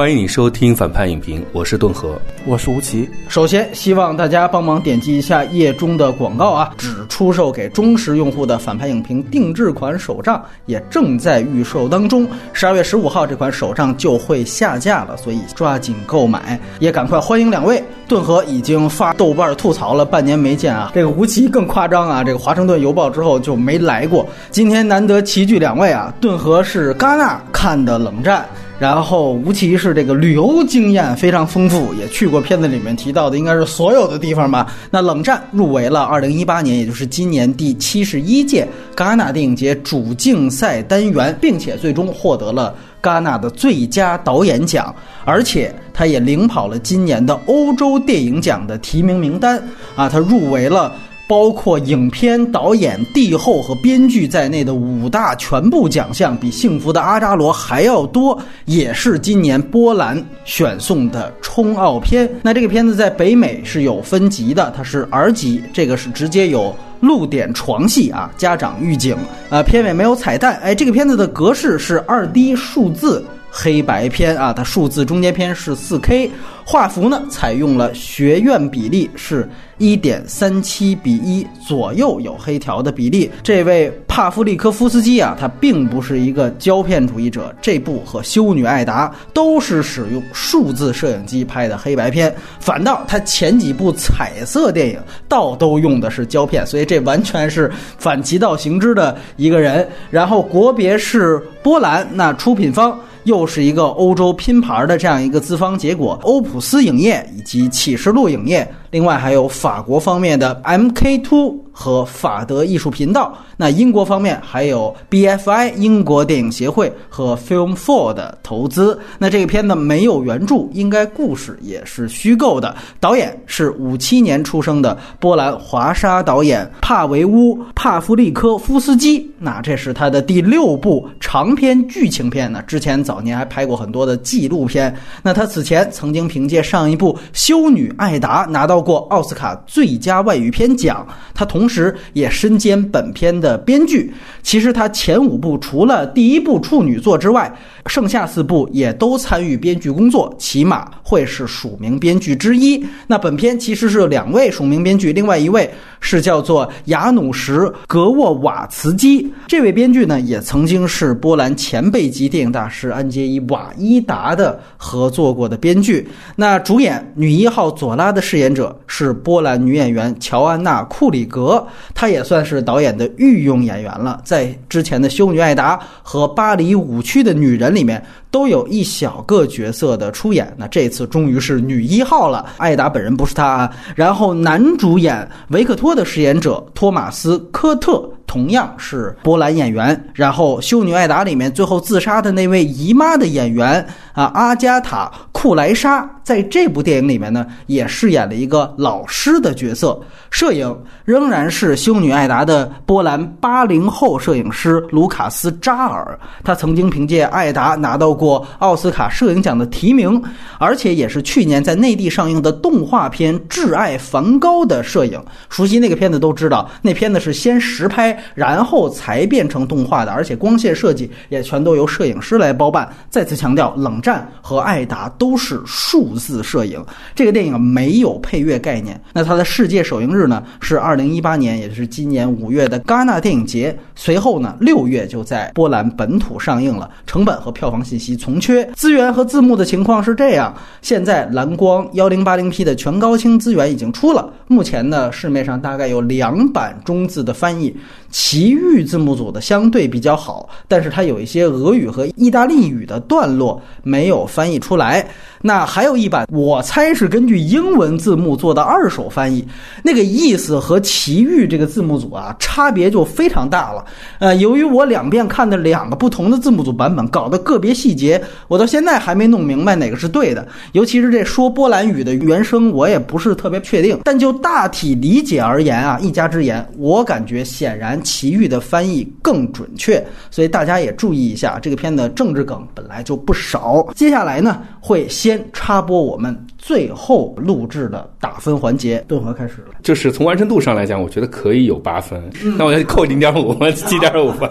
欢迎你收听反派影评，我是顿河，我是吴奇。首先，希望大家帮忙点击一下页中的广告啊，只出售给忠实用户的反派影评定制款手账也正在预售当中。十二月十五号这款手账就会下架了，所以抓紧购买，也赶快欢迎两位。顿河已经发豆瓣吐槽了半年没见啊，这个吴奇更夸张啊，这个华盛顿邮报之后就没来过。今天难得齐聚两位啊，顿河是戛纳看的冷战。然后吴奇是这个旅游经验非常丰富，也去过片子里面提到的应该是所有的地方吧。那《冷战》入围了2018年，也就是今年第七十一届戛纳电影节主竞赛单元，并且最终获得了戛纳的最佳导演奖，而且他也领跑了今年的欧洲电影奖的提名名单啊，他入围了。包括影片导演、帝后和编剧在内的五大全部奖项，比《幸福的阿扎罗》还要多，也是今年波兰选送的冲奥片。那这个片子在北美是有分级的，它是 R 级，这个是直接有露点床戏啊，家长预警啊，片尾没有彩蛋。哎，这个片子的格式是二 D 数字。黑白片啊，它数字中间片是四 K，画幅呢采用了学院比例，是一点三七比一左右有黑条的比例。这位帕夫利科夫斯基啊，他并不是一个胶片主义者，这部和《修女艾达》都是使用数字摄影机拍的黑白片，反倒他前几部彩色电影倒都用的是胶片，所以这完全是反其道行之的一个人。然后国别是波兰，那出品方。又是一个欧洲拼盘的这样一个资方，结果欧普斯影业以及启示录影业。另外还有法国方面的 MK Two 和法德艺术频道，那英国方面还有 BFI 英国电影协会和 Film Four 的投资。那这个片子没有原著，应该故事也是虚构的。导演是五七年出生的波兰华沙导演帕维乌帕夫利科夫斯基。那这是他的第六部长篇剧情片呢。之前早年还拍过很多的纪录片。那他此前曾经凭借上一部《修女艾达》拿到。过奥斯卡最佳外语片奖，他同时也身兼本片的编剧。其实他前五部除了第一部处女作之外，剩下四部也都参与编剧工作，起码会是署名编剧之一。那本片其实是两位署名编剧，另外一位是叫做雅努什·格沃瓦茨基。这位编剧呢，也曾经是波兰前辈级电影大师安杰伊·瓦伊达的合作过的编剧。那主演女一号佐拉的饰演者。是波兰女演员乔安娜·库里格，她也算是导演的御用演员了。在之前的《修女艾达》和《巴黎舞区的女人》里面，都有一小个角色的出演。那这次终于是女一号了，艾达本人不是她。然后男主演维克托的饰演者托马斯·科特。同样是波兰演员，然后《修女艾达》里面最后自杀的那位姨妈的演员啊，阿加塔·库莱莎，在这部电影里面呢，也饰演了一个老师的角色。摄影仍然是《修女艾达》的波兰八零后摄影师卢卡斯·扎尔，他曾经凭借《艾达》拿到过奥斯卡摄影奖的提名，而且也是去年在内地上映的动画片《挚爱梵高》的摄影。熟悉那个片子都知道，那片子是先实拍。然后才变成动画的，而且光线设计也全都由摄影师来包办。再次强调，《冷战》和《艾达》都是数字摄影。这个电影没有配乐概念。那它的世界首映日呢是二零一八年，也就是今年五月的戛纳电影节。随后呢，六月就在波兰本土上映了。成本和票房信息从缺。资源和字幕的情况是这样：现在蓝光幺零八零 P 的全高清资源已经出了。目前呢，市面上大概有两版中字的翻译。奇遇字幕组的相对比较好，但是它有一些俄语和意大利语的段落没有翻译出来。那还有一版，我猜是根据英文字幕做的二手翻译，那个意思和奇遇这个字幕组啊差别就非常大了。呃，由于我两遍看的两个不同的字幕组版本，搞得个别细节我到现在还没弄明白哪个是对的。尤其是这说波兰语的原声，我也不是特别确定。但就大体理解而言啊，一家之言，我感觉显然。奇遇的翻译更准确，所以大家也注意一下，这个片的政治梗本来就不少。接下来呢，会先插播我们最后录制的打分环节，顿河开始了。就是从完成度上来讲，我觉得可以有八分，那我就扣零点五，七点五分。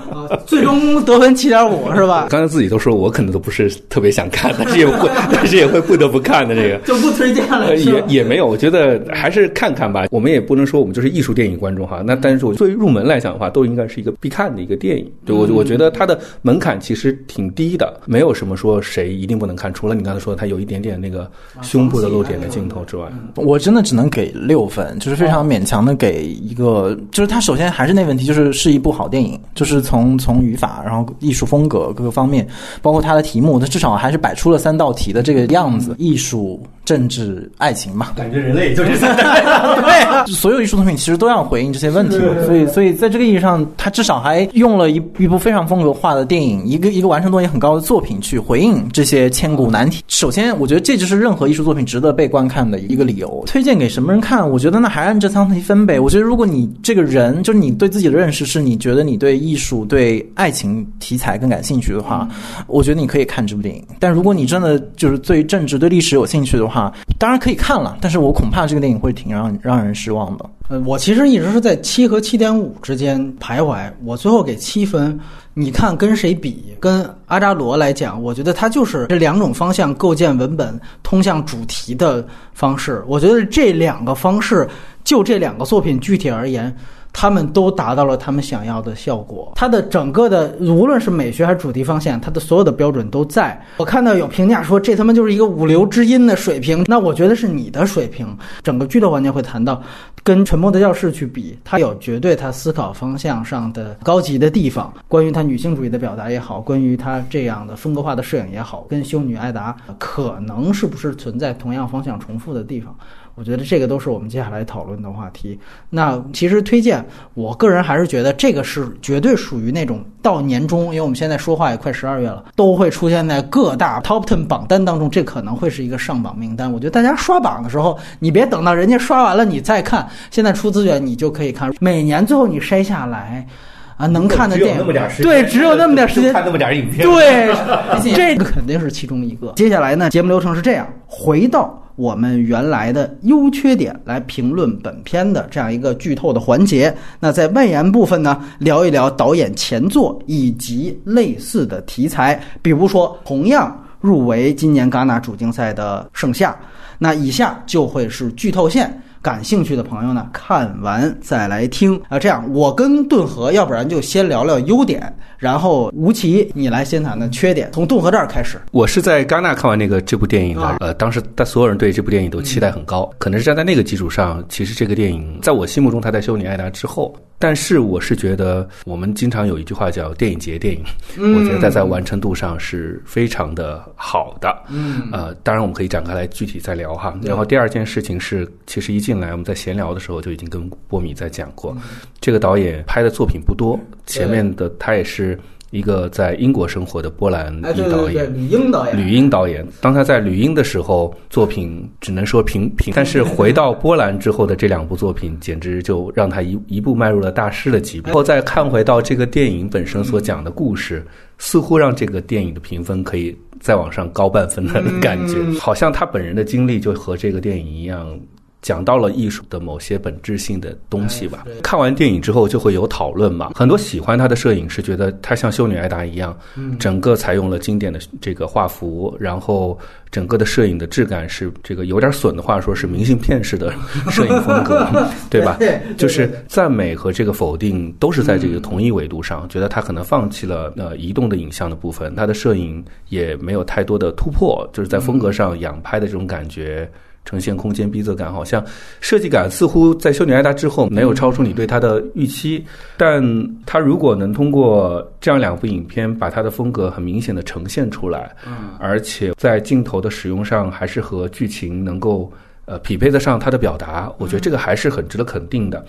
最终得分七点五是吧？刚才自己都说我可能都不是特别想看，但是也会，但是也会不得不看的这个。就不推荐了，也也没有，我觉得还是看看吧。我们也不能说我们就是艺术电影观众哈。那但是我作为入门来讲的话，都应该是一个必看的一个电影。对我我觉得它的门槛其实挺低的，没有什么说谁一定不能看，除了你刚才说它有一点点那个胸部的露点的镜头之外，我真的只能给六分，就是非常勉强的给一个，就是他首先还是那问题，就是是一部好电影，就是从从语法，然后艺术风格各个方面，包括他的题目，他至少还是摆出了三道题的这个样子，艺术。政治、爱情嘛，感觉人类就是 对，所有艺术作品其实都要回应这些问题，所以，所以在这个意义上，他至少还用了一一部非常风格化的电影，一个一个完成度也很高的作品去回应这些千古难题。首先，我觉得这就是任何艺术作品值得被观看的一个理由。推荐给什么人看？我觉得那还按这三题分呗。我觉得如果你这个人就是你对自己的认识是你觉得你对艺术、对爱情题材更感兴趣的话，我觉得你可以看这部电影。但如果你真的就是对政治、对历史有兴趣的话，啊，当然可以看了，但是我恐怕这个电影会挺让让人失望的。呃，我其实一直是在七和七点五之间徘徊，我最后给七分。你看跟谁比？跟阿扎罗来讲，我觉得他就是这两种方向构建文本、通向主题的方式。我觉得这两个方式，就这两个作品具体而言。他们都达到了他们想要的效果。它的整个的，无论是美学还是主题方向，它的所有的标准都在。我看到有评价说，这他妈就是一个五流之音的水平。那我觉得是你的水平。整个剧透环节会谈到，跟《沉默的教室》去比，它有绝对它思考方向上的高级的地方。关于它女性主义的表达也好，关于它这样的风格化的摄影也好，跟《修女艾达》可能是不是存在同样方向重复的地方？我觉得这个都是我们接下来讨论的话题。那其实推荐，我个人还是觉得这个是绝对属于那种到年终，因为我们现在说话也快十二月了，都会出现在各大 top ten 榜单当中，这可能会是一个上榜名单。我觉得大家刷榜的时候，你别等到人家刷完了你再看，现在出资源你就可以看。每年最后你筛下来，啊，能看的电影，对，只有那么点时间看那么点影片，对，这个肯定是其中一个。接下来呢，节目流程是这样，回到。我们原来的优缺点来评论本片的这样一个剧透的环节。那在外延部分呢，聊一聊导演前作以及类似的题材，比如说同样入围今年戛纳主竞赛的《盛夏》。那以下就会是剧透线。感兴趣的朋友呢，看完再来听啊。这样，我跟顿河，要不然就先聊聊优点，然后吴奇你来先谈谈缺点。从顿河这儿开始。我是在戛纳看完那个这部电影的，呃，当时但所有人对这部电影都期待很高，可能是站在那个基础上，其实这个电影在我心目中，它在《修女艾达》之后。但是我是觉得，我们经常有一句话叫“电影节电影”，我觉得在在完成度上是非常的好的。嗯，呃，当然我们可以展开来具体再聊哈。然后第二件事情是，其实一进来我们在闲聊的时候就已经跟波米在讲过，这个导演拍的作品不多，前面的他也是。一个在英国生活的波兰女导演，吕英导演。吕英导演，当他在吕英的时候，作品只能说平平，但是回到波兰之后的这两部作品，简直就让他一一步迈入了大师的级别。然后再看回到这个电影本身所讲的故事，似乎让这个电影的评分可以再往上高半分的感觉，好像他本人的经历就和这个电影一样。讲到了艺术的某些本质性的东西吧。看完电影之后就会有讨论嘛。很多喜欢他的摄影是觉得他像修女艾达一样，整个采用了经典的这个画幅，然后整个的摄影的质感是这个有点损的话说是明信片式的 摄影风格，对吧？就是赞美和这个否定都是在这个同一维度上，觉得他可能放弃了呃移动的影像的部分，他的摄影也没有太多的突破，就是在风格上仰拍的这种感觉。呈现空间逼仄感，好像设计感似乎在《修女艾达》之后没有超出你对它的预期。但它如果能通过这样两部影片把它的风格很明显的呈现出来，嗯，而且在镜头的使用上还是和剧情能够呃匹配得上他的表达，我觉得这个还是很值得肯定的。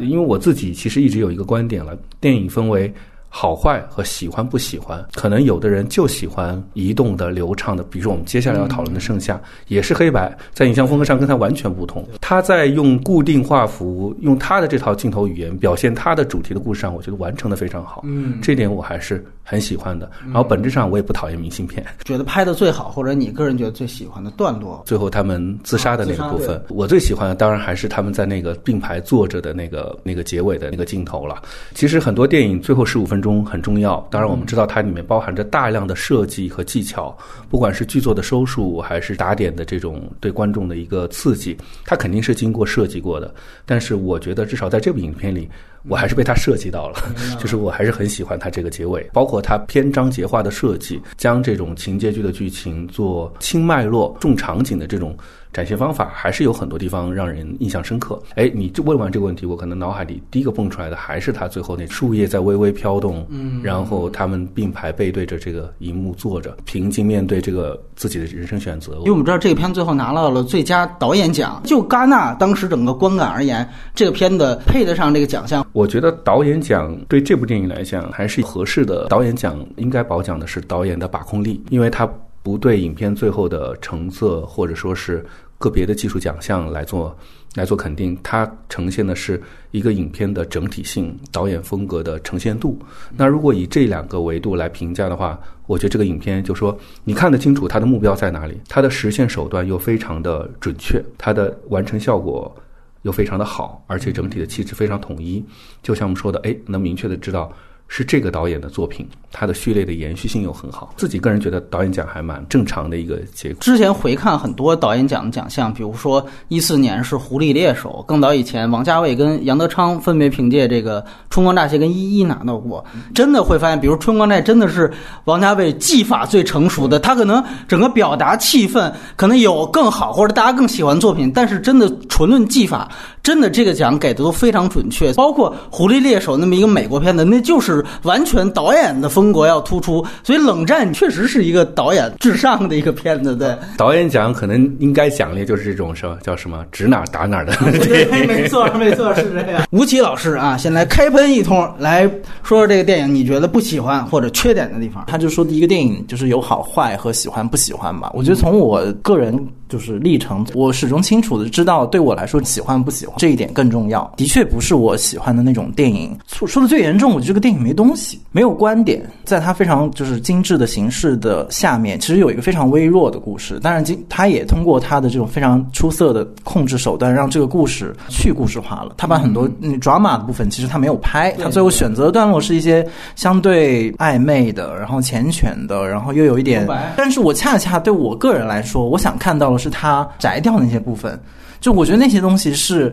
因为我自己其实一直有一个观点了，电影分为。好坏和喜欢不喜欢，可能有的人就喜欢移动的、流畅的，比如说我们接下来要讨论的《盛夏》，也是黑白，在影像风格上跟它完全不同。他在用固定画幅、用他的这套镜头语言表现他的主题的故事上，我觉得完成的非常好。嗯，这点我还是很喜欢的。然后本质上我也不讨厌明信片。觉得拍的最好，或者你个人觉得最喜欢的段落？最后他们自杀的那个部分，我最喜欢的当然还是他们在那个并排坐着的那个那个结尾的那个镜头了。其实很多电影最后十五分钟很重要，当然我们知道它里面包含着大量的设计和技巧，不管是剧作的收束还是打点的这种对观众的一个刺激，它肯定是经过设计过的。但是我觉得至少在这部影片里。我还是被他设计到了，就是我还是很喜欢他这个结尾，包括他篇章节化的设计，将这种情节剧的剧情做轻脉络、重场景的这种。展现方法还是有很多地方让人印象深刻。哎，你就问完这个问题，我可能脑海里第一个蹦出来的还是他最后那树叶在微微飘动，嗯，然后他们并排背对着这个荧幕坐着，平静面对这个自己的人生选择。因为我们知道这个片最后拿到了最佳导演奖，就戛纳当时整个观感而言，这个片子配得上这个奖项。我觉得导演奖对这部电影来讲还是合适的。导演奖应该褒奖的是导演的把控力，因为他不对影片最后的成色或者说是。个别的技术奖项来做来做肯定，它呈现的是一个影片的整体性、导演风格的呈现度。那如果以这两个维度来评价的话，我觉得这个影片就说你看得清楚它的目标在哪里，它的实现手段又非常的准确，它的完成效果又非常的好，而且整体的气质非常统一。就像我们说的，哎，能明确的知道。是这个导演的作品，他的序列的延续性又很好。自己个人觉得导演奖还蛮正常的一个结果。之前回看很多导演奖的奖项，比如说一四年是《狐狸猎手》，更早以前王家卫跟杨德昌分别凭借这个《春光乍泄》跟《一一》拿到过。真的会发现，比如《春光乍泄》真的是王家卫技法最成熟的，他可能整个表达气氛可能有更好或者大家更喜欢作品，但是真的纯论技法，真的这个奖给的都非常准确。包括《狐狸猎手》那么一个美国片子，那就是。完全导演的风格要突出，所以《冷战》确实是一个导演至上的一个片子。对，导演奖可能应该奖励就是这种什么叫什么指哪打哪的。对，没错，没错，是这样。吴奇老师啊，先来开喷一通，来说说这个电影你觉得不喜欢或者缺点的地方。他就说第一个电影就是有好坏和喜欢不喜欢吧。我觉得从我个人。就是历程，我始终清楚的知道，对我来说喜欢不喜欢这一点更重要。的确不是我喜欢的那种电影。说说的最严重，我觉得这个电影没东西，没有观点。在它非常就是精致的形式的下面，其实有一个非常微弱的故事。当然，今他也通过他的这种非常出色的控制手段，让这个故事去故事化了。他把很多嗯 drama 的部分，其实他没有拍。他最后选择的段落是一些相对暧昧的，然后缱绻的，然后又有一点。但是我恰恰对我个人来说，我想看到的是他摘掉那些部分，就我觉得那些东西是。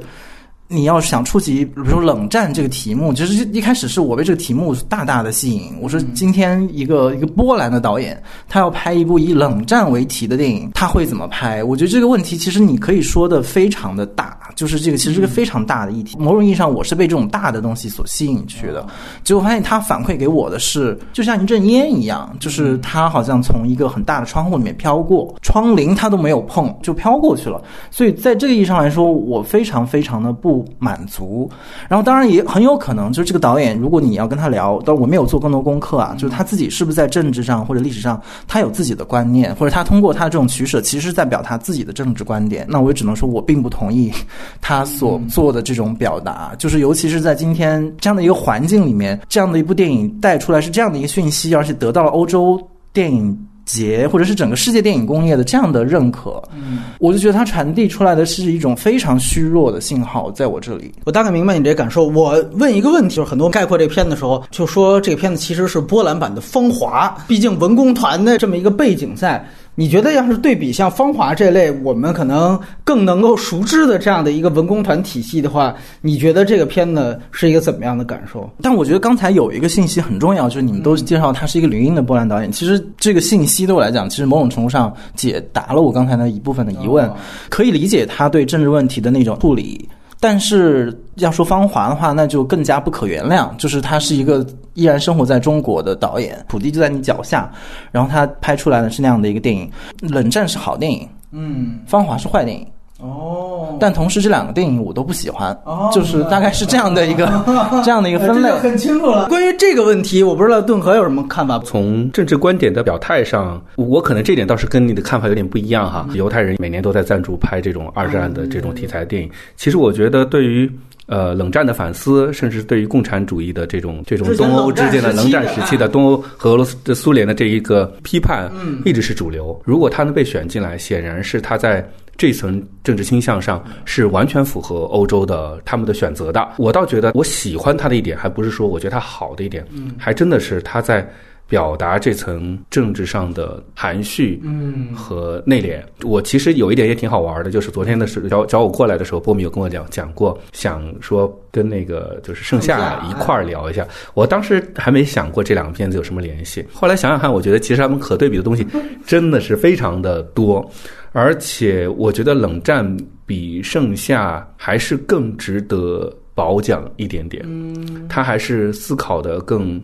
你要想触及，比如说冷战这个题目，其实一开始是我被这个题目大大的吸引。我说今天一个一个波兰的导演，他要拍一部以冷战为题的电影，他会怎么拍？我觉得这个问题其实你可以说的非常的大，就是这个其实是个非常大的议题。某种意义上，我是被这种大的东西所吸引去的。结果发现他反馈给我的是，就像一阵烟一样，就是他好像从一个很大的窗户里面飘过，窗棂他都没有碰就飘过去了。所以在这个意义上来说，我非常非常的不。满足，然后当然也很有可能，就是这个导演，如果你要跟他聊，但我没有做更多功课啊，就是他自己是不是在政治上或者历史上，他有自己的观念，或者他通过他这种取舍，其实是在表达自己的政治观点。那我也只能说我并不同意他所做的这种表达，就是尤其是在今天这样的一个环境里面，这样的一部电影带出来是这样的一个讯息，而且得到了欧洲电影。节或者是整个世界电影工业的这样的认可，嗯，我就觉得它传递出来的是一种非常虚弱的信号，在我这里，我大概明白你这感受。我问一个问题，就是很多概括这片的时候，就说这个片子其实是波兰版的《芳华》，毕竟文工团的这么一个背景在。你觉得要是对比像《芳华》这类我们可能更能够熟知的这样的一个文工团体系的话，你觉得这个片子是一个怎么样的感受？但我觉得刚才有一个信息很重要，就是你们都介绍他是一个女音的波兰导演。其实这个信息对我来讲，其实某种程度上解答了我刚才的一部分的疑问，可以理解他对政治问题的那种处理。但是要说芳华的话，那就更加不可原谅。就是他是一个依然生活在中国的导演，土地就在你脚下，然后他拍出来的是那样的一个电影。冷战是好电影，嗯，芳华是坏电影。哦，但同时这两个电影我都不喜欢，就是大概是这样的一个 这样的一个分类，很清楚了。关于这个问题，我不知道顿河有什么看法。从政治观点的表态上，我可能这点倒是跟你的看法有点不一样哈。犹太人每年都在赞助拍这种二战的这种题材的电影，其实我觉得对于。呃冷战的反思，甚至对于共产主义的这种这种东欧之间的冷冷战时期的战时期的东欧和俄罗斯的苏联的这一个批判，嗯一直是主流。如果他能被选进来，显然是他在。这层政治倾向上是完全符合欧洲的他们的选择的。我倒觉得我喜欢他的一点，还不是说我觉得他好的一点，还真的是他在表达这层政治上的含蓄，嗯和内敛。我其实有一点也挺好玩的，就是昨天的时候找找我过来的时候，波米有跟我讲讲过，想说跟那个就是盛夏盛夏一块儿聊一下。我当时还没想过这两个片子有什么联系，后来想想看，我觉得其实他们可对比的东西真的是非常的多，而且我觉得冷战比盛夏还是更值得褒奖一点点。嗯，他还是思考的更。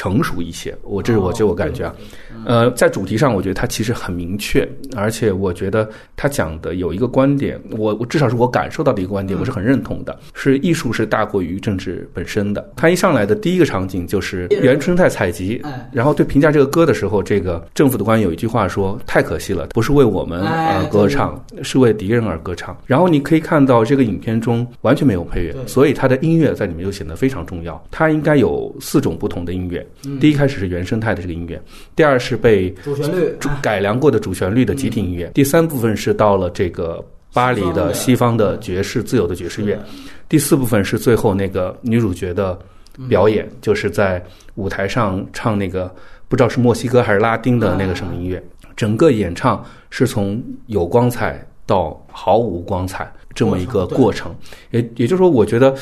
成熟一些，我这是我这我感觉啊，呃，在主题上，我觉得他其实很明确，而且我觉得他讲的有一个观点，我我至少是我感受到的一个观点，我是很认同的，是艺术是大过于政治本身的。他一上来的第一个场景就是原生态采集哎，然后对评价这个歌的时候，这个政府的官员有一句话说：“太可惜了，不是为我们哎而歌唱，是为敌人而歌唱。”然后你可以看到这个影片中完全没有配乐，所以它的音乐在里面就显得非常重要。它应该有四种不同的音乐，第一开始是原生态的这个音乐，第二是被主旋律改良过的主旋律的集体音乐，第三部分是到了这个巴黎的西方的。爵士自由的爵士乐，第四部分是最后那个女主角的表演，就是在舞台上唱那个不知道是墨西哥还是拉丁的那个什么音乐，整个演唱是从有光彩到毫无光彩这么一个过程，也也就是说，我觉得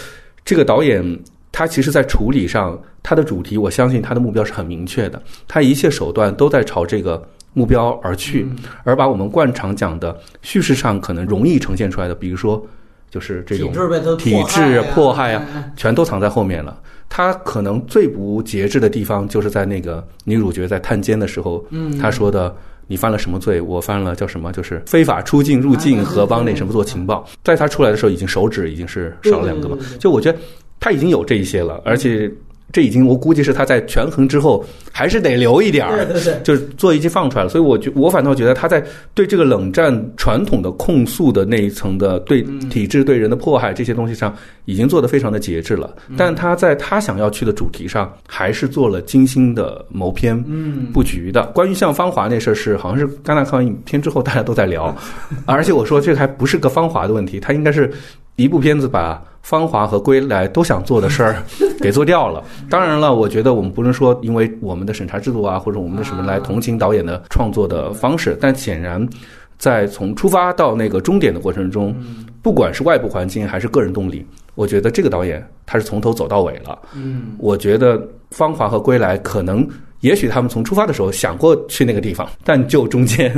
这个导演。他其实，在处理上，他的主题，我相信他的目标是很明确的，他一切手段都在朝这个目标而去，而把我们惯常讲的叙事上可能容易呈现出来的，比如说，就是这种体制迫害啊啊，全都藏在后面了。他可能最不节制的地方，就是在那个女主角在探监的时候，嗯他说的。你犯了什么罪？我犯了叫什么？就是非法出境入境和帮那什么做情报。在他出来的时候，已经手指已经是少了两个嘛。就我觉得他已经有这一些了，而且这已经我估计是他在权衡之后还是得留一点儿，对对对就是做一集放出来了。所以我觉我反倒觉得他在对这个冷战传统的控诉的那一层的对体制对人的迫害这些东西上，已经做得非常的节制了。但他在他想要去的主题上，还是做了精心的谋篇嗯布局的。关于像芳华那事儿是，好像是刚才看完影片之后大家都在聊，而且我说这还不是个芳华的问题，他应该是一部片子把芳华和归来都想做的事儿给做掉了。当然了，我觉得我们不能说因为我们的审查制度啊，或者我们的什么来同情导演的创作的方式，但显然。在从出发到那个终点的过程中，不管是外部环境还是个人动力，我觉得这个导演他是从头走到尾了。嗯我觉得《芳华》和《归来》可能，也许他们从出发的时候想过去那个地方，但就中间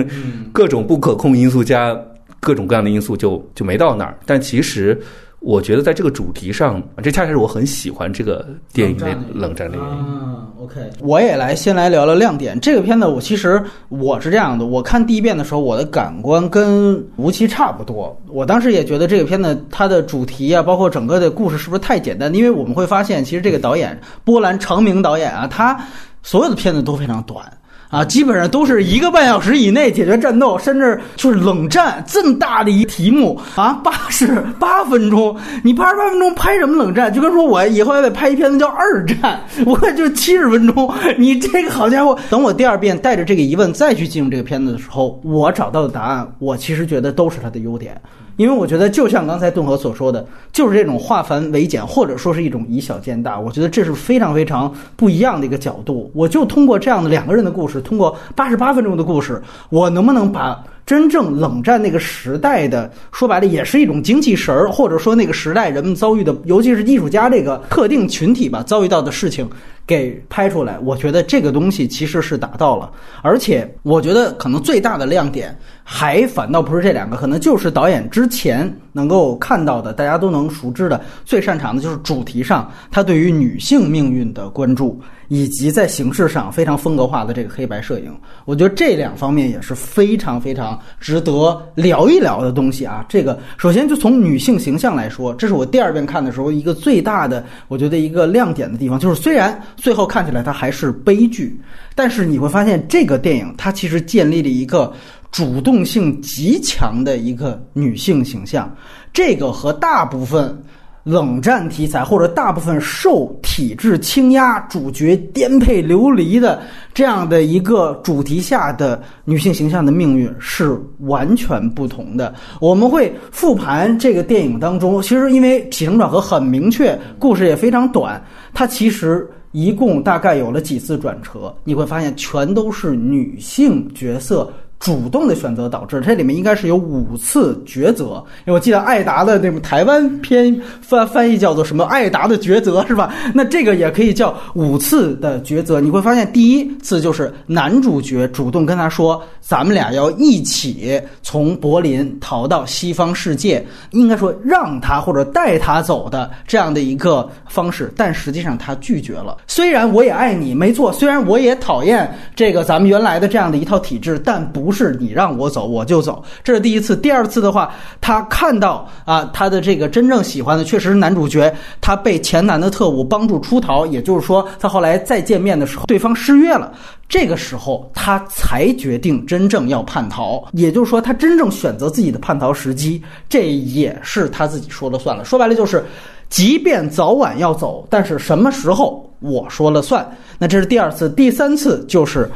各种不可控因素加各种各样的因素就就没到那儿。但其实，我觉得在这个主题上，这恰恰是我很喜欢这个电影的冷战的原因。啊，OK，我也来先来聊聊亮点。这个片子我其实我是这样的，我看第一遍的时候，我的感官跟吴奇差不多。我当时也觉得这个片子它的主题啊，包括整个的故事是不是太简单？因为我们会发现，其实这个导演波兰长明导演啊，他所有的片子都非常短。啊，基本上都是一个半小时以内解决战斗，甚至就是冷战这么大的一题目啊，八十八分钟，你八十八分钟拍什么冷战？就跟说我以后要得拍一片子叫二战，我就七十分钟，你这个好家伙！等我第二遍带着这个疑问再去进入这个片子的时候，我找到的答案，我其实觉得都是它的优点。因为我觉得，就像刚才顿河所说的，就是这种化繁为简，或者说是一种以小见大。我觉得这是非常非常不一样的一个角度。我就通过这样的两个人的故事，通过八十八分钟的故事，我能不能把真正冷战那个时代的，说白了也是一种精气神儿，或者说那个时代人们遭遇的，尤其是艺术家这个特定群体吧，遭遇到的事情给拍出来。我觉得这个东西其实是达到了，而且我觉得可能最大的亮点还反倒不是这两个，可能就是导演之前能够看到的，大家都能熟知的，最擅长的就是主题上他对于女性命运的关注，以及在形式上非常风格化的这个黑白摄影。我觉得这两方面也是非常非常值得聊一聊的东西啊。这个首先就从女性形象来说，这是我第二遍看的时候一个最大的，我觉得一个亮点的地方，就是虽然最后看起来它还是悲剧，但是你会发现这个电影它其实建立了一个。主动性极强的一个女性形象，这个和大部分冷战题材，或者大部分受体制倾压、主角颠沛流离的这样的一个主题下的女性形象的命运是完全不同的。我们会复盘这个电影当中，其实因为起承转合很明确，故事也非常短，它其实。一共大概有了几次转折，你会发现全都是女性角色。主动的选择导致这里面应该是有五次抉择，因为我记得艾达的那部台湾片翻翻译叫做什么“艾达的抉择”是吧？那这个也可以叫五次的抉择。你会发现第一次就是男主角主动跟他说：“咱们俩要一起从柏林逃到西方世界。”应该说让他或者带他走的这样的一个方式，但实际上他拒绝了。虽然我也爱你，没错，虽然我也讨厌这个咱们原来的这样的一套体制，但不。不是你让我走我就走，这是第一次。第二次的话，他看到啊，他的这个真正喜欢的确实是男主角，他被前男的特务帮助出逃，也就是说，他后来再见面的时候，对方失约了，这个时候他才决定真正要叛逃，也就是说，他真正选择自己的叛逃时机，这也是他自己说了算了。说白了就是，即便早晚要走，但是什么时候我说了算。那这是第二次，第三次就是。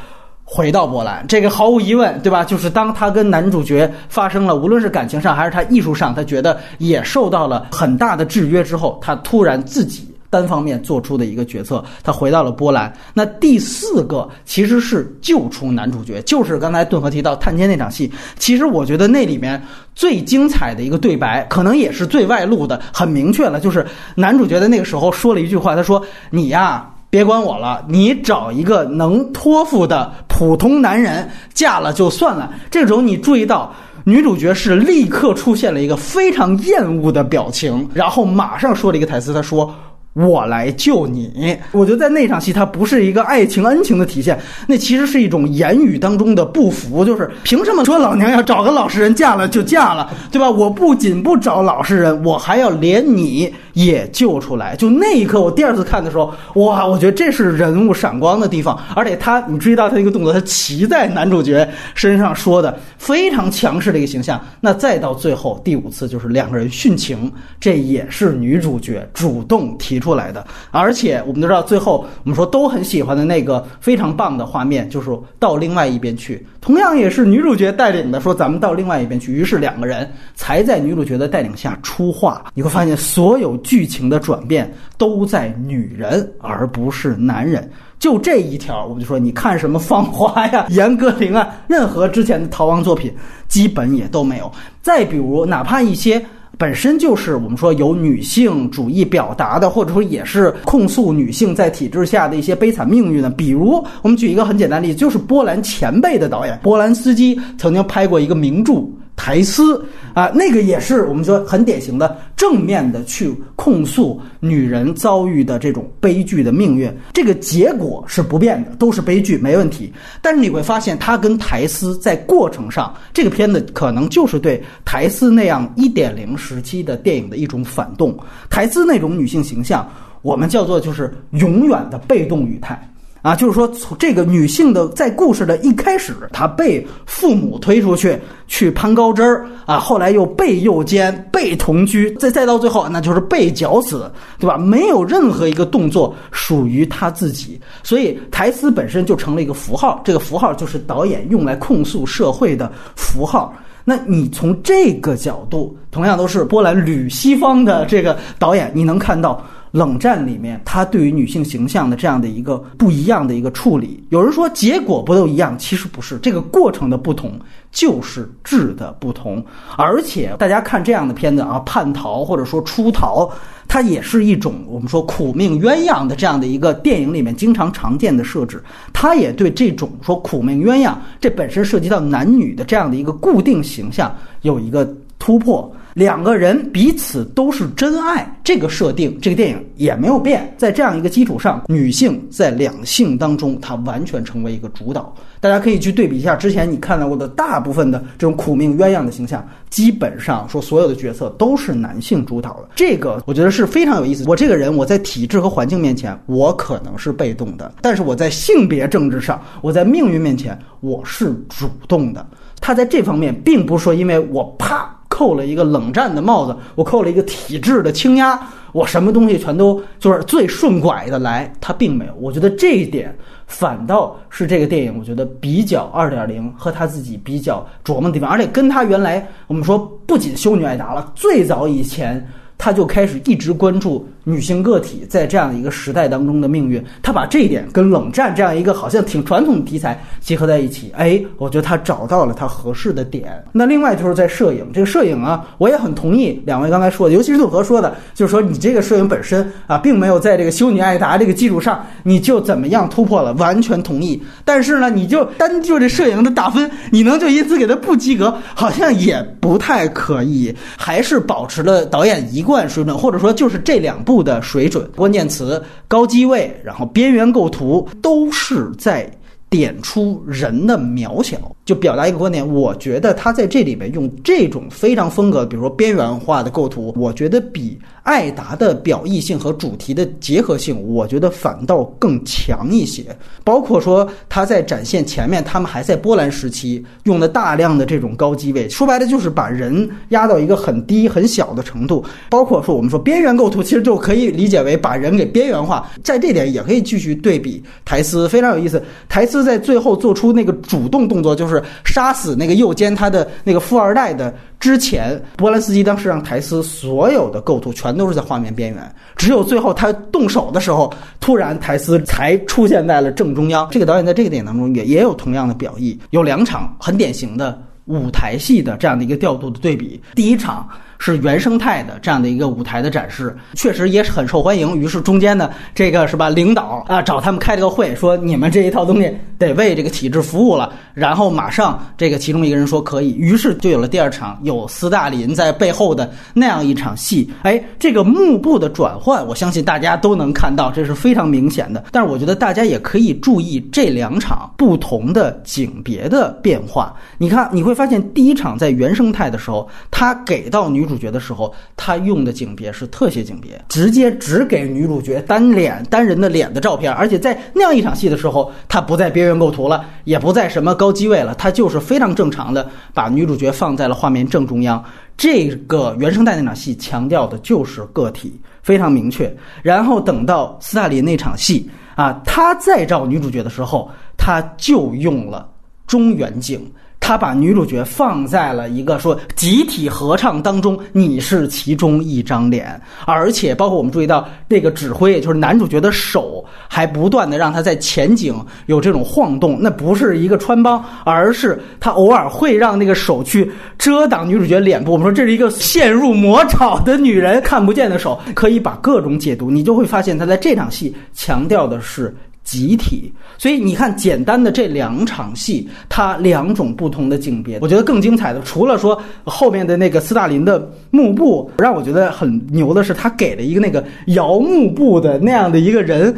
回到波兰，这个毫无疑问，对吧？就是当他跟男主角发生了，无论是感情上还是他艺术上，他觉得也受到了很大的制约之后，他突然自己单方面做出的一个决策，他回到了波兰。那第四个其实是救出男主角，就是刚才顿河提到探监那场戏。其实我觉得那里面最精彩的一个对白，可能也是最外露的，很明确了，就是男主角在那个时候说了一句话，他说：“你呀。”别管我了，你找一个能托付的普通男人嫁了就算了。这时候你注意到，女主角是立刻出现了一个非常厌恶的表情，然后马上说了一个台词，她说。我来救你，我觉得在那场戏，它不是一个爱情恩情的体现，那其实是一种言语当中的不服，就是凭什么说老娘要找个老实人嫁了就嫁了，对吧？我不仅不找老实人，我还要连你也救出来。就那一刻，我第二次看的时候，哇，我觉得这是人物闪光的地方，而且他，你注意到他一个动作，他骑在男主角身上说的非常强势的一个形象。那再到最后第五次，就是两个人殉情，这也是女主角主动提出。出来的，而且我们都知道，最后我们说都很喜欢的那个非常棒的画面，就是到另外一边去，同样也是女主角带领的，说咱们到另外一边去。于是两个人才在女主角的带领下出画。你会发现，所有剧情的转变都在女人，而不是男人。就这一条，我们就说，你看什么《芳华》呀、严歌苓啊，任何之前的逃亡作品，基本也都没有。再比如，哪怕一些。本身就是我们说有女性主义表达的，或者说也是控诉女性在体制下的一些悲惨命运的。比如，我们举一个很简单例子，就是波兰前辈的导演波兰斯基曾经拍过一个名著。台斯啊，那个也是我们说很典型的正面的去控诉女人遭遇的这种悲剧的命运，这个结果是不变的，都是悲剧，没问题。但是你会发现，他跟台斯在过程上，这个片子可能就是对台斯那样一点零时期的电影的一种反动。台斯那种女性形象，我们叫做就是永远的被动语态。啊，就是说，从这个女性的在故事的一开始，她被父母推出去去攀高枝儿啊，后来又被诱奸、被同居，再再到最后，那就是被绞死，对吧？没有任何一个动作属于她自己，所以台词本身就成了一个符号，这个符号就是导演用来控诉社会的符号。那你从这个角度，同样都是波兰旅西方的这个导演，你能看到。冷战里面，他对于女性形象的这样的一个不一样的一个处理，有人说结果不都一样？其实不是，这个过程的不同就是质的不同。而且大家看这样的片子啊，叛逃或者说出逃，它也是一种我们说苦命鸳鸯的这样的一个电影里面经常常见的设置。它也对这种说苦命鸳鸯，这本身涉及到男女的这样的一个固定形象有一个突破。两个人彼此都是真爱，这个设定，这个电影也没有变。在这样一个基础上，女性在两性当中，她完全成为一个主导。大家可以去对比一下之前你看到过的大部分的这种苦命鸳鸯的形象，基本上说所有的角色都是男性主导的。这个我觉得是非常有意思。我这个人，我在体制和环境面前，我可能是被动的；但是我在性别政治上，我在命运面前，我是主动的。他在这方面并不是说因为我啪。扣了一个冷战的帽子，我扣了一个体制的轻压，我什么东西全都就是最顺拐的来，他并没有。我觉得这一点反倒是这个电影，我觉得比较二点零和他自己比较琢磨的地方，而且跟他原来我们说不仅修女爱达了，最早以前。他就开始一直关注女性个体在这样一个时代当中的命运，他把这一点跟冷战这样一个好像挺传统的题材结合在一起，哎，我觉得他找到了他合适的点。那另外就是在摄影，这个摄影啊，我也很同意两位刚才说的，尤其是杜和说的，就是说你这个摄影本身啊，并没有在这个修女艾达这个基础上，你就怎么样突破了，完全同意。但是呢，你就单就这摄影的打分，你能就因此给他不及格，好像也不太可以，还是保持了导演一。贯水准，或者说就是这两部的水准，关键词高机位，然后边缘构图，都是在点出人的渺小。就表达一个观点，我觉得他在这里面用这种非常风格，比如说边缘化的构图，我觉得比艾达的表意性和主题的结合性，我觉得反倒更强一些。包括说他在展现前面，他们还在波兰时期用的大量的这种高机位，说白了就是把人压到一个很低很小的程度。包括说我们说边缘构图，其实就可以理解为把人给边缘化。在这点也可以继续对比台斯，非常有意思。台斯在最后做出那个主动动作，就是。杀死那个右肩他的那个富二代的之前，波兰斯基当时让台斯所有的构图全都是在画面边缘，只有最后他动手的时候，突然台词才出现在了正中央。这个导演在这个电影当中也也有同样的表意，有两场很典型的舞台戏的这样的一个调度的对比。第一场。是原生态的这样的一个舞台的展示，确实也是很受欢迎。于是中间呢，这个是吧，领导啊找他们开了个会，说你们这一套东西得为这个体制服务了。然后马上这个其中一个人说可以，于是就有了第二场有斯大林在背后的那样一场戏。哎，这个幕布的转换，我相信大家都能看到，这是非常明显的。但是我觉得大家也可以注意这两场不同的景别的变化。你看，你会发现第一场在原生态的时候，他给到女。主主角的时候，他用的景别是特写景别，直接只给女主角单脸单人的脸的照片，而且在那样一场戏的时候，他不在边缘构图了，也不在什么高机位了，他就是非常正常的把女主角放在了画面正中央。这个原声带那场戏强调的就是个体，非常明确。然后等到斯大林那场戏啊，他再照女主角的时候，他就用了中远景。他把女主角放在了一个说集体合唱当中，你是其中一张脸，而且包括我们注意到那个指挥，就是男主角的手还不断的让他在前景有这种晃动，那不是一个穿帮，而是他偶尔会让那个手去遮挡女主角脸部。我们说这是一个陷入魔爪的女人看不见的手，可以把各种解读，你就会发现他在这场戏强调的是。集体，所以你看，简单的这两场戏，它两种不同的景别，我觉得更精彩的，除了说后面的那个斯大林的幕布，让我觉得很牛的是，他给了一个那个摇幕布的那样的一个人。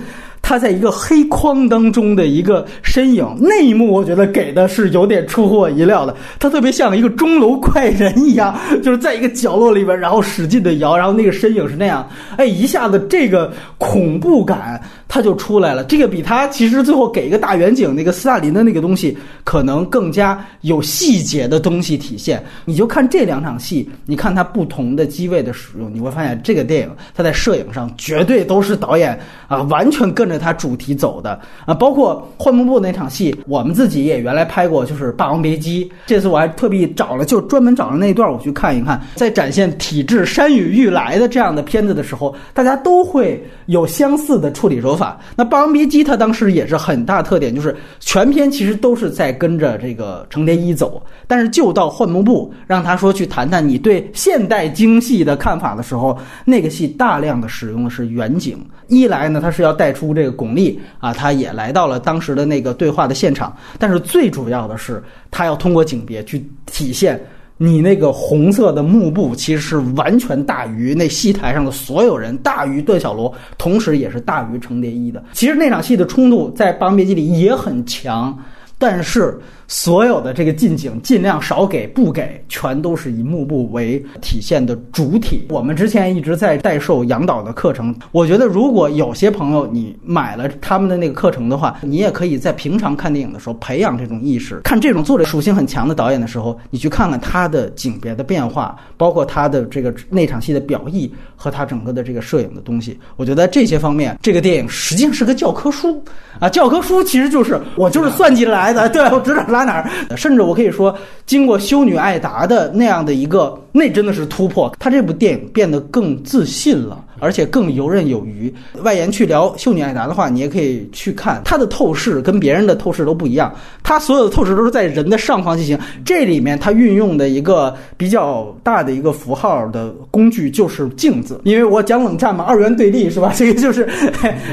他在一个黑框当中的一个身影，那一幕我觉得给的是有点出乎我意料的。他特别像一个钟楼怪人一样，就是在一个角落里边，然后使劲的摇，然后那个身影是那样，哎，一下子这个恐怖感他就出来了。这个比他其实最后给一个大远景那个斯大林的那个东西，可能更加有细节的东西体现。你就看这两场戏，你看他不同的机位的使用，你会发现这个电影它在摄影上绝对都是导演啊完全跟着。他主题走的啊，包括换幕布那场戏，我们自己也原来拍过，就是《霸王别姬》。这次我还特地找了，就专门找了那段我去看一看，在展现体制山雨欲来的这样的片子的时候，大家都会有相似的处理手法。那《霸王别姬》它当时也是很大特点，就是全片其实都是在跟着这个程蝶衣走，但是就到换幕布，让他说去谈谈你对现代京戏的看法的时候，那个戏大量的使用的是远景。一来呢，他是要带出这巩俐啊，他也来到了当时的那个对话的现场。但是最主要的是，他要通过景别去体现你那个红色的幕布，其实是完全大于那戏台上的所有人，大于段小楼，同时也是大于程蝶衣的。其实那场戏的冲突在《霸王别姬》里也很强。但是所有的这个近景尽量少给，不给，全都是以幕布为体现的主体。我们之前一直在代售杨导的课程，我觉得如果有些朋友你买了他们的那个课程的话，你也可以在平常看电影的时候培养这种意识。看这种作者属性很强的导演的时候，你去看看他的景别的变化，包括他的这个那场戏的表意和他整个的这个摄影的东西。我觉得这些方面，这个电影实际上是个教科书啊！教科书其实就是我就是算计来的，对我指哪拉哪儿。甚至我可以说，经过修女艾达的那样的一个，那真的是突破。他这部电影变得更自信了。而且更游刃有余。外延去聊《秀女艾达》的话，你也可以去看她的透视，跟别人的透视都不一样。她所有的透视都是在人的上方进行。这里面他运用的一个比较大的一个符号的工具就是镜子，因为我讲冷战嘛，二元对立是吧？这个就是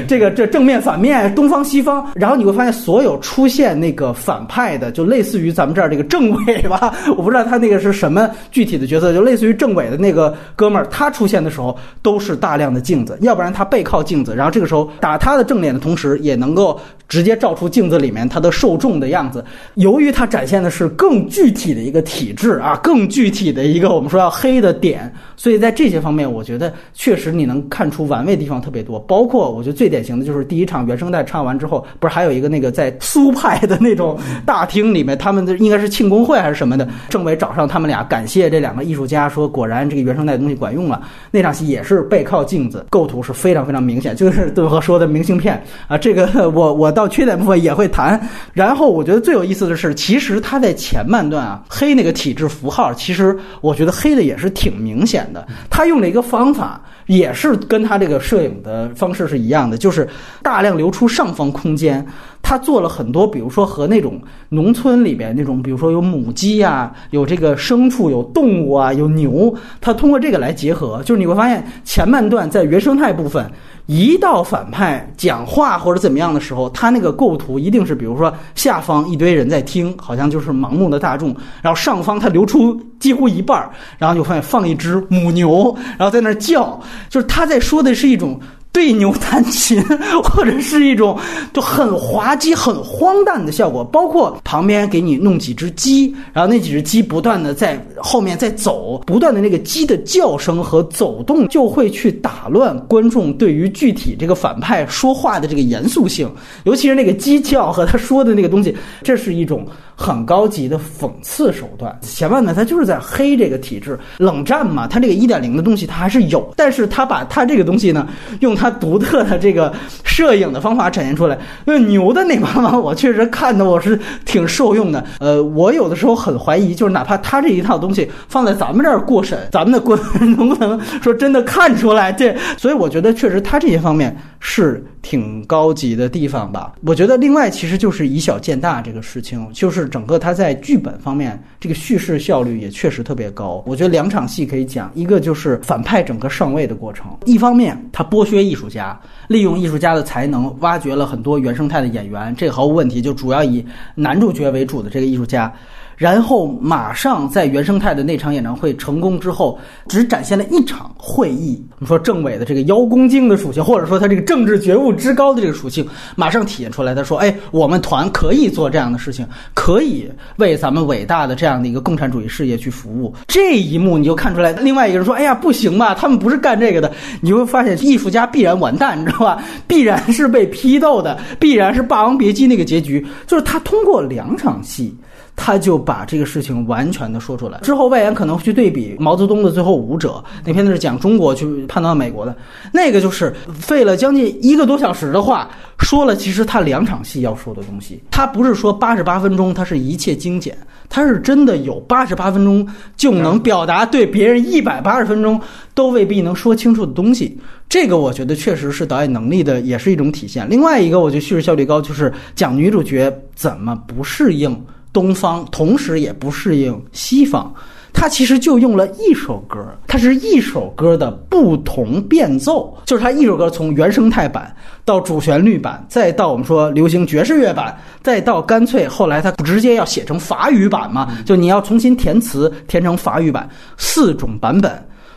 这个这正面反面，东方西方。然后你会发现，所有出现那个反派的，就类似于咱们这儿这个政委吧，我不知道他那个是什么具体的角色，就类似于政委的那个哥们儿，他出现的时候都是大。量的镜子，要不然他背靠镜子，然后这个时候打他的正脸的同时，也能够直接照出镜子里面他的受众的样子。由于他展现的是更具体的一个体质啊，更具体的一个我们说要黑的点，所以在这些方面，我觉得确实你能看出玩味的地方特别多。包括我觉得最典型的就是第一场原声带唱完之后，不是还有一个那个在苏派的那种大厅里面，他们的应该是庆功会还是什么的，政委找上他们俩，感谢这两个艺术家，说果然这个原声带东西管用了。那场戏也是背靠。镜子构图是非常非常明显，就是顿河说的明信片啊，这个我我到缺点部分也会谈。然后我觉得最有意思的是，其实他在前半段啊，黑那个体质符号，其实我觉得黑的也是挺明显的。他用了一个方法，也是跟他这个摄影的方式是一样的，就是大量留出上方空间。他做了很多，比如说和那种农村里边那种，比如说有母鸡呀，有这个牲畜，有动物啊，有牛，他通过这个来结合，就是你会发现前半段在原生态部分，一到反派讲话或者怎么样的时候，他那个构图一定是，比如说下方一堆人在听，好像就是盲目的大众，然后上方他留出几乎一半，然后就发现放一只母牛，然后在那叫，就是他在说的是一种。对牛弹琴，或者是一种就很滑稽、很荒诞的效果，包括旁边给你弄几只鸡，然后那几只鸡不断的在后面在走，不断的那个鸡的叫声和走动就会去打乱观众对于具体这个反派说话的这个严肃性，尤其是那个鸡叫和他说的那个东西，这是一种。很高级的讽刺手段，前面呢，他就是在黑这个体制。冷战嘛，他这个一点零的东西他还是有，但是他把他这个东西呢，用他他独特的这个摄影的方法展现出来。那牛的那帮嘛，我确实看的我是挺受用的。呃，我有的时候很怀疑，就是哪怕他这一套东西放在咱们这儿过审，咱们的观众能不能说真的看出来？这，所以我觉得确实他这些方面是挺高级的地方吧。我觉得另外其实就是以小见大这个事情，就是。整个他在剧本方面，这个叙事效率也确实特别高。我觉得两场戏可以讲，一个就是反派整个上位的过程。一方面，他剥削一艺术家，利用艺术家的才能，挖掘了很多原生态的演员，这毫无问题。就主要以男主角为主的这个艺术家。然后马上在原生态的那场演唱会成功之后，只展现了一场会议。我们说政委的这个邀功精的属性，或者说他这个政治觉悟之高的这个属性，马上体现出来。他说：“哎，我们团可以做这样的事情，可以为咱们伟大的这样的一个共产主义事业去服务。”这一幕你就看出来，另外一个人说：“哎呀，不行吧？他们不是干这个的。”你就会发现，艺术家必然完蛋，你知道吧？必然是被批斗的，必然是《霸王别姬》那个结局。就是他通过两场戏。他就把这个事情完全的说出来。之后外延可能会去对比毛泽东的《最后舞者》，那片子是讲中国去判断美国的，那个就是费了将近一个多小时的话，说了其实他两场戏要说的东西。他不是说八十八分钟，他是一切精简，他是真的有八十八分钟就能表达对别人一百八十分钟都未必能说清楚的东西。这个我觉得确实是导演能力的，也是一种体现。另外一个，我觉得叙事效率高，就是讲女主角怎么不适应。东方同时也不适应西方，他其实就用了一首歌，它是一首歌的不同变奏，就是他一首歌从原生态版到主旋律版，再到我们说流行爵士乐版，再到干脆后来他直接要写成法语版嘛，就你要重新填词填成法语版，四种版本。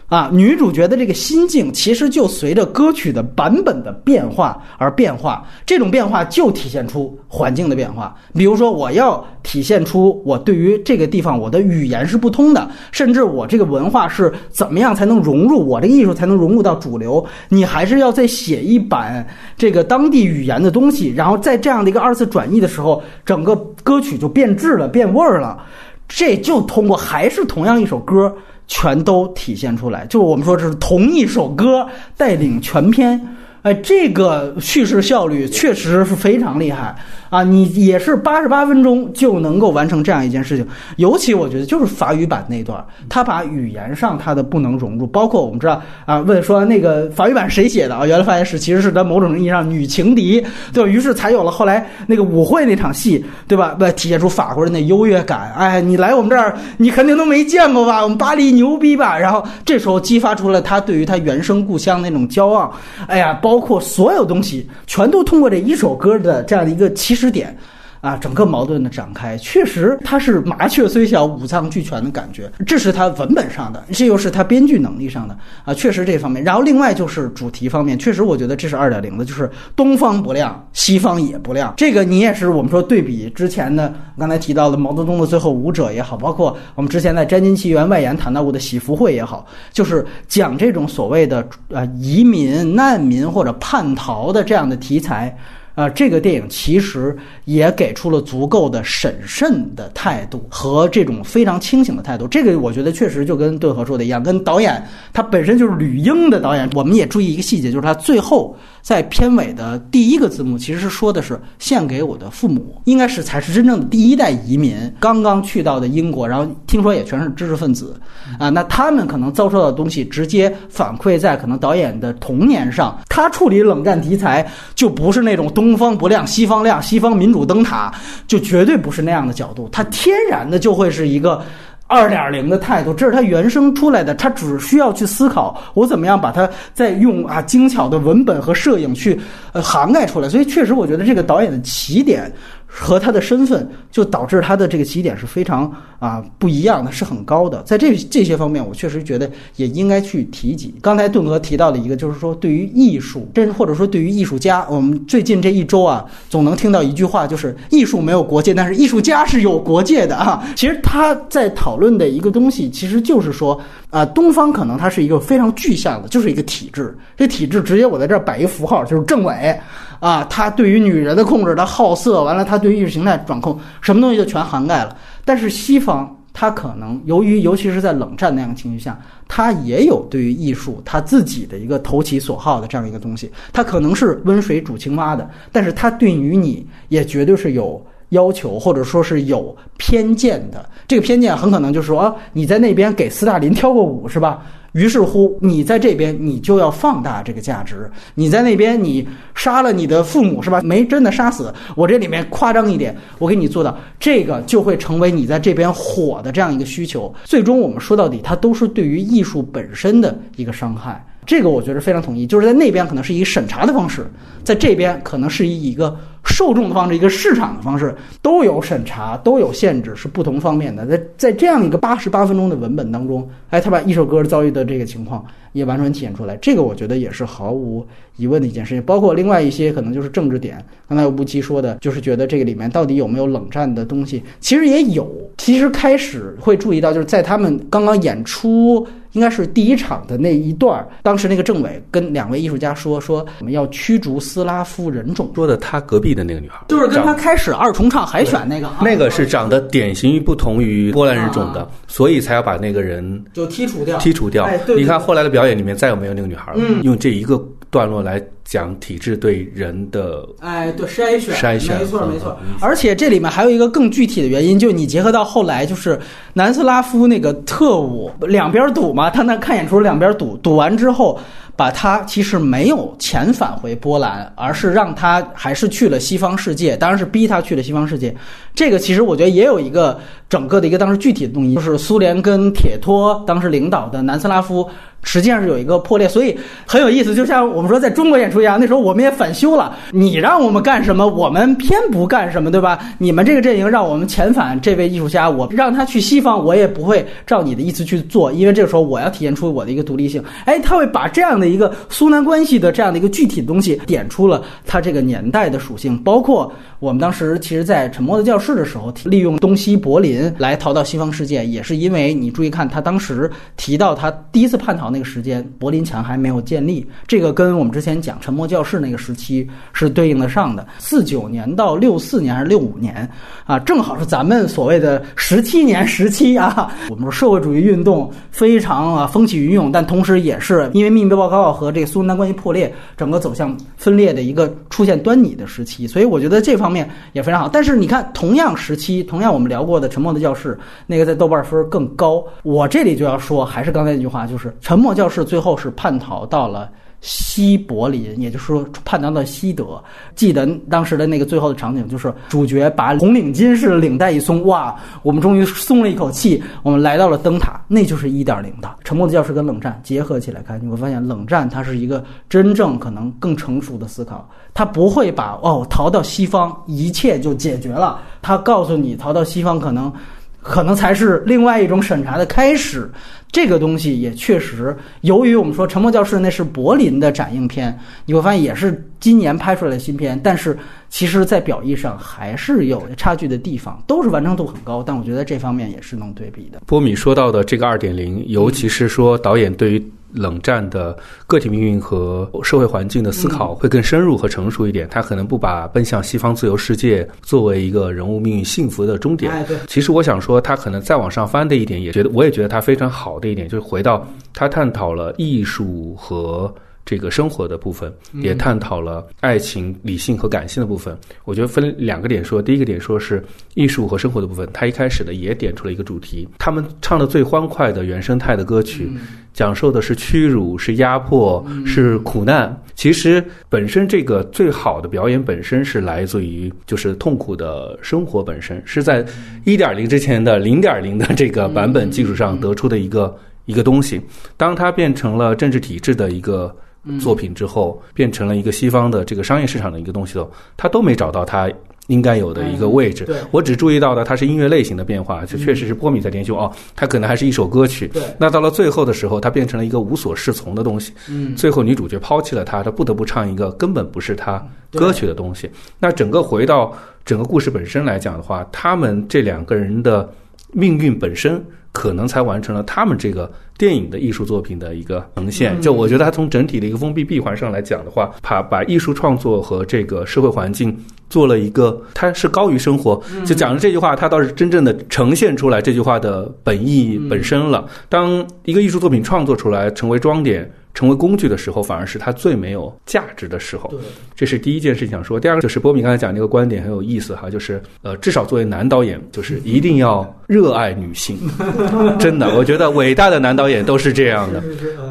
啊，女主角的这个心境其实就随着歌曲的版本的变化而变化，这种变化就体现出环境的变化。比如说，我要体现出我对于这个地方我的语言是不通的，甚至我这个文化是怎么样才能融入我这个艺术才能融入到主流，你还是要再写一版这个当地语言的东西，然后在这样的一个二次转译的时候，整个歌曲就变质了、变味儿了。这就通过还是同样一首歌。全都体现出来，就是我们说这是同一首歌带领全篇，哎，这个叙事效率确实是非常厉害。啊，你也是八十八分钟就能够完成这样一件事情，尤其我觉得就是法语版那段，他把语言上他的不能融入，包括我们知道啊，问说那个法语版谁写的啊？原来发现是其实是在某种意义上女情敌，对吧？于是才有了后来那个舞会那场戏，对吧？不体现出法国人的优越感。哎，你来我们这儿，你肯定都没见过吧？我们巴黎牛逼吧？然后这时候激发出了他对于他原生故乡那种骄傲。哎呀，包括所有东西，全都通过这一首歌的这样的一个起。支点，啊，整个矛盾的展开，确实它是麻雀虽小五脏俱全的感觉，这是它文本上的，这又是它编剧能力上的啊，确实这方面。然后另外就是主题方面，确实我觉得这是二点零的，就是东方不亮，西方也不亮。这个你也是我们说对比之前的，刚才提到的毛泽东的最后舞者也好，包括我们之前在《詹金奇缘》外延谈到过的喜福会也好，就是讲这种所谓的呃移民、难民或者叛逃的这样的题材。啊，这个电影其实也给出了足够的审慎的态度和这种非常清醒的态度。这个我觉得确实就跟顿河说的一样，跟导演他本身就是吕英的导演。我们也注意一个细节，就是他最后在片尾的第一个字幕其实是说的是“献给我的父母”，应该是才是真正的第一代移民刚刚去到的英国，然后听说也全是知识分子啊。那他们可能遭受到的东西直接反馈在可能导演的童年上。他处理冷战题材就不是那种东。方不亮西方亮，西方民主灯塔就绝对不是那样的角度，他天然的就会是一个二点零的态度，这是他原生出来的，他只需要去思考我怎么样把它再用啊精巧的文本和摄影去呃涵盖出来，所以确实我觉得这个导演的起点。和他的身份，就导致他的这个起点是非常啊不一样的，是很高的。在这这些方面，我确实觉得也应该去提及。刚才顿哥提到的一个，就是说对于艺术，真或者说对于艺术家，我们最近这一周啊，总能听到一句话，就是艺术没有国界，但是艺术家是有国界的啊。其实他在讨论的一个东西，其实就是说啊，东方可能它是一个非常具象的，就是一个体制。这体制直接我在这儿摆一符号，就是政委。啊，他对于女人的控制，他好色，完了，他对意识形态掌控，什么东西就全涵盖了。但是西方，他可能由于，尤其是在冷战那样情绪下，他也有对于艺术他自己的一个投其所好的这样一个东西。他可能是温水煮青蛙的，但是他对于你也绝对是有要求，或者说是有偏见的。这个偏见很可能就是说啊，你在那边给斯大林跳过舞是吧？于是乎，你在这边你就要放大这个价值；你在那边你杀了你的父母是吧？没真的杀死，我这里面夸张一点，我给你做到这个，就会成为你在这边火的这样一个需求。最终我们说到底，它都是对于艺术本身的一个伤害。这个我觉得非常统一，就是在那边可能是以审查的方式，在这边可能是以一个。受众的方式，一个市场的方式，都有审查，都有限制，是不同方面的。在在这样一个八十八分钟的文本当中，哎，他把一首歌遭遇的这个情况也完全体现出来。这个我觉得也是毫无疑问的一件事情。包括另外一些可能就是政治点，刚才吴奇说的，就是觉得这个里面到底有没有冷战的东西，其实也有。其实开始会注意到，就是在他们刚刚演出。应该是第一场的那一段，当时那个政委跟两位艺术家说：“说我们要驱逐斯拉夫人种。”说的他隔壁的那个女孩，就是跟她开始二重唱海选那个，那个是长得典型于不同于波兰人种的，所以才要把那个人就剔除掉。剔除掉。你看后来的表演里面再有没有那个女孩了？用这一个段落来。讲体制对人的哎，对筛选，筛选，没错没错。而且这里面还有一个更具体的原因，就你结合到后来，就是南斯拉夫那个特务两边堵嘛，他那看演出两边堵，堵完之后。把他其实没有遣返回波兰，而是让他还是去了西方世界，当然是逼他去了西方世界。这个其实我觉得也有一个整个的一个当时具体的动因，就是苏联跟铁托当时领导的南斯拉夫。实际上是有一个破裂，所以很有意思。就像我们说在中国演出一样，那时候我们也反修了。你让我们干什么，我们偏不干什么，对吧？你们这个阵营让我们遣返这位艺术家，我让他去西方，我也不会照你的意思去做，因为这个时候我要体现出我的一个独立性。哎，他会把这样的一个苏南关系的这样的一个具体的东西点出了他这个年代的属性，包括我们当时其实，在沉默的教室的时候，利用东西柏林来逃到西方世界，也是因为你注意看他当时提到他第一次叛逃那那个时间，柏林墙还没有建立，这个跟我们之前讲沉默教室那个时期是对应得上的。四九年到六四年还是六五年啊，正好是咱们所谓的十七年时期啊。我们说社会主义运动非常啊风起云涌，但同时也是因为秘密报告和这个苏丹关系破裂，整个走向分裂的一个出现端倪的时期。所以我觉得这方面也非常好。但是你看，同样时期，同样我们聊过的沉默的教室，那个在豆瓣分更高。我这里就要说，还是刚才那句话，就是沉沉默教室最后是叛逃到了。西柏林，也就是说叛逃到西德。记得当时的那个最后的场景，就是主角把红领巾式的领带一松，哇，我们终于松了一口气，我们来到了灯塔，那就是一点零的沉默的教室跟冷战结合起来看，你会发现冷战它是一个真正可能更成熟的思考，它不会把哦逃到西方一切就解决了，它告诉你逃到西方可能。可能才是另外一种审查的开始，这个东西也确实，由于我们说《沉默教室》那是柏林的展映片，你会发现也是今年拍出来的新片，但是其实在表意上还是有差距的地方，都是完成度很高，但我觉得这方面也是能对比的。波米说到的这个二点零，尤其是说导演对于。冷战的个体命运和社会环境的思考会更深入和成熟一点，他可能不把奔向西方自由世界作为一个人物命运幸福的终点。其实我想说，他可能再往上翻的一点，也觉得我也觉得他非常好的一点，就是回到他探讨了艺术和。这个生活的部分也探讨了爱情、理性和感性的部分。我觉得分两个点说，第一个点说是艺术和生活的部分。他一开始呢也点出了一个主题，他们唱的最欢快的原生态的歌曲，讲授的是屈辱、是压迫、是苦难。其实本身这个最好的表演本身是来自于就是痛苦的生活本身，是在一点零之前的零点零的这个版本基础上得出的一个一个东西。当它变成了政治体制的一个。作品之后变成了一个西方的这个商业市场的一个东西了，他都没找到他应该有的一个位置。我只注意到的它是音乐类型的变化，就确实是波米在研究哦，它可能还是一首歌曲。那到了最后的时候，它变成了一个无所适从的东西。嗯，最后女主角抛弃了他，她不得不唱一个根本不是他歌曲的东西。那整个回到整个故事本身来讲的话，他们这两个人的命运本身。可能才完成了他们这个电影的艺术作品的一个呈现。就我觉得，它从整体的一个封闭闭环上来讲的话，把把艺术创作和这个社会环境做了一个，它是高于生活。就讲了这句话，它倒是真正的呈现出来这句话的本意本身了。当一个艺术作品创作出来，成为装点。成为工具的时候，反而是它最没有价值的时候。对，这是第一件事情想说。第二个就是波米刚才讲那个观点很有意思哈，就是呃，至少作为男导演，就是一定要热爱女性。真的，我觉得伟大的男导演都是这样的。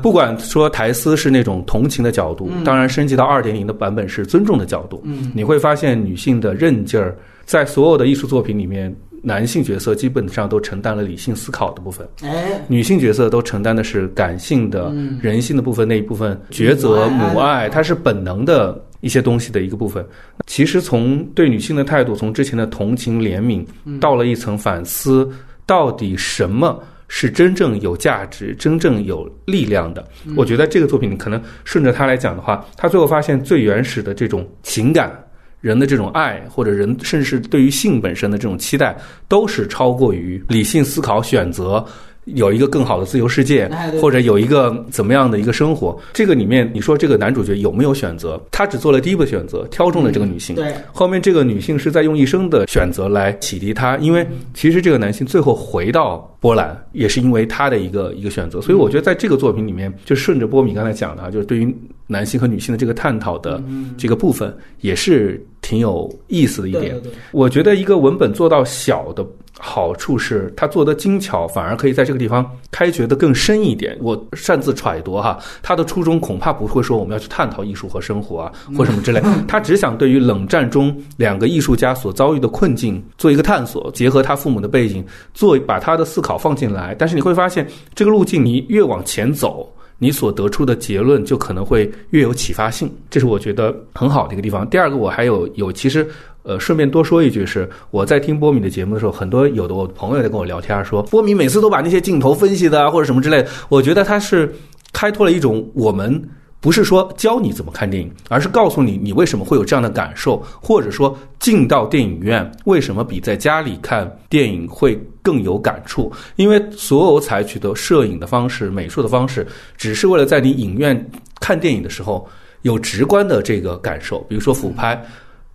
不管说台词是那种同情的角度，当然升级到二点零的版本是尊重的角度。嗯，你会发现女性的韧劲儿，在所有的艺术作品里面。男性角色基本上都承担了理性思考的部分，哎，女性角色都承担的是感性的、人性的部分那一部分抉择、母爱，它是本能的一些东西的一个部分。其实从对女性的态度，从之前的同情、怜悯，到了一层反思，到底什么是真正有价值、真正有力量的？我觉得这个作品可能顺着它来讲的话，他最后发现最原始的这种情感。人的这种爱，或者人甚至对于性本身的这种期待，都是超过于理性思考、选择。有一个更好的自由世界，或者有一个怎么样的一个生活？这个里面，你说这个男主角有没有选择？他只做了第一步选择，挑中了这个女性。对，后面这个女性是在用一生的选择来启迪他，因为其实这个男性最后回到波兰，也是因为他的一个一个选择。所以我觉得在这个作品里面，就顺着波米刚才讲的，就是对于男性和女性的这个探讨的这个部分，也是挺有意思的一点。我觉得一个文本做到小的。好处是他做的精巧，反而可以在这个地方开掘的更深一点。我擅自揣度哈，他的初衷恐怕不会说我们要去探讨艺术和生活啊，或什么之类。他只想对于冷战中两个艺术家所遭遇的困境做一个探索，结合他父母的背景，做把他的思考放进来。但是你会发现，这个路径你越往前走。你所得出的结论就可能会越有启发性，这是我觉得很好的一个地方。第二个，我还有有其实呃，顺便多说一句是，我在听波米的节目的时候，很多有的我朋友在跟我聊天说，波米每次都把那些镜头分析的啊或者什么之类，我觉得他是开拓了一种我们。不是说教你怎么看电影，而是告诉你你为什么会有这样的感受，或者说进到电影院为什么比在家里看电影会更有感触。因为所有采取的摄影的方式、美术的方式，只是为了在你影院看电影的时候有直观的这个感受。比如说俯拍，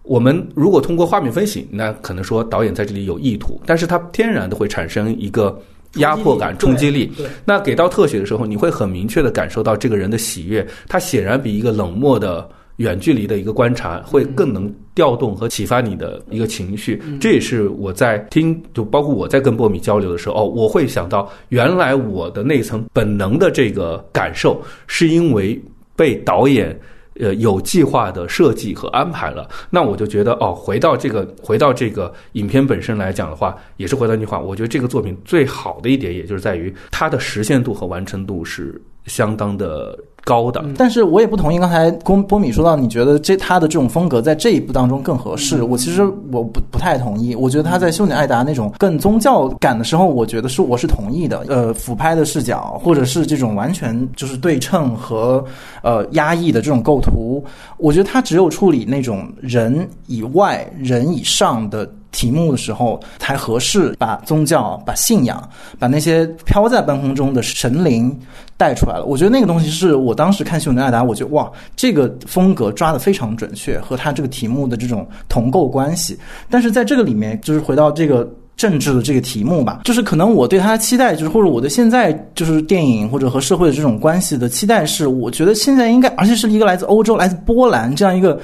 我们如果通过画面分析，那可能说导演在这里有意图，但是它天然的会产生一个。压迫感、冲击力，那给到特写的时候，你会很明确的感受到这个人的喜悦。他显然比一个冷漠的远距离的一个观察会更能调动和启发你的一个情绪。这也是我在听，就包括我在跟波米交流的时候，哦，我会想到，原来我的那层本能的这个感受，是因为被导演。呃，有计划的设计和安排了，那我就觉得哦，回到这个，回到这个影片本身来讲的话，也是回到那句话，我觉得这个作品最好的一点，也就是在于它的实现度和完成度是相当的。高的，但是我也不同意刚才波波米说到，你觉得这他的这种风格在这一部当中更合适？我其实我不不太同意。我觉得他在《修女艾达》那种更宗教感的时候，我觉得是我是同意的。呃，俯拍的视角，或者是这种完全就是对称和呃压抑的这种构图，我觉得他只有处理那种人以外、人以上的。题目的时候才合适，把宗教、把信仰、把那些飘在半空中的神灵带出来了。我觉得那个东西是我当时看《秀女艾达》，我觉得哇，这个风格抓得非常准确，和他这个题目的这种同构关系。但是在这个里面，就是回到这个。政治的这个题目吧，就是可能我对他的期待，就是或者我对现在就是电影或者和社会的这种关系的期待是，我觉得现在应该，而且是一个来自欧洲、来自波兰这样一个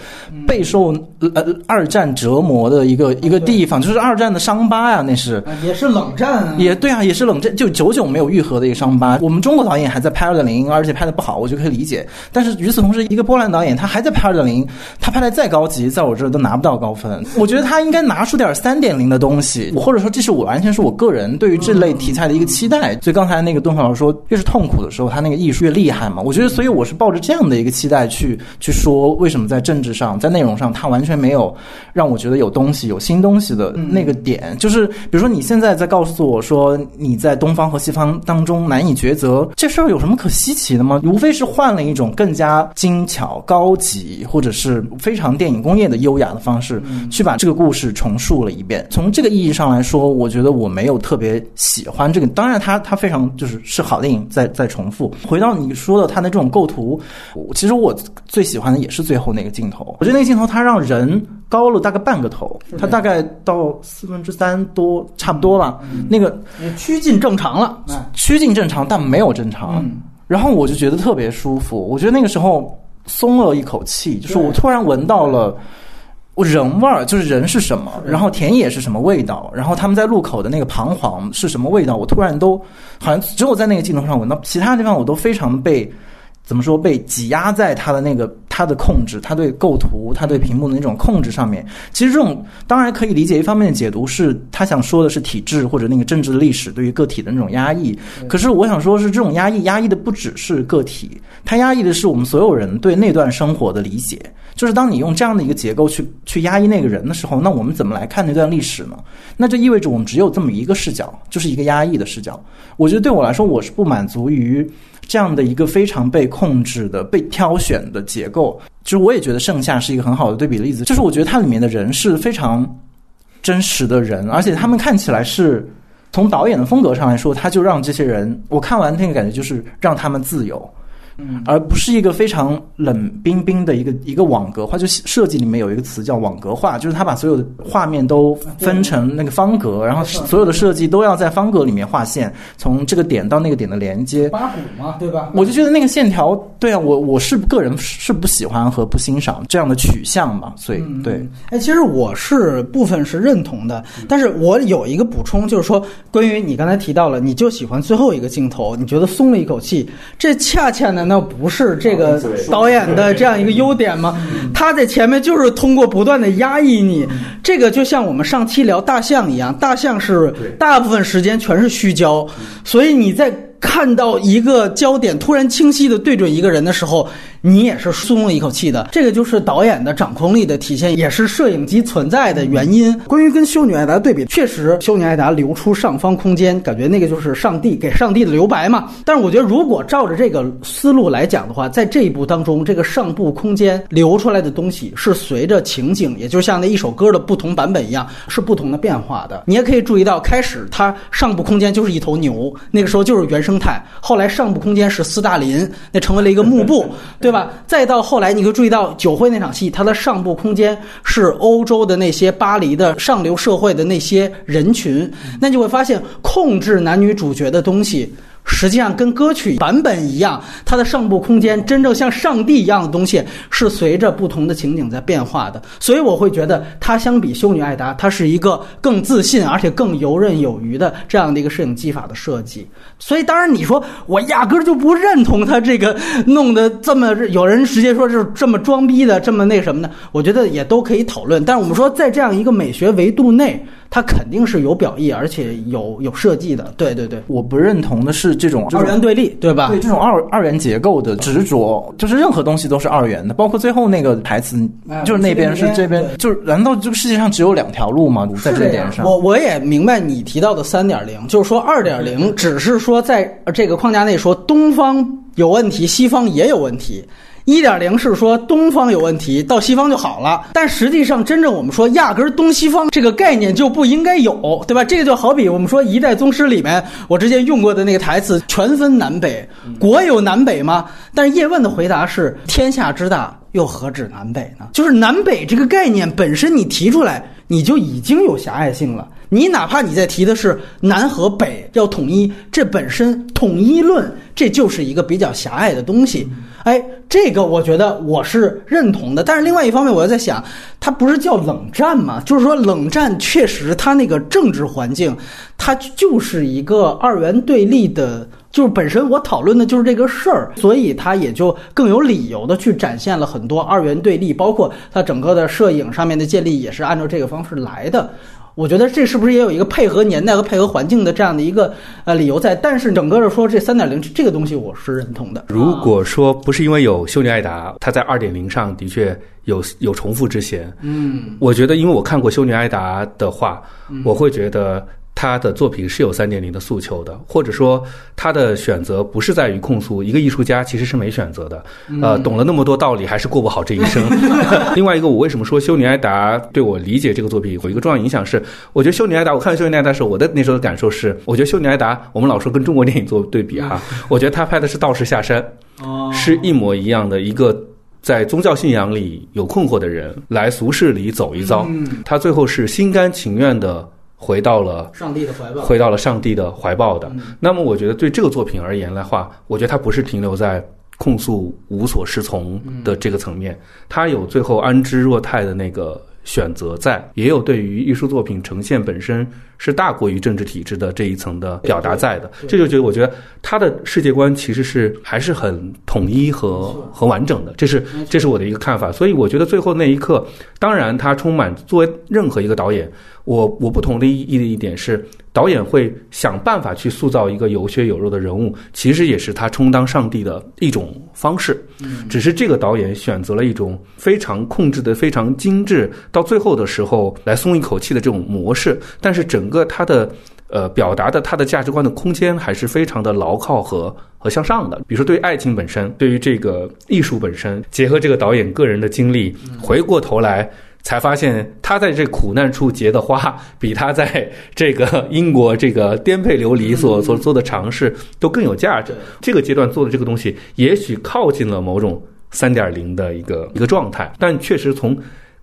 备受呃二战折磨的一个一个地方，就是二战的伤疤呀，那是也是冷战，也对啊，也是冷战，就久久没有愈合的一个伤疤。我们中国导演还在拍二点零，而且拍的不好，我就可以理解。但是与此同时，一个波兰导演他还在拍二点零，他拍的再高级，在我这儿都拿不到高分。我觉得他应该拿出点三点零的东西，或者说。这是我完全是我个人对于这类题材的一个期待。所以刚才那个敦煌老师说，越是痛苦的时候，他那个艺术越厉害嘛。我觉得，所以我是抱着这样的一个期待去去说，为什么在政治上、在内容上，他完全没有让我觉得有东西、有新东西的那个点。就是比如说，你现在在告诉我说，你在东方和西方当中难以抉择，这事儿有什么可稀奇的吗？无非是换了一种更加精巧、高级，或者是非常电影工业的优雅的方式，去把这个故事重述了一遍。从这个意义上来说。说，我觉得我没有特别喜欢这个。当然，它它非常就是是好电影，在在重复。回到你说的它的这种构图，其实我最喜欢的也是最后那个镜头。我觉得那个镜头它让人高了大概半个头，它大概到四分之三多，差不多吧。那个趋近正常了，趋近正常，但没有正常。然后我就觉得特别舒服。我觉得那个时候松了一口气，就是我突然闻到了。我人味儿就是人是什么，然后田野是什么味道，然后他们在路口的那个彷徨是什么味道，我突然都好像只有在那个镜头上闻到，其他地方我都非常被怎么说被挤压在他的那个他的控制，他对构图，他对屏幕的那种控制上面。其实这种当然可以理解，一方面的解读是他想说的是体制或者那个政治的历史对于个体的那种压抑，可是我想说是这种压抑，压抑的不只是个体，它压抑的是我们所有人对那段生活的理解。就是当你用这样的一个结构去去压抑那个人的时候，那我们怎么来看那段历史呢？那就意味着我们只有这么一个视角，就是一个压抑的视角。我觉得对我来说，我是不满足于这样的一个非常被控制的、被挑选的结构。其实我也觉得《盛夏》是一个很好的对比例子。就是我觉得它里面的人是非常真实的人，而且他们看起来是从导演的风格上来说，他就让这些人，我看完那个感觉就是让他们自由。而不是一个非常冷冰冰的一个一个网格化。就设计里面有一个词叫网格化，就是它把所有的画面都分成那个方格，然后所有的设计都要在方格里面画线，从这个点到那个点的连接。八股嘛，对吧？我就觉得那个线条，对啊，我我是个人是不喜欢和不欣赏这样的取向嘛，所以对。哎，其实我是部分是认同的，但是我有一个补充，就是说关于你刚才提到了，你就喜欢最后一个镜头，你觉得松了一口气，这恰恰难道不是这个导演的这样一个优点吗？他在前面就是通过不断的压抑你，这个就像我们上期聊大象一样，大象是大部分时间全是虚焦，所以你在。看到一个焦点突然清晰的对准一个人的时候，你也是松了一口气的。这个就是导演的掌控力的体现，也是摄影机存在的原因。关于跟修女艾达对比，确实修女艾达留出上方空间，感觉那个就是上帝给上帝的留白嘛。但是我觉得，如果照着这个思路来讲的话，在这一部当中，这个上部空间留出来的东西是随着情景，也就像那一首歌的不同版本一样，是不同的变化的。你也可以注意到，开始它上部空间就是一头牛，那个时候就是原始。生态，后来上部空间是斯大林，那成为了一个幕布，对吧？再到后来，你会注意到酒会那场戏，它的上部空间是欧洲的那些巴黎的上流社会的那些人群，那就会发现控制男女主角的东西。实际上跟歌曲版本一样，它的上部空间真正像上帝一样的东西是随着不同的情景在变化的，所以我会觉得它相比修女艾达，它是一个更自信而且更游刃有余的这样的一个摄影技法的设计。所以当然你说我压根儿就不认同他这个弄得这么，有人直接说是这么装逼的，这么那什么的，我觉得也都可以讨论。但是我们说在这样一个美学维度内。它肯定是有表意，而且有有设计的。对对对，我不认同的是这种二元对立，对吧？对这种二二元结构的执着，就是任何东西都是二元的，包括最后那个台词，就是那边是这边，就是难道这个世界上只有两条路吗？在这点上，我我也明白你提到的三点零，就是说二点零只是说在这个框架内说东方有问题，西方也有问题。一点零是说东方有问题，到西方就好了。但实际上，真正我们说压根儿东西方这个概念就不应该有，对吧？这个就好比我们说《一代宗师》里面我之前用过的那个台词：“全分南北，国有南北吗？”但是叶问的回答是：“天下之大，又何止南北呢？”就是南北这个概念本身，你提出来你就已经有狭隘性了。你哪怕你在提的是南和北要统一，这本身统一论这就是一个比较狭隘的东西。哎，这个我觉得我是认同的，但是另外一方面，我又在想，它不是叫冷战吗？就是说，冷战确实它那个政治环境，它就是一个二元对立的，就是本身我讨论的就是这个事儿，所以它也就更有理由的去展现了很多二元对立，包括它整个的摄影上面的建立也是按照这个方式来的。我觉得这是不是也有一个配合年代和配合环境的这样的一个呃理由在？但是整个的说这三点零这个东西我是认同的。如果说不是因为有修女艾达，它在二点零上的确有有重复之嫌。嗯，我觉得因为我看过修女艾达的话，我会觉得。他的作品是有三点零的诉求的，或者说他的选择不是在于控诉一个艺术家其实是没选择的，呃，懂了那么多道理还是过不好这一生。另外一个，我为什么说修女艾达对我理解这个作品有一个重要影响是，我觉得修女艾达，我看修女艾达的时候，我的那时候的感受是，我觉得修女艾达，我们老说跟中国电影做对比哈，我觉得他拍的是道士下山，是一模一样的一个在宗教信仰里有困惑的人来俗世里走一遭，他最后是心甘情愿的。回到了上帝的怀抱，回到了上帝的怀抱的。那么，我觉得对这个作品而言的话，我觉得它不是停留在控诉无所适从的这个层面，它有最后安之若泰的那个。选择在，也有对于艺术作品呈现本身是大过于政治体制的这一层的表达在的，这就觉得我觉得他的世界观其实是还是很统一和和完整的，这是这是我的一个看法。所以我觉得最后那一刻，当然他充满作为任何一个导演，我我不同的意义的一点是。导演会想办法去塑造一个有血有肉的人物，其实也是他充当上帝的一种方式。嗯，只是这个导演选择了一种非常控制的、非常精致，到最后的时候来松一口气的这种模式。但是整个他的呃表达的他的价值观的空间还是非常的牢靠和和向上的。比如说，对爱情本身，对于这个艺术本身，结合这个导演个人的经历，回过头来。才发现他在这苦难处结的花，比他在这个英国这个颠沛流离所所做的尝试都更有价值。这个阶段做的这个东西，也许靠近了某种三点零的一个一个状态，但确实从。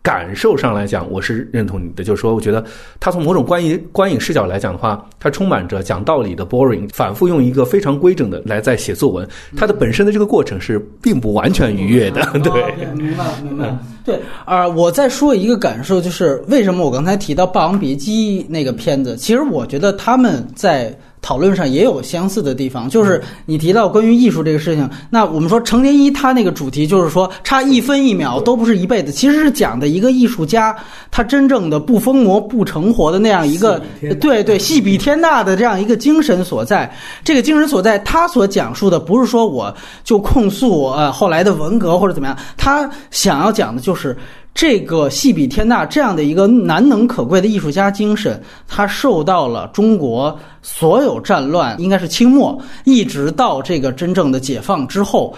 感受上来讲，我是认同你的，就是说，我觉得他从某种观影观影视角来讲的话，他充满着讲道理的 boring，反复用一个非常规整的来在写作文，它的本身的这个过程是并不完全愉悦的。对，明白明白。对，啊，我再说一个感受，就是为什么我刚才提到《霸王别姬》那个片子，其实我觉得他们在。讨论上也有相似的地方，就是你提到关于艺术这个事情，那我们说程蝶衣他那个主题就是说差一分一秒都不是一辈子，其实是讲的一个艺术家他真正的不疯魔不成活的那样一个对对戏比天大的这样一个精神所在。这个精神所在，他所讲述的不是说我就控诉呃后来的文革或者怎么样，他想要讲的就是。这个戏比天大这样的一个难能可贵的艺术家精神，他受到了中国所有战乱，应该是清末一直到这个真正的解放之后。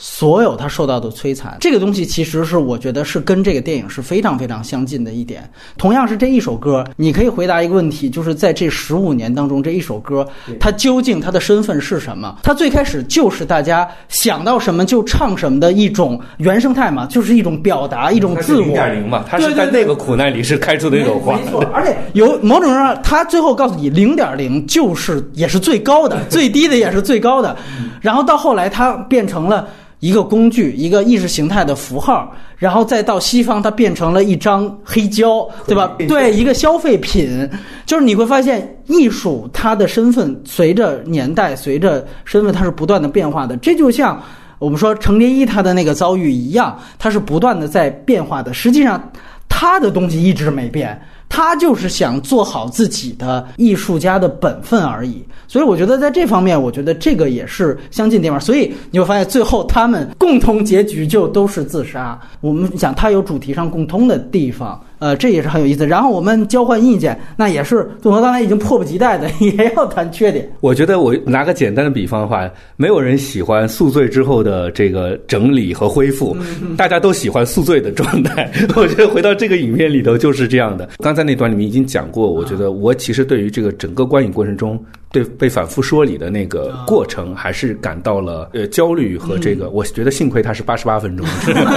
所有他受到的摧残，这个东西其实是我觉得是跟这个电影是非常非常相近的一点。同样是这一首歌，你可以回答一个问题，就是在这十五年当中，这一首歌它究竟它的身份是什么？它最开始就是大家想到什么就唱什么的一种原生态嘛，就是一种表达，一种自我。零点零嘛，它是在那个苦难里是开出的一朵花。没错，而且有某种上，他最后告诉你，零点零就是也是最高的，最低的也是最高的。然后到后来，它变成了。一个工具，一个意识形态的符号，然后再到西方，它变成了一张黑胶，对吧？对，一个消费品，就是你会发现，艺术它的身份随着年代、随着身份，它是不断的变化的。这就像我们说程蝶衣他的那个遭遇一样，它是不断的在变化的。实际上，他的东西一直没变。他就是想做好自己的艺术家的本分而已，所以我觉得在这方面，我觉得这个也是相近地方。所以你会发现，最后他们共同结局就都是自杀。我们讲他有主题上共通的地方。呃，这也是很有意思。然后我们交换意见，那也是总和刚才已经迫不及待的，也要谈缺点。我觉得我拿个简单的比方的话，没有人喜欢宿醉之后的这个整理和恢复，大家都喜欢宿醉的状态。我觉得回到这个影片里头就是这样的。刚才那段里面已经讲过，我觉得我其实对于这个整个观影过程中。对被反复说理的那个过程，还是感到了呃焦虑和这个。我觉得幸亏他是八十八分钟，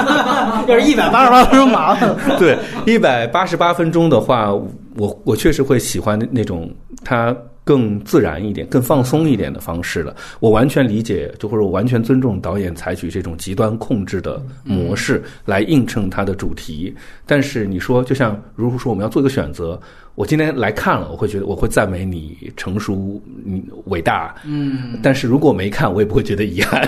要是一百八十八分钟麻烦。对，一百八十八分钟的话，我我确实会喜欢那种它更自然一点、更放松一点的方式了。我完全理解，就或者我完全尊重导演采取这种极端控制的模式来映衬它的主题。但是你说，就像如果说我们要做一个选择。我今天来看了，我会觉得我会赞美你成熟、你伟大。嗯，但是如果没看，我也不会觉得遗憾。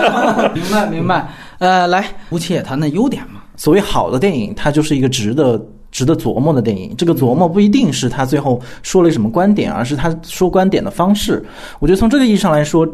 明白，明白。呃，来，吴奇也谈谈优点嘛。所谓好的电影，它就是一个值得、值得琢磨的电影。这个琢磨不一定是他最后说了什么观点，而是他说观点的方式。我觉得从这个意义上来说。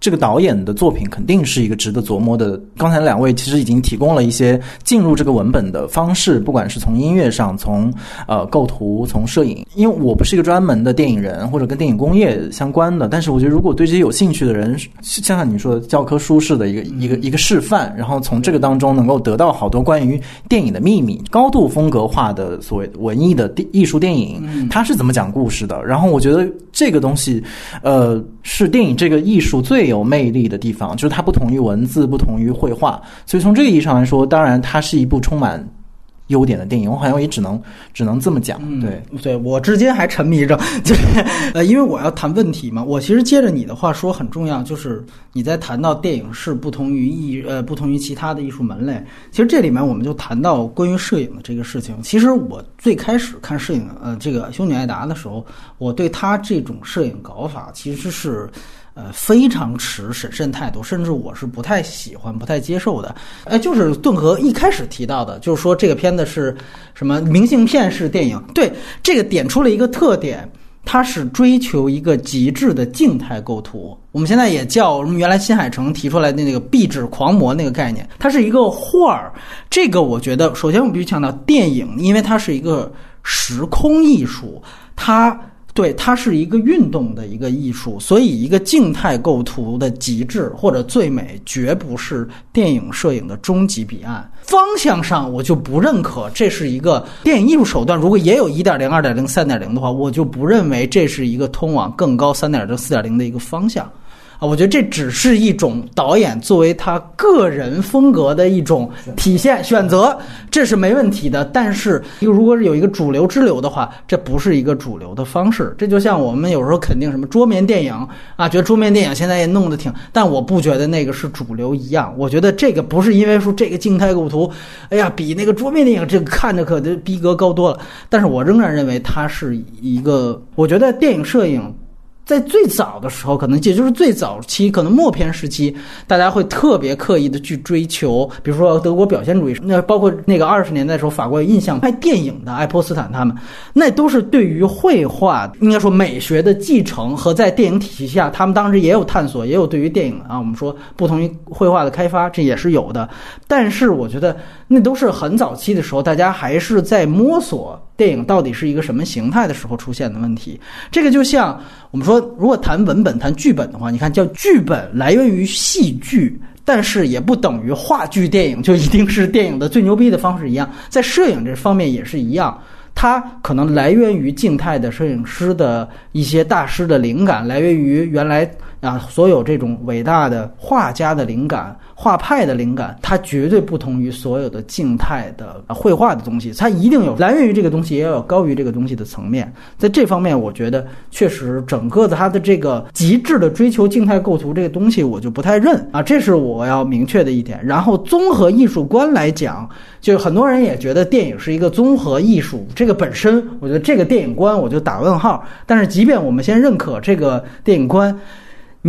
这个导演的作品肯定是一个值得琢磨的。刚才两位其实已经提供了一些进入这个文本的方式，不管是从音乐上，从呃构图，从摄影。因为我不是一个专门的电影人或者跟电影工业相关的，但是我觉得如果对这些有兴趣的人，像像你说的教科书式的一个一个一个示范，然后从这个当中能够得到好多关于电影的秘密，高度风格化的所谓文艺的艺术电影，它是怎么讲故事的？然后我觉得这个东西，呃，是电影这个艺术最。有魅力的地方就是它不同于文字，不同于绘画，所以从这个意义上来说，当然它是一部充满优点的电影。我好像也只能只能这么讲。对，对我至今还沉迷着，就是呃，因为我要谈问题嘛。我其实接着你的话说很重要，就是你在谈到电影是不同于艺呃不同于其他的艺术门类。其实这里面我们就谈到关于摄影的这个事情。其实我最开始看摄影呃这个修女艾达的时候，我对他这种摄影搞法其实是。呃，非常持审慎态度，甚至我是不太喜欢、不太接受的。哎，就是顿河一开始提到的，就是说这个片子是什么明信片式电影？对，这个点出了一个特点，它是追求一个极致的静态构图。我们现在也叫什么？原来新海诚提出来的那个壁纸狂魔那个概念，它是一个画儿。这个我觉得，首先我们必须强调，电影因为它是一个时空艺术，它。对，它是一个运动的一个艺术，所以一个静态构图的极致或者最美，绝不是电影摄影的终极彼岸。方向上，我就不认可这是一个电影艺术手段。如果也有一点零、二点零、三点零的话，我就不认为这是一个通往更高三点零、四点零的一个方向。啊，我觉得这只是一种导演作为他个人风格的一种体现选择，这是没问题的。但是，如果是有一个主流支流的话，这不是一个主流的方式。这就像我们有时候肯定什么桌面电影啊，觉得桌面电影现在也弄得挺，但我不觉得那个是主流一样。我觉得这个不是因为说这个静态构图，哎呀，比那个桌面电影这个看着可的逼格高多了。但是我仍然认为它是一个，我觉得电影摄影。在最早的时候，可能也就是最早期，可能默片时期，大家会特别刻意的去追求，比如说德国表现主义，那包括那个二十年代的时候，法国有印象拍电影的爱泼斯坦他们，那都是对于绘画应该说美学的继承和在电影体系下，他们当时也有探索，也有对于电影啊，我们说不同于绘画的开发，这也是有的。但是我觉得那都是很早期的时候，大家还是在摸索。电影到底是一个什么形态的时候出现的问题？这个就像我们说，如果谈文本、谈剧本的话，你看叫剧本来源于戏剧，但是也不等于话剧电影就一定是电影的最牛逼的方式一样，在摄影这方面也是一样，它可能来源于静态的摄影师的一些大师的灵感，来源于原来。啊，所有这种伟大的画家的灵感、画派的灵感，它绝对不同于所有的静态的绘画的东西，它一定有来源于这个东西，也有高于这个东西的层面。在这方面，我觉得确实整个的它的这个极致的追求静态构图这个东西，我就不太认啊，这是我要明确的一点。然后综合艺术观来讲，就很多人也觉得电影是一个综合艺术，这个本身，我觉得这个电影观我就打问号。但是，即便我们先认可这个电影观。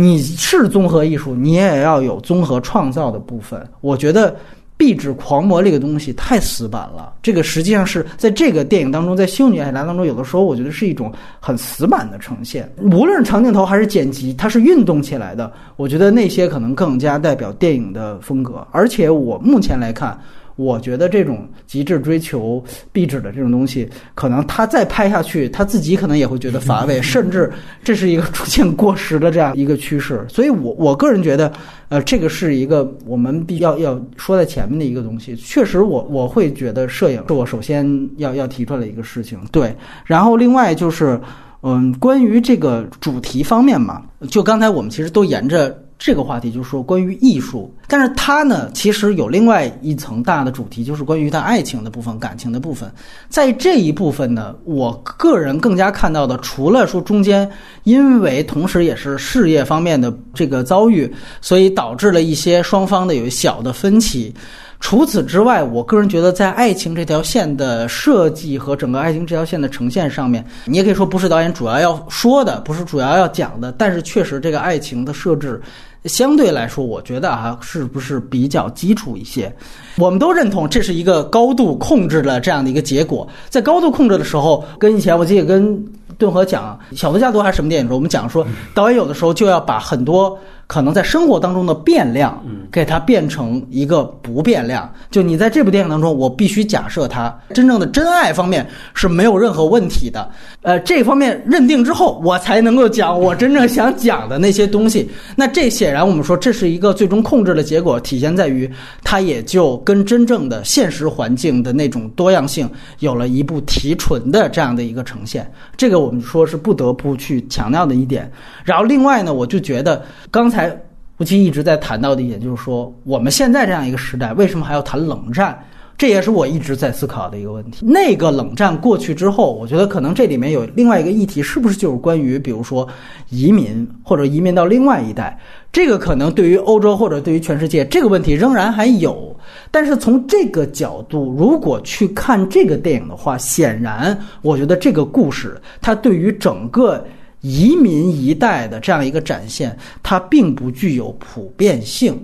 你是综合艺术，你也要有综合创造的部分。我觉得壁纸狂魔这个东西太死板了，这个实际上是在这个电影当中，在《修女爱兰》当中，有的时候我觉得是一种很死板的呈现。无论是长镜头还是剪辑，它是运动起来的。我觉得那些可能更加代表电影的风格。而且我目前来看。我觉得这种极致追求壁纸的这种东西，可能他再拍下去，他自己可能也会觉得乏味，甚至这是一个逐渐过时的这样一个趋势。所以，我我个人觉得，呃，这个是一个我们必要要说在前面的一个东西。确实，我我会觉得摄影是我首先要要提出来的一个事情。对，然后另外就是，嗯，关于这个主题方面嘛，就刚才我们其实都沿着。这个话题就是说关于艺术，但是它呢，其实有另外一层大的主题，就是关于它爱情的部分、感情的部分。在这一部分呢，我个人更加看到的，除了说中间因为同时也是事业方面的这个遭遇，所以导致了一些双方的有小的分歧。除此之外，我个人觉得在爱情这条线的设计和整个爱情这条线的呈现上面，你也可以说不是导演主要要说的，不是主要要讲的，但是确实这个爱情的设置。相对来说，我觉得啊，是不是比较基础一些？我们都认同这是一个高度控制的这样的一个结果。在高度控制的时候，跟以前我记得跟顿河讲《小偷家族》还是什么电影时候，我们讲说导演有的时候就要把很多。可能在生活当中的变量，给它变成一个不变量。就你在这部电影当中，我必须假设它真正的真爱方面是没有任何问题的。呃，这方面认定之后，我才能够讲我真正想讲的那些东西。那这显然我们说这是一个最终控制的结果，体现在于它也就跟真正的现实环境的那种多样性有了一步提纯的这样的一个呈现。这个我们说是不得不去强调的一点。然后另外呢，我就觉得刚才。吴奇一直在谈到的一点就是说，我们现在这样一个时代，为什么还要谈冷战？这也是我一直在思考的一个问题。那个冷战过去之后，我觉得可能这里面有另外一个议题，是不是就是关于，比如说移民或者移民到另外一代？这个可能对于欧洲或者对于全世界，这个问题仍然还有。但是从这个角度，如果去看这个电影的话，显然我觉得这个故事它对于整个。移民一代的这样一个展现，它并不具有普遍性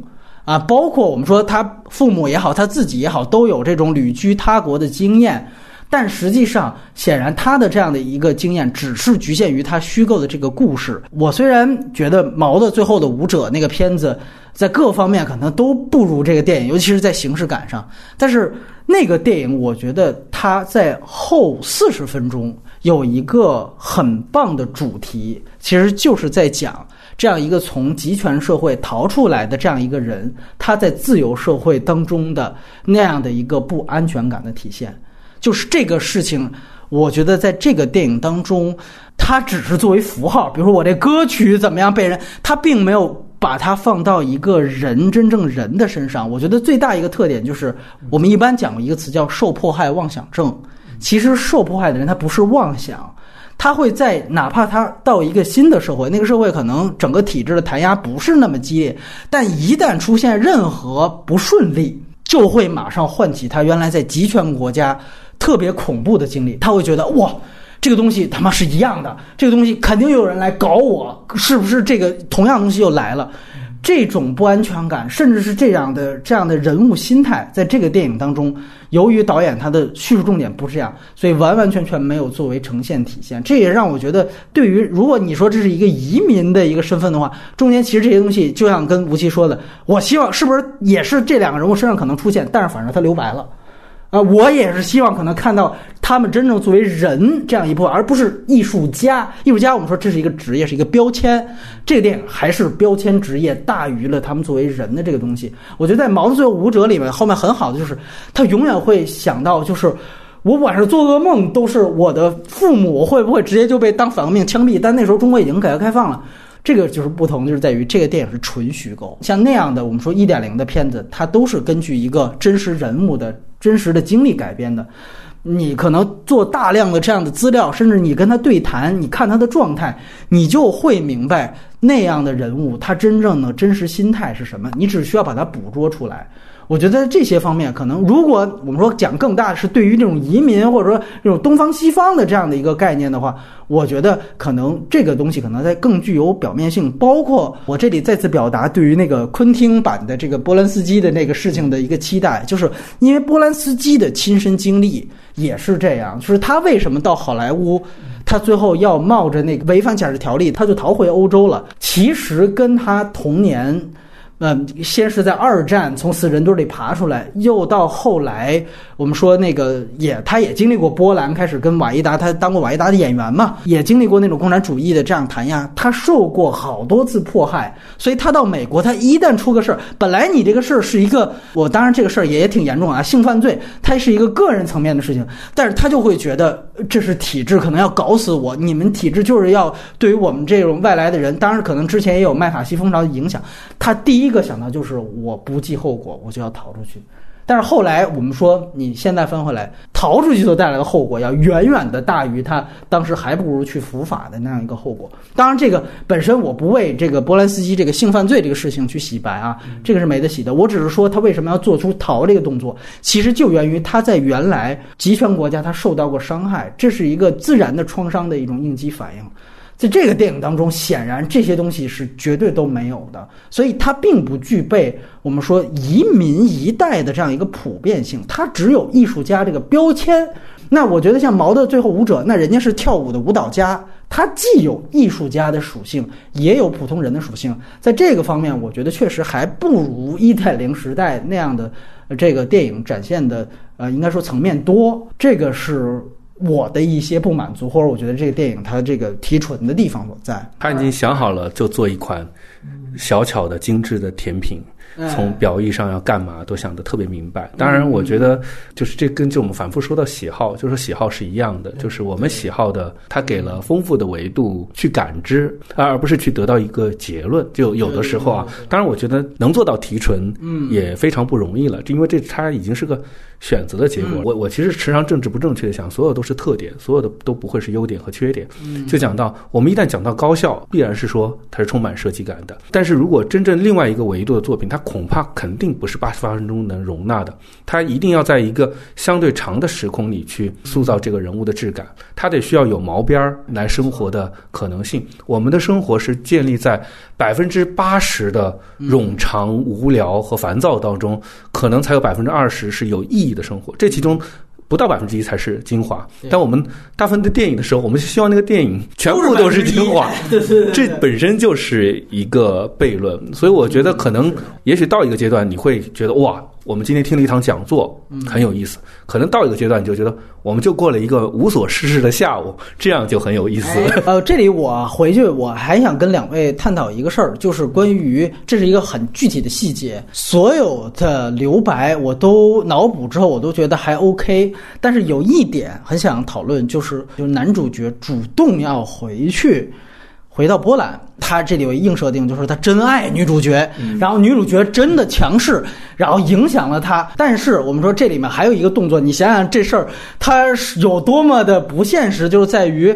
啊。包括我们说他父母也好，他自己也好，都有这种旅居他国的经验。但实际上，显然他的这样的一个经验只是局限于他虚构的这个故事。我虽然觉得毛的最后的舞者那个片子在各方面可能都不如这个电影，尤其是在形式感上，但是那个电影我觉得它在后四十分钟有一个很棒的主题，其实就是在讲。这样一个从集权社会逃出来的这样一个人，他在自由社会当中的那样的一个不安全感的体现，就是这个事情。我觉得在这个电影当中，它只是作为符号，比如说我这歌曲怎么样被人，他并没有把它放到一个人真正人的身上。我觉得最大一个特点就是，我们一般讲一个词叫受迫害妄想症，其实受迫害的人他不是妄想。他会在哪怕他到一个新的社会，那个社会可能整个体制的弹压不是那么激烈，但一旦出现任何不顺利，就会马上唤起他原来在集权国家特别恐怖的经历。他会觉得哇，这个东西他妈是一样的，这个东西肯定有人来搞我，是不是这个同样东西又来了？这种不安全感，甚至是这样的这样的人物心态，在这个电影当中，由于导演他的叙述重点不是这样，所以完完全全没有作为呈现体现。这也让我觉得，对于如果你说这是一个移民的一个身份的话，中间其实这些东西，就像跟吴奇说的，我希望是不是也是这两个人物身上可能出现，但是反正他留白了。啊，我也是希望可能看到他们真正作为人这样一部分，而不是艺术家。艺术家，我们说这是一个职业，是一个标签。这个电影还是标签职业大于了他们作为人的这个东西。我觉得在《毛的最后舞者》里面，后面很好的就是他永远会想到，就是我晚上做噩梦都是我的父母会不会直接就被当反革命枪毙？但那时候中国已经改革开放了。这个就是不同，就是在于这个电影是纯虚构。像那样的我们说一点零的片子，它都是根据一个真实人物的真实的经历改编的。你可能做大量的这样的资料，甚至你跟他对谈，你看他的状态，你就会明白那样的人物他真正的真实心态是什么。你只需要把它捕捉出来。我觉得这些方面，可能如果我们说讲更大是对于这种移民或者说这种东方西方的这样的一个概念的话，我觉得可能这个东西可能在更具有表面性。包括我这里再次表达对于那个昆汀版的这个波兰斯基的那个事情的一个期待，就是因为波兰斯基的亲身经历也是这样，就是他为什么到好莱坞，他最后要冒着那个违反假释条例，他就逃回欧洲了。其实跟他童年。嗯，先是在二战从死人堆里爬出来，又到后来，我们说那个也，他也经历过波兰，开始跟瓦伊达，他当过瓦伊达的演员嘛，也经历过那种共产主义的这样弹压，他受过好多次迫害，所以他到美国，他一旦出个事儿，本来你这个事儿是一个，我当然这个事儿也挺严重啊，性犯罪，它是一个个人层面的事情，但是他就会觉得这是体制可能要搞死我，你们体制就是要对于我们这种外来的人，当然可能之前也有麦卡锡风潮的影响，他第一。第一个想到就是我不计后果，我就要逃出去。但是后来我们说，你现在翻回来，逃出去所带来的后果要远远的大于他当时还不如去伏法的那样一个后果。当然，这个本身我不为这个波兰斯基这个性犯罪这个事情去洗白啊，这个是没得洗的。我只是说他为什么要做出逃这个动作，其实就源于他在原来集权国家他受到过伤害，这是一个自然的创伤的一种应激反应。在这个电影当中，显然这些东西是绝对都没有的，所以它并不具备我们说移民一代的这样一个普遍性，它只有艺术家这个标签。那我觉得像毛的《最后舞者》，那人家是跳舞的舞蹈家，他既有艺术家的属性，也有普通人的属性，在这个方面，我觉得确实还不如一代零时代那样的这个电影展现的，呃，应该说层面多。这个是。我的一些不满足，或者我觉得这个电影它这个提纯的地方所在。他已经想好了，就做一款小巧的、精致的甜品。从表意上要干嘛都想得特别明白。当然，我觉得就是这跟就我们反复说到喜好，就是喜好是一样的。就是我们喜好的，它给了丰富的维度去感知，而不是去得到一个结论。就有的时候啊，当然我觉得能做到提纯，嗯，也非常不容易了。因为这它已经是个选择的结果。我我其实时常政治不正确的想，所有都是特点，所有的都不会是优点和缺点。就讲到我们一旦讲到高效，必然是说它是充满设计感的。但是如果真正另外一个维度的作品，它恐怕肯定不是八十八分钟能容纳的，它一定要在一个相对长的时空里去塑造这个人物的质感，它得需要有毛边儿来生活的可能性。我们的生活是建立在百分之八十的冗长、无聊和烦躁当中，可能才有百分之二十是有意义的生活。这其中不到百分之一才是精华。但我们大部分的电影的时候，我们希望那个电影全部都是精华，这本身就是一个悖论。所以我觉得可能，也许到一个阶段，你会觉得哇。我们今天听了一堂讲座，很有意思。可能到一个阶段，你就觉得我们就过了一个无所事事的下午，这样就很有意思。呃，这里我回去，我还想跟两位探讨一个事儿，就是关于这是一个很具体的细节。所有的留白我都脑补之后，我都觉得还 OK。但是有一点很想讨论，就是就是男主角主动要回去。回到波兰，他这里有一硬设定，就是他真爱女主角，然后女主角真的强势，然后影响了他。但是我们说这里面还有一个动作，你想想这事儿，他有多么的不现实，就是在于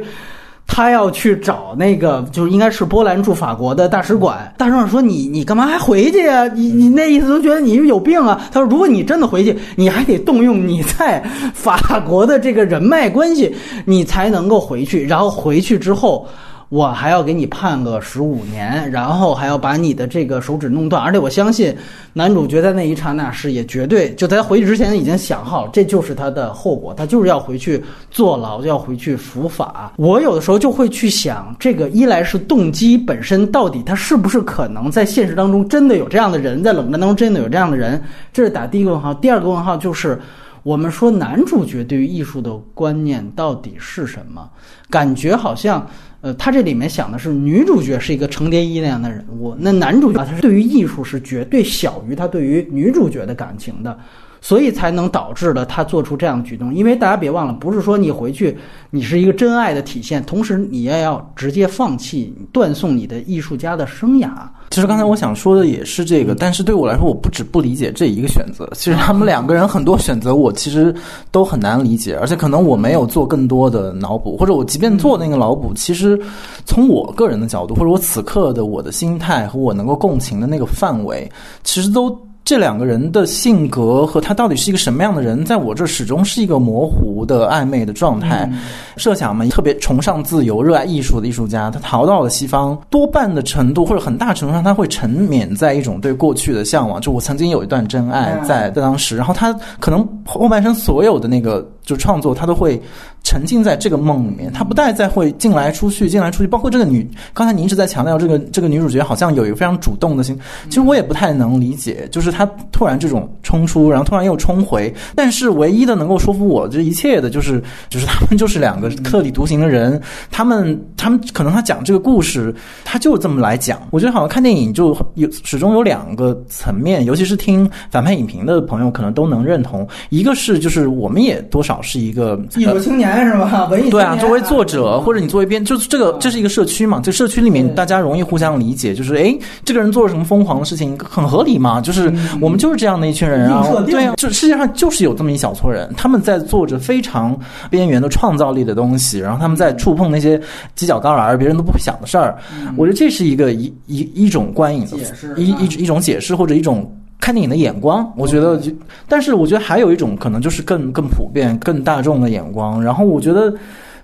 他要去找那个，就是应该是波兰驻法国的大使馆。大使馆说：“你你干嘛还回去呀？你你那意思都觉得你有病啊？”他说：“如果你真的回去，你还得动用你在法国的这个人脉关系，你才能够回去。然后回去之后。”我还要给你判个十五年，然后还要把你的这个手指弄断，而且我相信男主角在那一刹那是也绝对就在回去之前已经想好，这就是他的后果，他就是要回去坐牢，要回去伏法。我有的时候就会去想，这个一来是动机本身到底他是不是可能在现实当中真的有这样的人，在冷战当中真的有这样的人，这是打第一个问号。第二个问号就是我们说男主角对于艺术的观念到底是什么？感觉好像。呃，他这里面想的是女主角是一个程蝶衣那样的人物，那男主角他是对于艺术是绝对小于他对于女主角的感情的。所以才能导致了他做出这样的举动，因为大家别忘了，不是说你回去你是一个真爱的体现，同时你也要直接放弃、断送你的艺术家的生涯。其实刚才我想说的也是这个，但是对我来说，我不止不理解这一个选择。其实他们两个人很多选择，我其实都很难理解，而且可能我没有做更多的脑补，或者我即便做那个脑补，其实从我个人的角度，或者我此刻的我的心态和我能够共情的那个范围，其实都。这两个人的性格和他到底是一个什么样的人，在我这始终是一个模糊的暧昧的状态。设想嘛，特别崇尚自由、热爱艺术的艺术家，他逃到了西方，多半的程度或者很大程度上，他会沉湎在一种对过去的向往。就我曾经有一段真爱，在在当时，然后他可能后半生所有的那个就创作，他都会。沉浸在这个梦里面，他不再再会进来出去，进来出去，包括这个女，刚才您一直在强调这个这个女主角好像有一个非常主动的心，其实我也不太能理解，就是她突然这种冲出，然后突然又冲回，但是唯一的能够说服我这一切的就是，就是他们就是两个特立独行的人，他们他们可能他讲这个故事，他就这么来讲，我觉得好像看电影就有始终有两个层面，尤其是听反派影评的朋友可能都能认同，一个是就是我们也多少是一个艺术青年。是吧？文艺对啊，作为作者或者你作为编，就是这个这是一个社区嘛？这社区里面大家容易互相理解，就是哎，这个人做了什么疯狂的事情，很合理嘛？就是我们就是这样的一群人啊，对啊，就世界上就是有这么一小撮人，他们在做着非常边缘的创造力的东西，然后他们在触碰那些犄角旮旯别人都不会想的事儿。我觉得这是一个一一一种观影的一一一种解释或者一种。看电影的眼光，我觉得就，但是我觉得还有一种可能就是更更普遍、更大众的眼光。然后我觉得。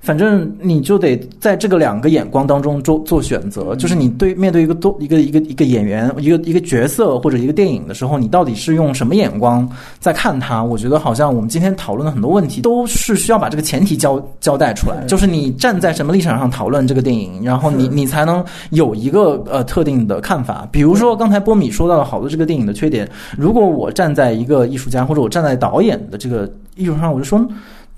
反正你就得在这个两个眼光当中做做选择，就是你对面对一个多一个一个一个演员一个一个角色或者一个电影的时候，你到底是用什么眼光在看他？我觉得好像我们今天讨论的很多问题都是需要把这个前提交交代出来，就是你站在什么立场上讨论这个电影，然后你你才能有一个呃特定的看法。比如说刚才波米说到了好多这个电影的缺点，如果我站在一个艺术家或者我站在导演的这个艺术上，我就说。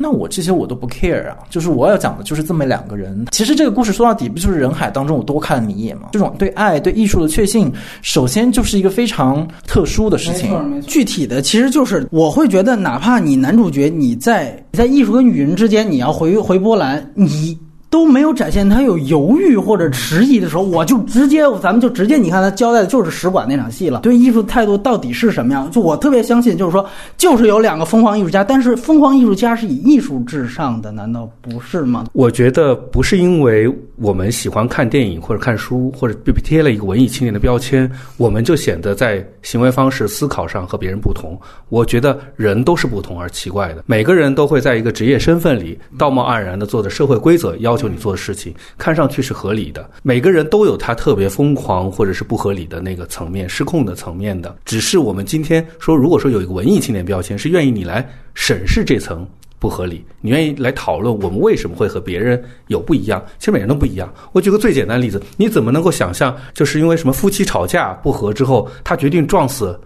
那我这些我都不 care 啊，就是我要讲的就是这么两个人。其实这个故事说到底不就是人海当中我多看了你一眼吗？这种对爱、对艺术的确信，首先就是一个非常特殊的事情。具体的其实就是我会觉得，哪怕你男主角你在在艺术跟女人之间，你要回回波兰，你。都没有展现他有犹豫或者迟疑的时候，我就直接，咱们就直接，你看他交代的就是使馆那场戏了。对艺术态度到底是什么样？就我特别相信，就是说，就是有两个疯狂艺术家，但是疯狂艺术家是以艺术至上的，难道不是吗？我觉得不是因为我们喜欢看电影或者看书，或者被贴了一个文艺青年的标签，我们就显得在行为方式、思考上和别人不同。我觉得人都是不同而奇怪的，每个人都会在一个职业身份里道貌岸然的做着社会规则要。求你做的事情看上去是合理的，每个人都有他特别疯狂或者是不合理的那个层面、失控的层面的。只是我们今天说，如果说有一个文艺青年标签，是愿意你来审视这层不合理，你愿意来讨论我们为什么会和别人有不一样？其实每人都不一样。我举个最简单的例子，你怎么能够想象，就是因为什么夫妻吵架不和之后，他决定撞死？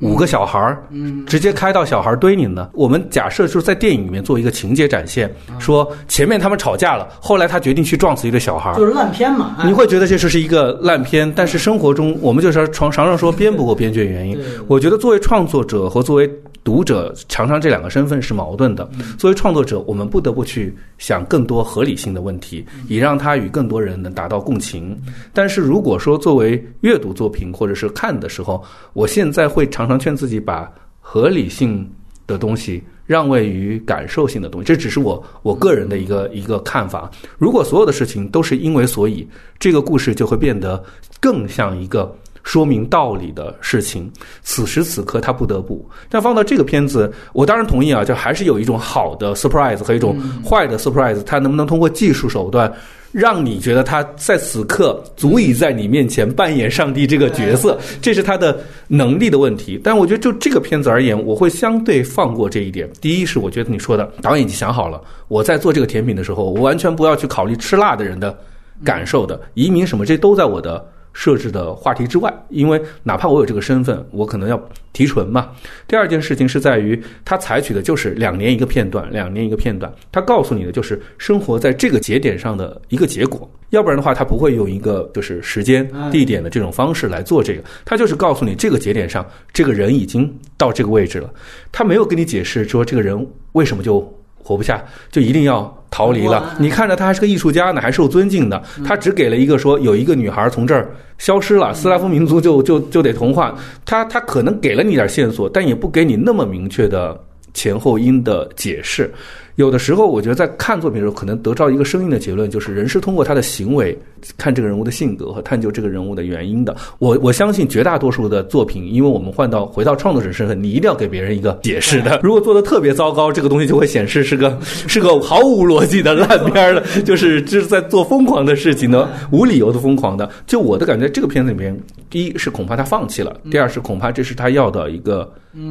五个小孩儿，嗯，直接开到小孩堆里呢。我们假设就是在电影里面做一个情节展现，说前面他们吵架了，后来他决定去撞死一个小孩儿，就是烂片嘛。你会觉得这就是一个烂片，但是生活中我们就是常常常说编不过编剧的原因。我觉得作为创作者和作为读者，常常这两个身份是矛盾的。作为创作者，我们不得不去想更多合理性的问题，以让他与更多人能达到共情。但是如果说作为阅读作品或者是看的时候，我现在会常。常劝自己把合理性的东西让位于感受性的东西，这只是我我个人的一个一个看法。如果所有的事情都是因为所以，这个故事就会变得更像一个说明道理的事情。此时此刻，他不得不。但放到这个片子，我当然同意啊，就还是有一种好的 surprise 和一种坏的 surprise。他能不能通过技术手段？让你觉得他在此刻足以在你面前扮演上帝这个角色，这是他的能力的问题。但我觉得就这个片子而言，我会相对放过这一点。第一是我觉得你说的导演已经想好了，我在做这个甜品的时候，我完全不要去考虑吃辣的人的感受的，移民什么这都在我的。设置的话题之外，因为哪怕我有这个身份，我可能要提纯嘛。第二件事情是在于，他采取的就是两年一个片段，两年一个片段。他告诉你的就是生活在这个节点上的一个结果，要不然的话，他不会用一个就是时间、地点的这种方式来做这个。他就是告诉你这个节点上，这个人已经到这个位置了。他没有跟你解释说这个人为什么就活不下，就一定要。逃离了，你看着他还是个艺术家呢，还受尊敬的。他只给了一个说有一个女孩从这儿消失了，斯拉夫民族就就就得同化。他他可能给了你点线索，但也不给你那么明确的前后因的解释。有的时候，我觉得在看作品的时候，可能得到一个生硬的结论，就是人是通过他的行为看这个人物的性格和探究这个人物的原因的。我我相信绝大多数的作品，因为我们换到回到创作者身份，你一定要给别人一个解释的。如果做的特别糟糕，这个东西就会显示是个 是个毫无逻辑的烂片了，就是就是在做疯狂的事情呢，无理由的疯狂的。就我的感觉，这个片子里面，第一是恐怕他放弃了，第二是恐怕这是他要的一个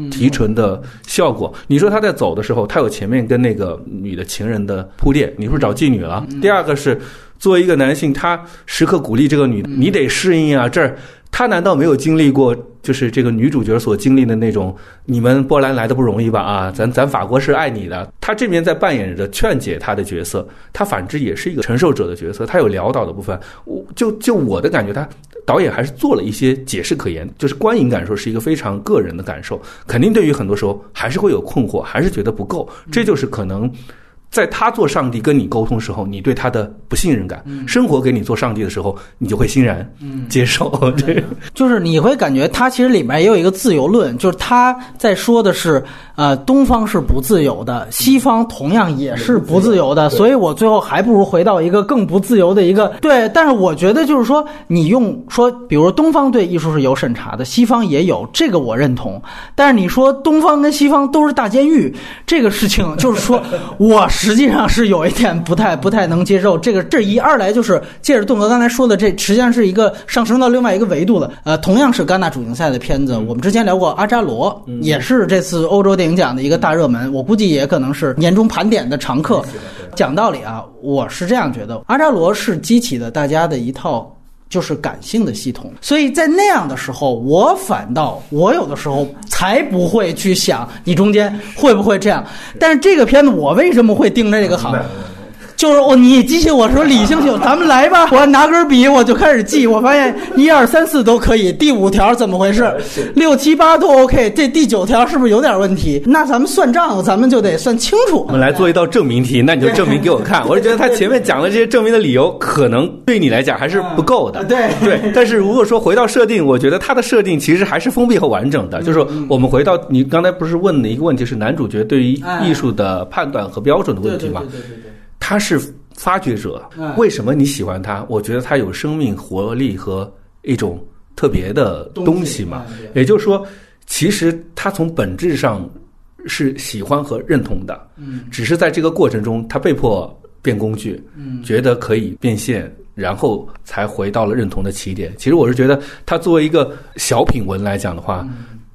提纯的效果。你说他在走的时候，他有前面跟那个。女的情人的铺垫，你是找妓女了。第二个是，作为一个男性，他时刻鼓励这个女，你得适应啊。这儿他难道没有经历过，就是这个女主角所经历的那种？你们波兰来的不容易吧？啊，咱咱法国是爱你的。他这边在扮演着劝解他的角色，他反之也是一个承受者的角色，他有潦倒的部分。我就就我的感觉，他导演还是做了一些解释可言，就是观影感受是一个非常个人的感受，肯定对于很多时候还是会有困惑，还是觉得不够，这就是可能。在他做上帝跟你沟通时候，你对他的不信任感；生活给你做上帝的时候，你就会欣然接受。对 就是你会感觉他其实里面也有一个自由论，就是他在说的是，呃，东方是不自由的，西方同样也是不自由的，所以我最后还不如回到一个更不自由的一个对。但是我觉得就是说，你用说，比如东方对艺术是有审查的，西方也有，这个我认同。但是你说东方跟西方都是大监狱，这个事情就是说，我。实际上是有一点不太不太能接受这个这一二来就是借着栋哥刚才说的这实际上是一个上升到另外一个维度了。呃，同样是戛纳主竞赛的片子，我们之前聊过《阿扎罗》，也是这次欧洲电影奖的一个大热门，我估计也可能是年终盘点的常客。讲道理啊，我是这样觉得，《阿扎罗》是激起了大家的一套。就是感性的系统，所以在那样的时候，我反倒我有的时候才不会去想你中间会不会这样。但是这个片子我为什么会盯着这个好？就是我，你激起我说理性性，咱们来吧。我拿根笔，我就开始记。我发现一二三四都可以，第五条怎么回事？六七八都 OK，这第九条是不是有点问题？那咱们算账，咱们就得算清楚。我们来做一道证明题，那你就证明给我看。我是觉得他前面讲的这些证明的理由，可能对你来讲还是不够的。对对。但是如果说回到设定，我觉得他的设定其实还是封闭和完整的。就是我们回到你刚才不是问的一个问题，是男主角对于艺术的判断和标准的问题吗？对对对对。他是发掘者，为什么你喜欢他？我觉得他有生命活力和一种特别的东西嘛。也就是说，其实他从本质上是喜欢和认同的，只是在这个过程中他被迫变工具，觉得可以变现，然后才回到了认同的起点。其实我是觉得，他作为一个小品文来讲的话，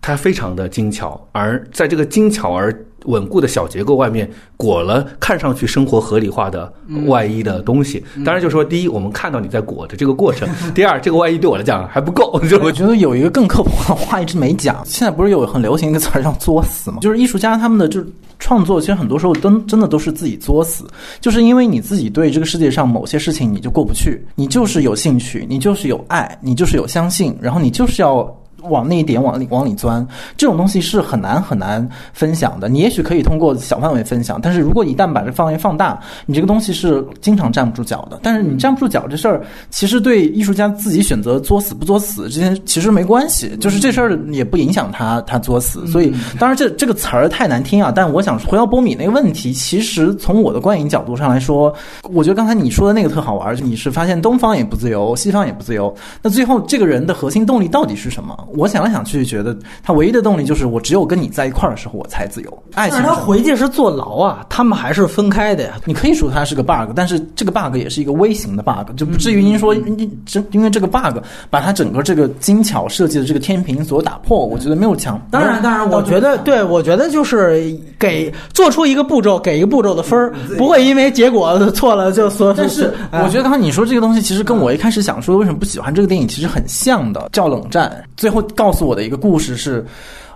它非常的精巧，而在这个精巧而。稳固的小结构外面裹了看上去生活合理化的外衣的东西。当然，就说第一，我们看到你在裹的这个过程；第二，这个外衣对我来讲还不够。就我觉得有一个更刻薄的话一直没讲。现在不是有很流行一个词儿叫“作死”吗？就是艺术家他们的就创作，其实很多时候真真的都是自己作死，就是因为你自己对这个世界上某些事情你就过不去，你就是有兴趣，你就是有爱，你就是有相信，然后你就是要。往那一点往里往里钻，这种东西是很难很难分享的。你也许可以通过小范围分享，但是如果一旦把这范围放大，你这个东西是经常站不住脚的。但是你站不住脚这事儿，其实对艺术家自己选择作死不作死之间其实没关系，就是这事儿也不影响他他作死。所以当然这这个词儿太难听啊，但我想回到波米那个问题，其实从我的观影角度上来说，我觉得刚才你说的那个特好玩，你是发现东方也不自由，西方也不自由，那最后这个人的核心动力到底是什么？我想来想去，觉得他唯一的动力就是我只有跟你在一块儿的时候，我才自由。爱情，他回去是坐牢啊，他们还是分开的呀。你可以说它是个 bug，但是这个 bug 也是一个微型的 bug，就不至于您说你这因为这个 bug 把它整个这个精巧设计的这个天平所打破。我觉得没有强。当然，当然，我觉得对，我觉得就是给做出一个步骤，给一个步骤的分儿，不会因为结果错了就说。但是我觉得刚才你说这个东西，其实跟我一开始想说为什么不喜欢这个电影其实很像的，叫冷战。最后告诉。我的一个故事是，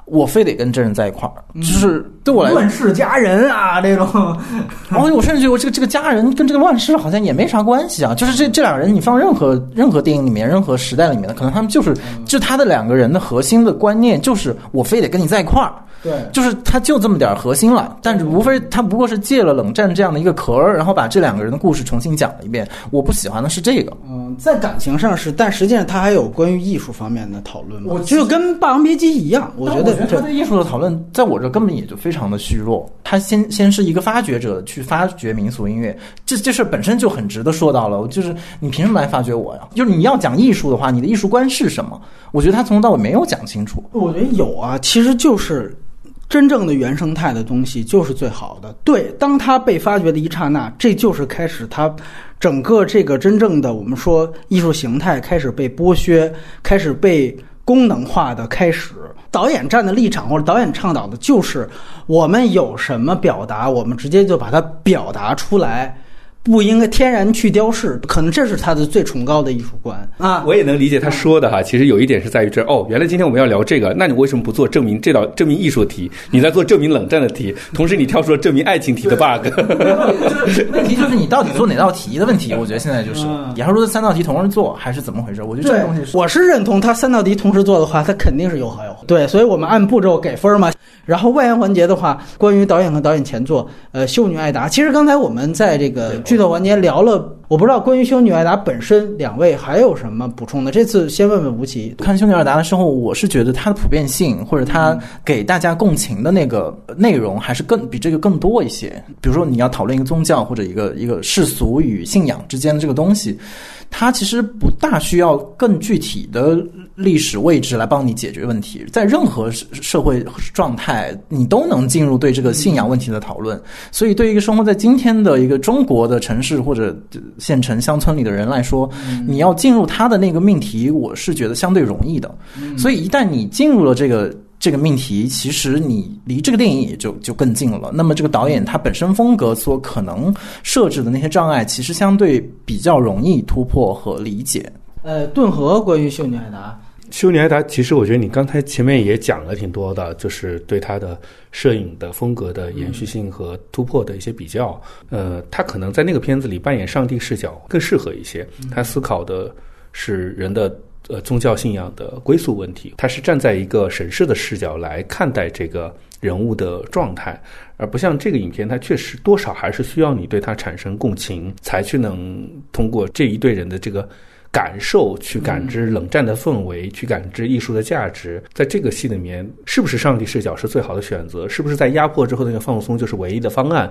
我非得跟真人在一块儿，就是对我来乱世佳人啊这种。然后我甚至觉得，这个这个佳人跟这个乱世好像也没啥关系啊。就是这这两个人，你放任何任何电影里面，任何时代里面的，可能他们就是就他的两个人的核心的观念，就是我非得跟你在一块儿。对，就是他就这么点核心了，但是无非他不过是借了冷战这样的一个壳儿，然后把这两个人的故事重新讲了一遍。我不喜欢的是这个，嗯，在感情上是，但实际上他还有关于艺术方面的讨论。我就跟《霸王别姬》一样，我觉得他对艺术的讨论，在我这根本也就非常的虚弱。他先先是一个发掘者去发掘民俗音乐，这这事本身就很值得说到了。就是你凭什么来发掘我呀？就是你要讲艺术的话，你的艺术观是什么？我觉得他从头到尾没有讲清楚。我觉得有啊，其实就是。真正的原生态的东西就是最好的。对，当它被发掘的一刹那，这就是开始它整个这个真正的我们说艺术形态开始被剥削、开始被功能化的开始。导演站的立场或者导演倡导的就是我们有什么表达，我们直接就把它表达出来。不应该天然去雕饰，可能这是他的最崇高的艺术观啊！我也能理解他说的哈。其实有一点是在于这哦，原来今天我们要聊这个，那你为什么不做证明这道证明艺术题？你在做证明冷战的题，同时你跳出了证明爱情题的 bug。问题就是你到底做哪道题的问题？我觉得现在就是，你要说三道题同时做还是怎么回事？我觉得这个东西，我是认同他三道题同时做的话，他肯定是有好有坏。对，所以我们按步骤给分嘛。然后外延环节的话，关于导演和导演前作，呃，《秀女艾达》，其实刚才我们在这个剧透环节聊了，我不知道关于《修女艾达》本身，两位还有什么补充的？这次先问问吴奇。看《修女艾达》的时候，我是觉得它的普遍性或者它给大家共情的那个内容，还是更比这个更多一些。比如说你要讨论一个宗教或者一个一个世俗与信仰之间的这个东西。它其实不大需要更具体的历史位置来帮你解决问题，在任何社会状态，你都能进入对这个信仰问题的讨论。所以，对于一个生活在今天的一个中国的城市或者县城乡村里的人来说，你要进入他的那个命题，我是觉得相对容易的。所以，一旦你进入了这个。这个命题其实你离这个电影也就就更近了。那么这个导演他本身风格所可能设置的那些障碍，其实相对比较容易突破和理解。呃，顿河关于秀女海达，修尼埃达，其实我觉得你刚才前面也讲了挺多的，就是对他的摄影的风格的延续性和突破的一些比较。呃，他可能在那个片子里扮演上帝视角更适合一些。他思考的是人的。呃，宗教信仰的归宿问题，他是站在一个审视的视角来看待这个人物的状态，而不像这个影片，它确实多少还是需要你对他产生共情，才去能通过这一对人的这个。感受去感知冷战的氛围，去感知艺术的价值，在这个戏里面，是不是上帝视角是最好的选择？是不是在压迫之后那个放松就是唯一的方案？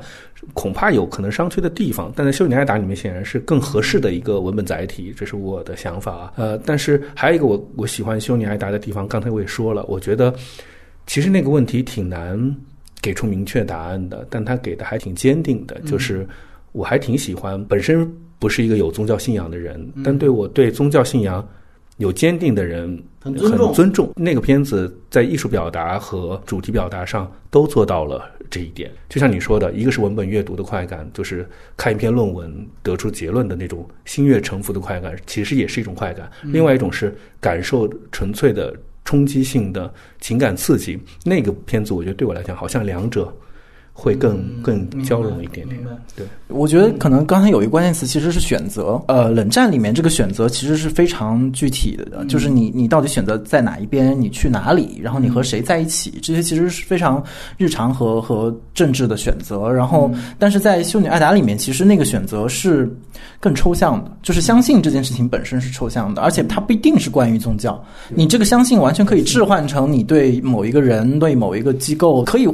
恐怕有可能商榷的地方。但在《修女艾达》里面，显然是更合适的一个文本载体，这是我的想法啊。呃，但是还有一个我我喜欢《修女艾达》的地方，刚才我也说了，我觉得其实那个问题挺难给出明确答案的，但他给的还挺坚定的，就是我还挺喜欢本身。不是一个有宗教信仰的人，但对我对宗教信仰有坚定的人很尊重。那个片子在艺术表达和主题表达上都做到了这一点。就像你说的，一个是文本阅读的快感，就是看一篇论文得出结论的那种心悦诚服的快感，其实也是一种快感；另外一种是感受纯粹的冲击性的情感刺激。那个片子，我觉得对我来讲，好像两者。会更更交融一点点。对，我觉得可能刚才有一个关键词其实是选择。呃，冷战里面这个选择其实是非常具体的，就是你你到底选择在哪一边，你去哪里，然后你和谁在一起，这些其实是非常日常和和政治的选择。然后，但是在《修女艾达》里面，其实那个选择是更抽象的，就是相信这件事情本身是抽象的，而且它不一定是关于宗教。你这个相信完全可以置换成你对某一个人、对某一个机构可以。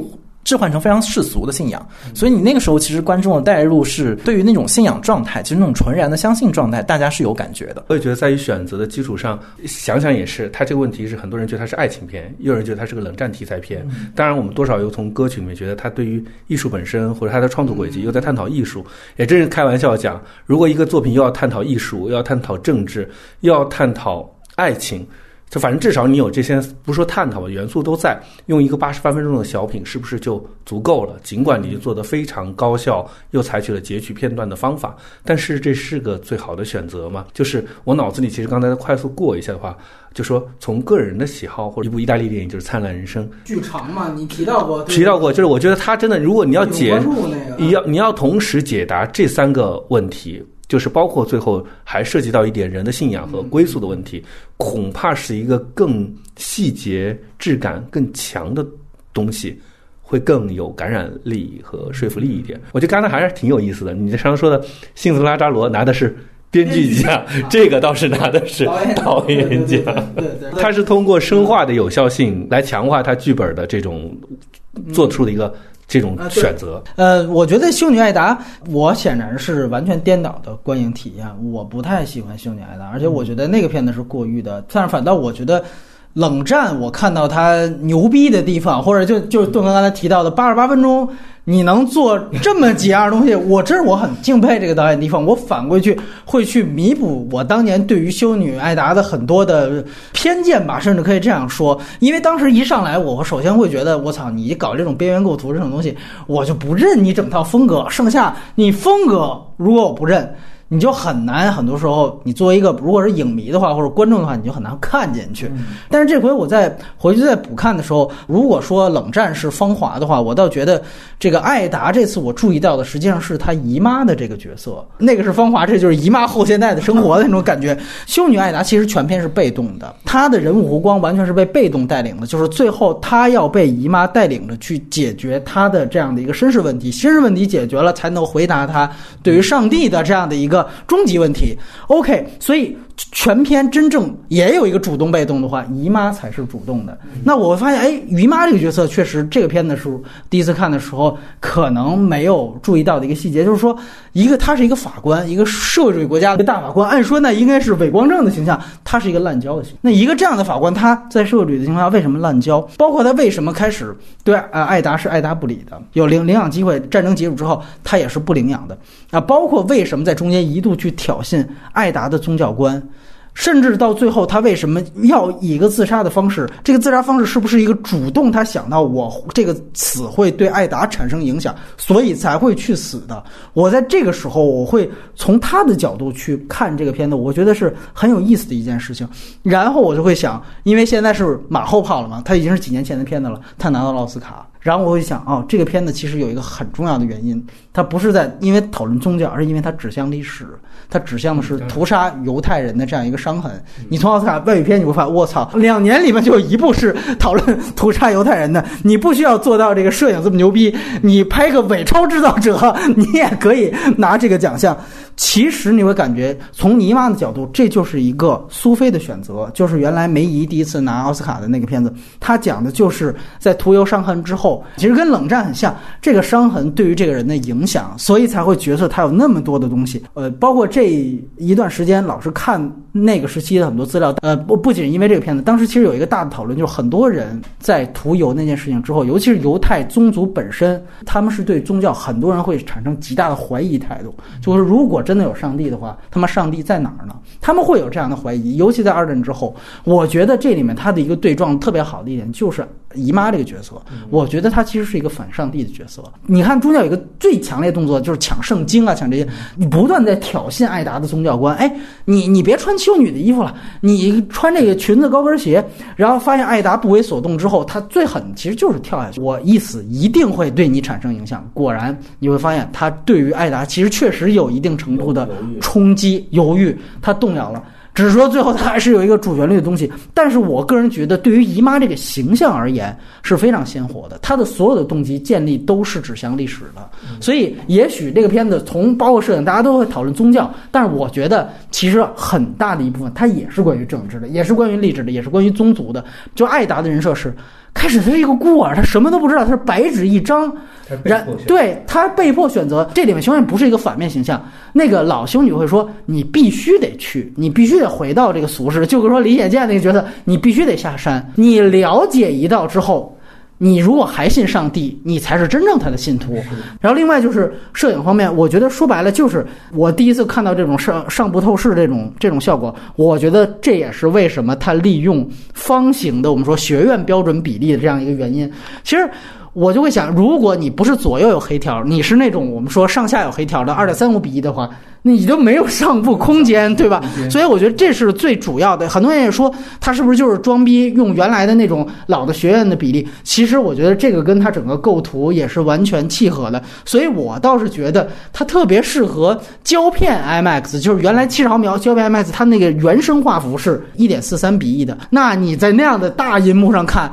置换成非常世俗的信仰，所以你那个时候其实观众的代入是对于那种信仰状态，其实那种纯然的相信状态，大家是有感觉的。我也觉得在于选择的基础上，想想也是，他这个问题是很多人觉得它是爱情片，又有人觉得它是个冷战题材片。当然，我们多少又从歌曲里面觉得他对于艺术本身或者他的创作轨迹又在探讨艺术，也真是开玩笑讲，如果一个作品又要探讨艺术，又要探讨政治，又要探讨爱情。就反正至少你有这些，不说探讨吧，元素都在。用一个八十八分钟的小品，是不是就足够了？尽管你做的非常高效，又采取了截取片段的方法，但是这是个最好的选择吗？就是我脑子里其实刚才快速过一下的话，就说从个人的喜好或者一部意大利电影就是《灿烂人生》，剧长嘛，你提到过，提到过，就是我觉得他真的，如果你要解，你要你要同时解答这三个问题。就是包括最后还涉及到一点人的信仰和归宿的问题，恐怕是一个更细节、质感更强的东西，会更有感染力和说服力一点。我觉得刚才还是挺有意思的。你刚刚说的幸福拉扎罗拿的是编剧奖，这个倒是拿的是导演奖。他是通过生化的有效性来强化他剧本的这种做出的一个。这种选择，呃，我觉得《修女艾达》，我显然是完全颠倒的观影体验。我不太喜欢《修女艾达》，而且我觉得那个片子是过誉的。但是反倒我觉得。冷战，我看到他牛逼的地方，或者就就是段哥刚才提到的八十八分钟，你能做这么几样东西，我这是我很敬佩这个导演的地方。我反过去会去弥补我当年对于修女艾达的很多的偏见吧，甚至可以这样说，因为当时一上来，我首先会觉得，我操，你搞这种边缘构图这种东西，我就不认你整套风格。剩下你风格，如果我不认。你就很难，很多时候，你作为一个如果是影迷的话，或者观众的话，你就很难看进去。但是这回我在回去再补看的时候，如果说冷战是芳华的话，我倒觉得这个艾达这次我注意到的实际上是他姨妈的这个角色，那个是芳华，这就是姨妈后现代的生活的那种感觉。修女艾达其实全篇是被动的，她的人物弧光完全是被被动带领的，就是最后她要被姨妈带领着去解决她的这样的一个身世问题，身世问题解决了，才能回答她对于上帝的这样的一个。终极问题，OK，所以。全篇真正也有一个主动被动的话，姨妈才是主动的。那我会发现，哎，姨妈这个角色确实，这个片的时候第一次看的时候，可能没有注意到的一个细节，就是说，一个他是一个法官，一个社会主义国家的大法官，按说那应该是伟光正的形象，他是一个滥交的形象。那一个这样的法官，他在社会主义的情况下为什么滥交？包括他为什么开始对啊艾达是爱答不理的？有领领养机会，战争结束之后，他也是不领养的啊。包括为什么在中间一度去挑衅艾达的宗教官？甚至到最后，他为什么要以一个自杀的方式？这个自杀方式是不是一个主动？他想到我这个死会对艾达产生影响，所以才会去死的。我在这个时候，我会从他的角度去看这个片子，我觉得是很有意思的一件事情。然后我就会想，因为现在是马后炮了嘛，他已经是几年前的片子了，他拿到了奥斯卡。然后我会想，哦，这个片子其实有一个很重要的原因，它不是在因为讨论宗教，而是因为它指向历史，它指向的是屠杀犹太人的这样一个伤痕。你从奥斯卡外语片你会发现，我操，两年里面就有一部是讨论屠杀犹太人的。你不需要做到这个摄影这么牛逼，你拍个伪钞制造者，你也可以拿这个奖项。其实你会感觉，从尼玛的角度，这就是一个苏菲的选择，就是原来梅姨第一次拿奥斯卡的那个片子，他讲的就是在屠犹伤痕之后，其实跟冷战很像，这个伤痕对于这个人的影响，所以才会觉得他有那么多的东西。呃，包括这一段时间老是看那个时期的很多资料，呃，不不仅因为这个片子，当时其实有一个大的讨论，就是很多人在屠犹那件事情之后，尤其是犹太宗族本身，他们是对宗教很多人会产生极大的怀疑态度，就是如果。真的有上帝的话，他妈上帝在哪儿呢？他们会有这样的怀疑，尤其在二战之后。我觉得这里面他的一个对撞特别好的一点就是姨妈这个角色，我觉得。她其实是一个反上帝的角色。你看宗教有一个最强烈动作就是抢圣经啊，抢这些，你不断在挑衅艾达的宗教观。哎，你你别穿修女的衣服了，你穿这个裙子高跟鞋，然后发现艾达不为所动之后，他最狠其实就是跳下去。我一死一定会对你产生影响。果然你会发现，他对于艾达其实确实有一定程度的冲击、犹豫，他动摇了。只是说最后它还是有一个主旋律的东西，但是我个人觉得，对于姨妈这个形象而言是非常鲜活的。她的所有的动机建立都是指向历史的，所以也许这个片子从包括摄影，大家都会讨论宗教，但是我觉得其实很大的一部分它也是关于政治的，也是关于历史的，也是关于宗族的。就艾达的人设是。开始他是一个孤儿，他什么都不知道，他是白纸一张，然对他被迫选择。这里面永远不是一个反面形象。那个老修女会说：“你必须得去，你必须得回到这个俗世。”就跟说李显健那个角色，你必须得下山。你了解一道之后。你如果还信上帝，你才是真正他的信徒。然后另外就是摄影方面，我觉得说白了就是我第一次看到这种上上不透视这种这种效果。我觉得这也是为什么他利用方形的我们说学院标准比例的这样一个原因。其实。我就会想，如果你不是左右有黑条，你是那种我们说上下有黑条的二点三五比一的话，那你就没有上部空间，对吧？所以我觉得这是最主要的。很多人也说他是不是就是装逼用原来的那种老的学院的比例？其实我觉得这个跟他整个构图也是完全契合的。所以我倒是觉得它特别适合胶片 IMAX，就是原来七十毫米胶片 IMAX，它那个原生画幅是一点四三比一的。那你在那样的大银幕上看。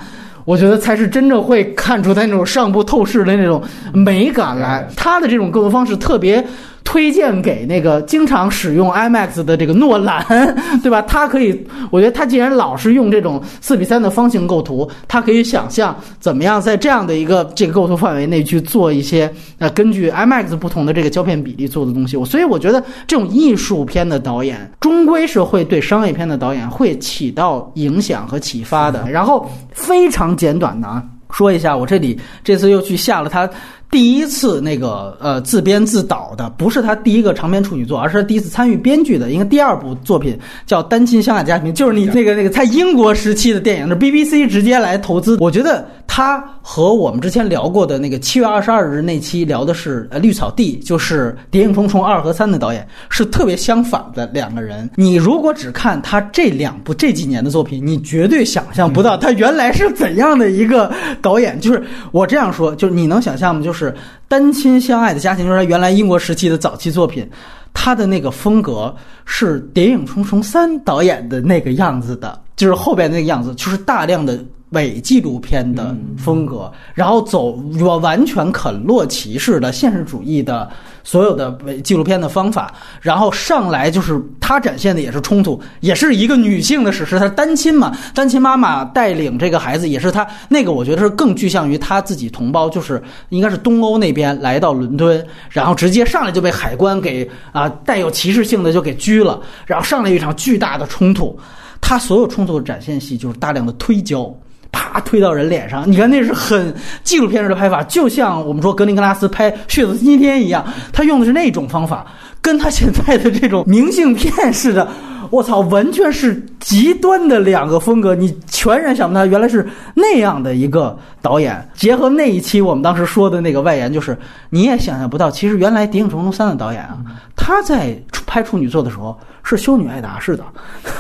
我觉得才是真正会看出他那种上部透视的那种美感来。他的这种构图方式特别。推荐给那个经常使用 IMAX 的这个诺兰，对吧？他可以，我觉得他既然老是用这种四比三的方形构图，他可以想象怎么样在这样的一个这个构图范围内去做一些呃根据 IMAX 不同的这个胶片比例做的东西。我所以我觉得这种艺术片的导演终归是会对商业片的导演会起到影响和启发的。然后非常简短的啊，说一下，我这里这次又去下了他。第一次那个呃自编自导的，不是他第一个长篇处女作，而是他第一次参与编剧的。应该第二部作品叫《单亲相爱家庭》，就是你那个那个在英国时期的电影，是 BBC 直接来投资。我觉得他和我们之前聊过的那个七月二十二日那期聊的是呃绿草地，就是《谍影重重二》和三的导演是特别相反的两个人。你如果只看他这两部这几年的作品，你绝对想象不到他原来是怎样的一个导演。就是我这样说，就是你能想象吗？就是。是单亲相爱的家庭，就是他原来英国时期的早期作品，他的那个风格是《谍影重重三》导演的那个样子的，就是后边那个样子，就是大量的。伪纪录片的风格，然后走完全肯洛奇式的现实主义的所有的纪录片的方法，然后上来就是他展现的也是冲突，也是一个女性的史诗。她单亲嘛，单亲妈妈带领这个孩子，也是她那个，我觉得是更具象于她自己同胞，就是应该是东欧那边来到伦敦，然后直接上来就被海关给啊带有歧视性的就给拘了，然后上来一场巨大的冲突，他所有冲突的展现戏就是大量的推焦。啪推到人脸上，你看那是很纪录片式的拍法，就像我们说格林格拉斯拍《血色星期天》一样，他用的是那种方法，跟他现在的这种明信片似的，我操，完全是极端的两个风格，你全然想不到原来是那样的一个导演。结合那一期我们当时说的那个外延，就是你也想象不到，其实原来《谍影重重三》的导演啊，他在拍处女作的时候。是修女艾达式的，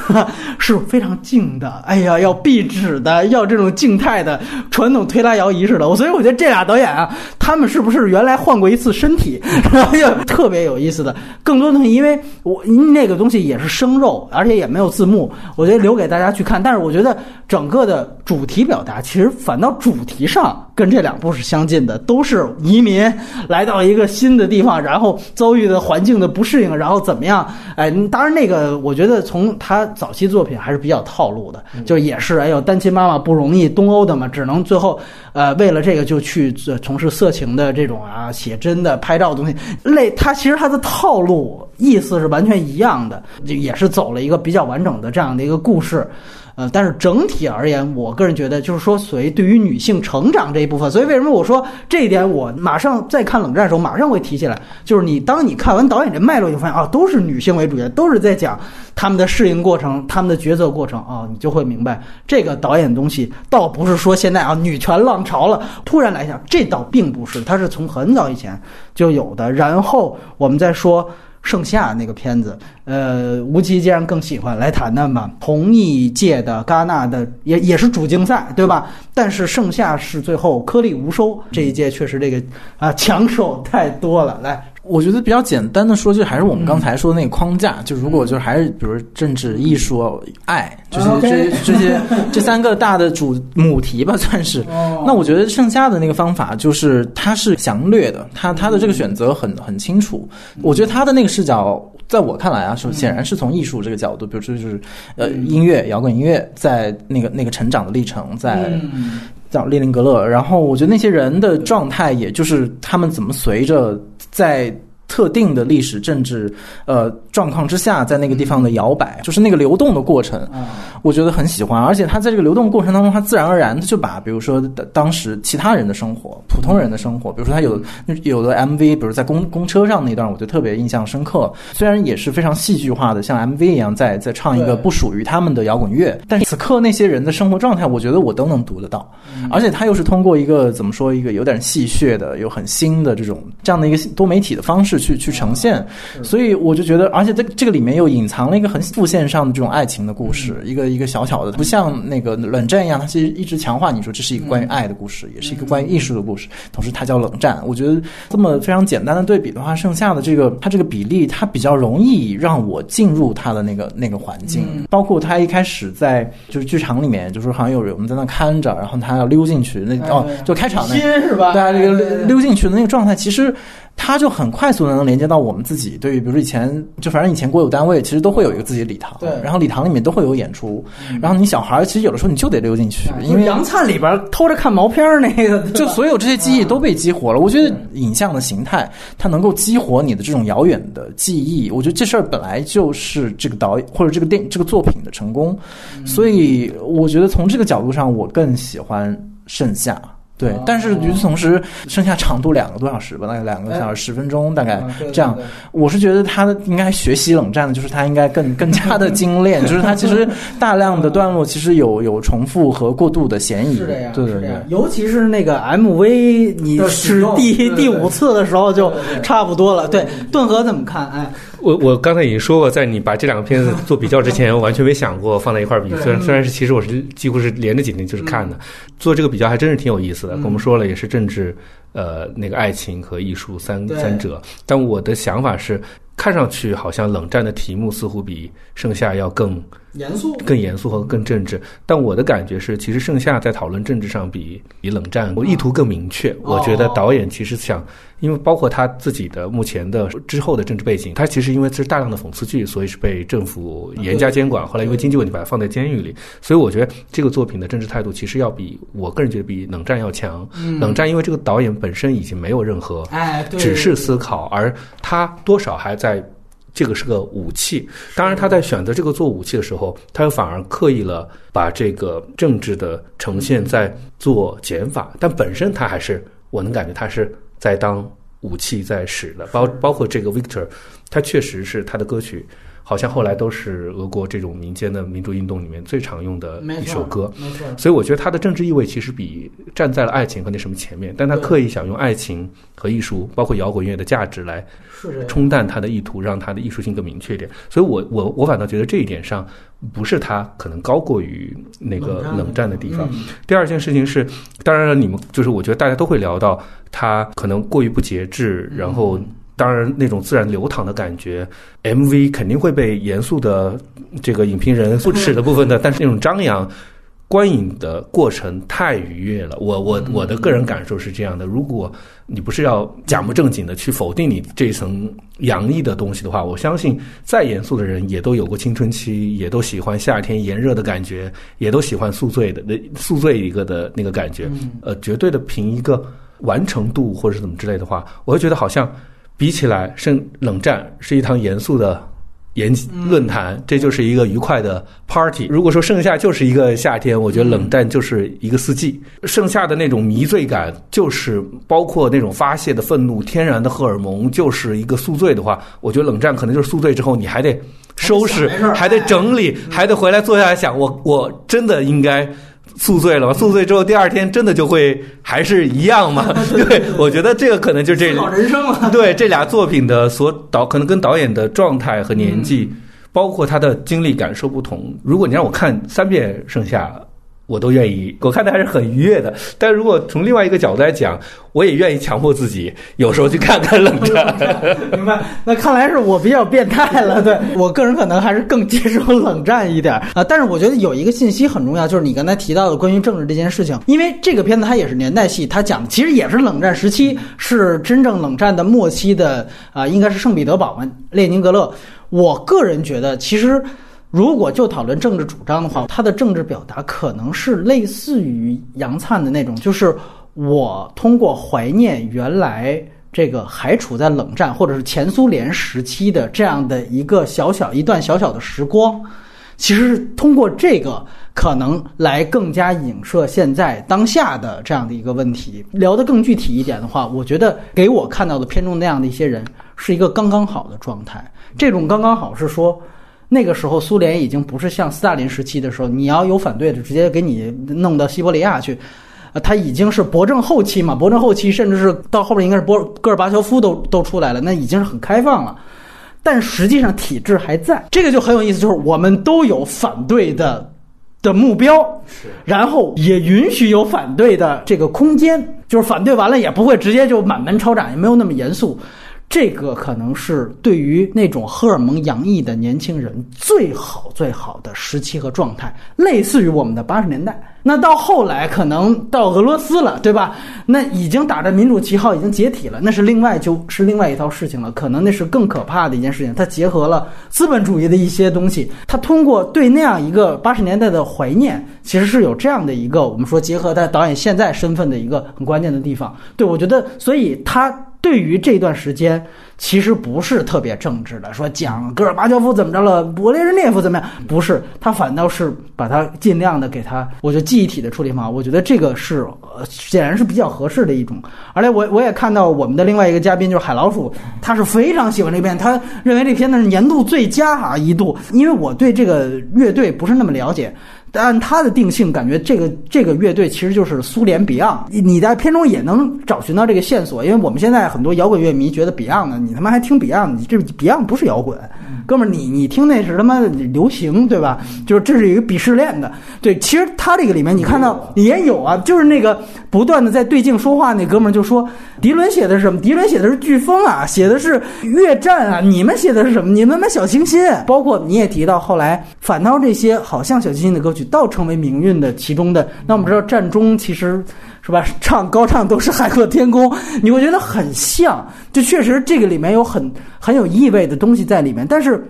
是非常静的。哎呀，要壁纸的，要这种静态的传统推拉摇仪式的。我所以我觉得这俩导演啊，他们是不是原来换过一次身体？特别有意思的。更多的东西，因为我那个东西也是生肉，而且也没有字幕，我觉得留给大家去看。但是我觉得整个的主题表达，其实反倒主题上跟这两部是相近的，都是移民来到一个新的地方，然后遭遇的环境的不适应，然后怎么样？哎，当然那。个我觉得从他早期作品还是比较套路的，就也是哎呦单亲妈妈不容易，东欧的嘛，只能最后呃为了这个就去从事色情的这种啊写真的拍照的东西类，他其实他的套路意思是完全一样的，就也是走了一个比较完整的这样的一个故事。呃，但是整体而言，我个人觉得就是说，所谓对于女性成长这一部分，所以为什么我说这一点，我马上在看冷战的时候马上会提起来，就是你当你看完导演这脉络，就发现啊，都是女性为主角，都是在讲他们的适应过程、他们的抉择过程啊，你就会明白这个导演东西倒不是说现在啊女权浪潮了突然来讲，这倒并不是，它是从很早以前就有的。然后我们再说。盛夏那个片子，呃，吴奇既然更喜欢，来谈谈吧。同一届的戛纳的也也是主竞赛，对吧？但是盛夏是最后颗粒无收，这一届确实这个啊抢手太多了。来，我觉得比较简单的说，就还是我们刚才说的那个框架。就如果就是还是比如政治、艺术、爱，就是这这些 这三个大的主母题吧，算是。那我觉得剩下的那个方法就是它是详略的，他他的这个选择很很清楚。我觉得他的那个视角，在我看来啊，是显然是从艺术这个角度，比如说就是呃音乐、摇滚音乐在那个那个成长的历程，在叫列宁格勒。然后我觉得那些人的状态，也就是他们怎么随着在。特定的历史政治呃状况之下，在那个地方的摇摆，就是那个流动的过程，我觉得很喜欢。而且他在这个流动过程当中，他自然而然的就把，比如说当时其他人的生活、普通人的生活，比如说他有有的 MV，比如在公公车上那段，我就特别印象深刻。虽然也是非常戏剧化的，像 MV 一样在在唱一个不属于他们的摇滚乐，但是此刻那些人的生活状态，我觉得我都能读得到。而且他又是通过一个怎么说，一个有点戏谑的、有很新的这种这样的一个多媒体的方式。去去呈现，所以我就觉得，而且这这个里面又隐藏了一个很副线上的这种爱情的故事，一个一个小小的，不像那个冷战一样，它其实一直强化你说这是一个关于爱的故事，也是一个关于艺术的故事，同时它叫冷战。我觉得这么非常简单的对比的话，剩下的这个它这个比例，它比较容易让我进入它的那个那个环境，包括他一开始在就是剧场里面，就是好像有人在那看着，然后他要溜进去，那哦就开场那是吧？对啊，这个溜进去的那个状态，其实。它就很快速的能连接到我们自己，对于比如说以前就反正以前国有单位其实都会有一个自己的礼堂，对，然后礼堂里面都会有演出，然后你小孩其实有的时候你就得溜进去，因为杨灿里边偷着看毛片那个，就所有这些记忆都被激活了。我觉得影像的形态它能够激活你的这种遥远的记忆，我觉得这事儿本来就是这个导演或者这个电影这个作品的成功，所以我觉得从这个角度上我更喜欢盛夏。对，但是与此同时，剩下长度两个多小时吧，大概两个小时十分钟，大概这样。我是觉得他应该学习冷战的，就是他应该更更加的精炼，就 是他其实大量的段落其实有有重复和过度的嫌疑。是这样，对对对。尤其是那个 MV，你是第第五次的时候就差不多了。对，顿河怎么看？哎。我我刚才已经说过，在你把这两个片子做比较之前，我完全没想过放在一块儿比。虽然虽然是其实我是几乎是连着几天就是看的，做这个比较还真是挺有意思的。我们说了，也是政治、呃那个爱情和艺术三三者。但我的想法是，看上去好像冷战的题目似乎比盛夏要更。严肃，更严肃和更政治。但我的感觉是，其实盛夏在讨论政治上比比冷战，我意图更明确。我觉得导演其实想，因为包括他自己的目前的之后的政治背景，他其实因为这是大量的讽刺剧，所以是被政府严加监管。后来因为经济问题把他放在监狱里，所以我觉得这个作品的政治态度其实要比我个人觉得比冷战要强。冷战因为这个导演本身已经没有任何哎，只是思考，而他多少还在。在这个是个武器，当然他在选择这个做武器的时候，他又反而刻意了把这个政治的呈现在做减法，但本身他还是我能感觉他是在当武器在使的，包包括这个 Victor，他确实是他的歌曲。好像后来都是俄国这种民间的民主运动里面最常用的一首歌，没错。所以我觉得它的政治意味其实比站在了爱情和那什么前面，但他刻意想用爱情和艺术，包括摇滚乐的价值来冲淡他的意图，让他的艺术性更明确一点。所以我我我反倒觉得这一点上不是他可能高过于那个冷战的地方。第二件事情是，当然了，你们就是我觉得大家都会聊到他可能过于不节制，然后。当然，那种自然流淌的感觉，MV 肯定会被严肃的这个影评人不耻的部分的，但是那种张扬，观影的过程太愉悦了。我我我的个人感受是这样的：如果你不是要假不正经的去否定你这一层洋溢的东西的话，我相信再严肃的人也都有过青春期，也都喜欢夏天炎热的感觉，也都喜欢宿醉的那宿醉一个的那个感觉。呃，绝对的凭一个完成度或者是怎么之类的话，我会觉得好像。比起来，剩冷战是一堂严肃的研论坛，这就是一个愉快的 party。如果说盛夏就是一个夏天，我觉得冷战就是一个四季。盛夏的那种迷醉感，就是包括那种发泄的愤怒、天然的荷尔蒙，就是一个宿醉的话，我觉得冷战可能就是宿醉之后你还得收拾，还得整理，还得回来坐下来想，我我真的应该。宿醉了吗？宿醉之后，第二天真的就会还是一样吗？对，我觉得这个可能就这老人生了。对这俩作品的所导，可能跟导演的状态和年纪，包括他的经历感受不同。如果你让我看三遍《盛夏》。我都愿意，我看的还是很愉悦的。但如果从另外一个角度来讲，我也愿意强迫自己有时候去看看冷战。明白？那看来是我比较变态了。对 我个人可能还是更接受冷战一点啊。但是我觉得有一个信息很重要，就是你刚才提到的关于政治这件事情。因为这个片子它也是年代戏，它讲的其实也是冷战时期，是真正冷战的末期的啊，应该是圣彼得堡嘛，列宁格勒。我个人觉得，其实。如果就讨论政治主张的话，他的政治表达可能是类似于杨灿的那种，就是我通过怀念原来这个还处在冷战或者是前苏联时期的这样的一个小小一段小小的时光，其实是通过这个可能来更加影射现在当下的这样的一个问题。聊得更具体一点的话，我觉得给我看到的片中那样的一些人是一个刚刚好的状态。这种刚刚好是说。那个时候，苏联已经不是像斯大林时期的时候，你要有反对的，直接给你弄到西伯利亚去。呃，他已经是博政后期嘛，博政后期，甚至是到后边应该是波戈尔巴乔夫都都出来了，那已经是很开放了。但实际上体制还在，这个就很有意思，就是我们都有反对的的目标，然后也允许有反对的这个空间，就是反对完了也不会直接就满门抄斩，也没有那么严肃。这个可能是对于那种荷尔蒙洋溢的年轻人最好最好的时期和状态，类似于我们的八十年代。那到后来可能到俄罗斯了，对吧？那已经打着民主旗号，已经解体了，那是另外就是另外一套事情了。可能那是更可怕的一件事情。它结合了资本主义的一些东西，它通过对那样一个八十年代的怀念，其实是有这样的一个我们说结合他导演现在身份的一个很关键的地方。对我觉得，所以他。对于这段时间，其实不是特别政治的，说讲戈尔巴乔夫怎么着了，勃列日涅夫怎么样，不是，他反倒是把他尽量的给他，我觉得记忆体的处理方法，我觉得这个是呃显然是比较合适的一种。而且我我也看到我们的另外一个嘉宾就是海老鼠，他是非常喜欢这片，他认为这片呢是年度最佳啊一度，因为我对这个乐队不是那么了解。按他的定性，感觉这个这个乐队其实就是苏联 Beyond。你在片中也能找寻到这个线索，因为我们现在很多摇滚乐迷觉得 Beyond 呢，你他妈还听 Beyond？你这 Beyond 不是摇滚，哥们儿，你你听那是他妈的流行，对吧？就是这是一个鄙视链的。对，其实他这个里面你看到也有啊，就是那个不断的在对镜说话那哥们儿就说，迪伦写的是什么？迪伦写的是飓风啊，写的是越战啊，你们写的是什么？你们妈小清新。包括你也提到后来反倒这些好像小清新的歌曲。倒成为命运的其中的，那我们知道战中其实是吧，唱高唱都是海阔天空，你会觉得很像，就确实这个里面有很很有意味的东西在里面。但是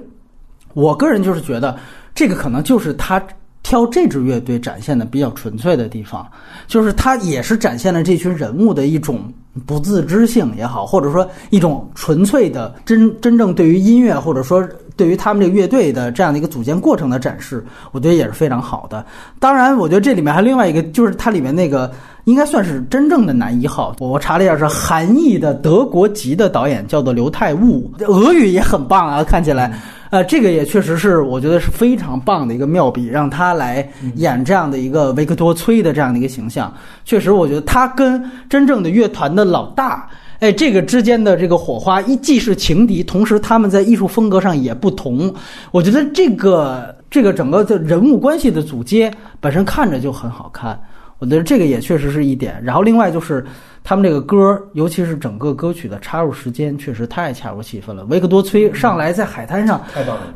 我个人就是觉得，这个可能就是他挑这支乐队展现的比较纯粹的地方，就是他也是展现了这群人物的一种不自知性也好，或者说一种纯粹的真真正对于音乐或者说。对于他们这个乐队的这样的一个组建过程的展示，我觉得也是非常好的。当然，我觉得这里面还另外一个，就是它里面那个应该算是真正的男一号。我查了一下，是韩裔的德国籍的导演，叫做刘泰悟，俄语也很棒啊，看起来。呃，这个也确实是我觉得是非常棒的一个妙笔，让他来演这样的一个维克多·崔的这样的一个形象。确实，我觉得他跟真正的乐团的老大。哎，这个之间的这个火花，一既是情敌，同时他们在艺术风格上也不同。我觉得这个这个整个的人物关系的组接本身看着就很好看。我觉得这个也确实是一点。然后另外就是。他们这个歌，尤其是整个歌曲的插入时间，确实太恰如其分了。维克多·崔上来在海滩上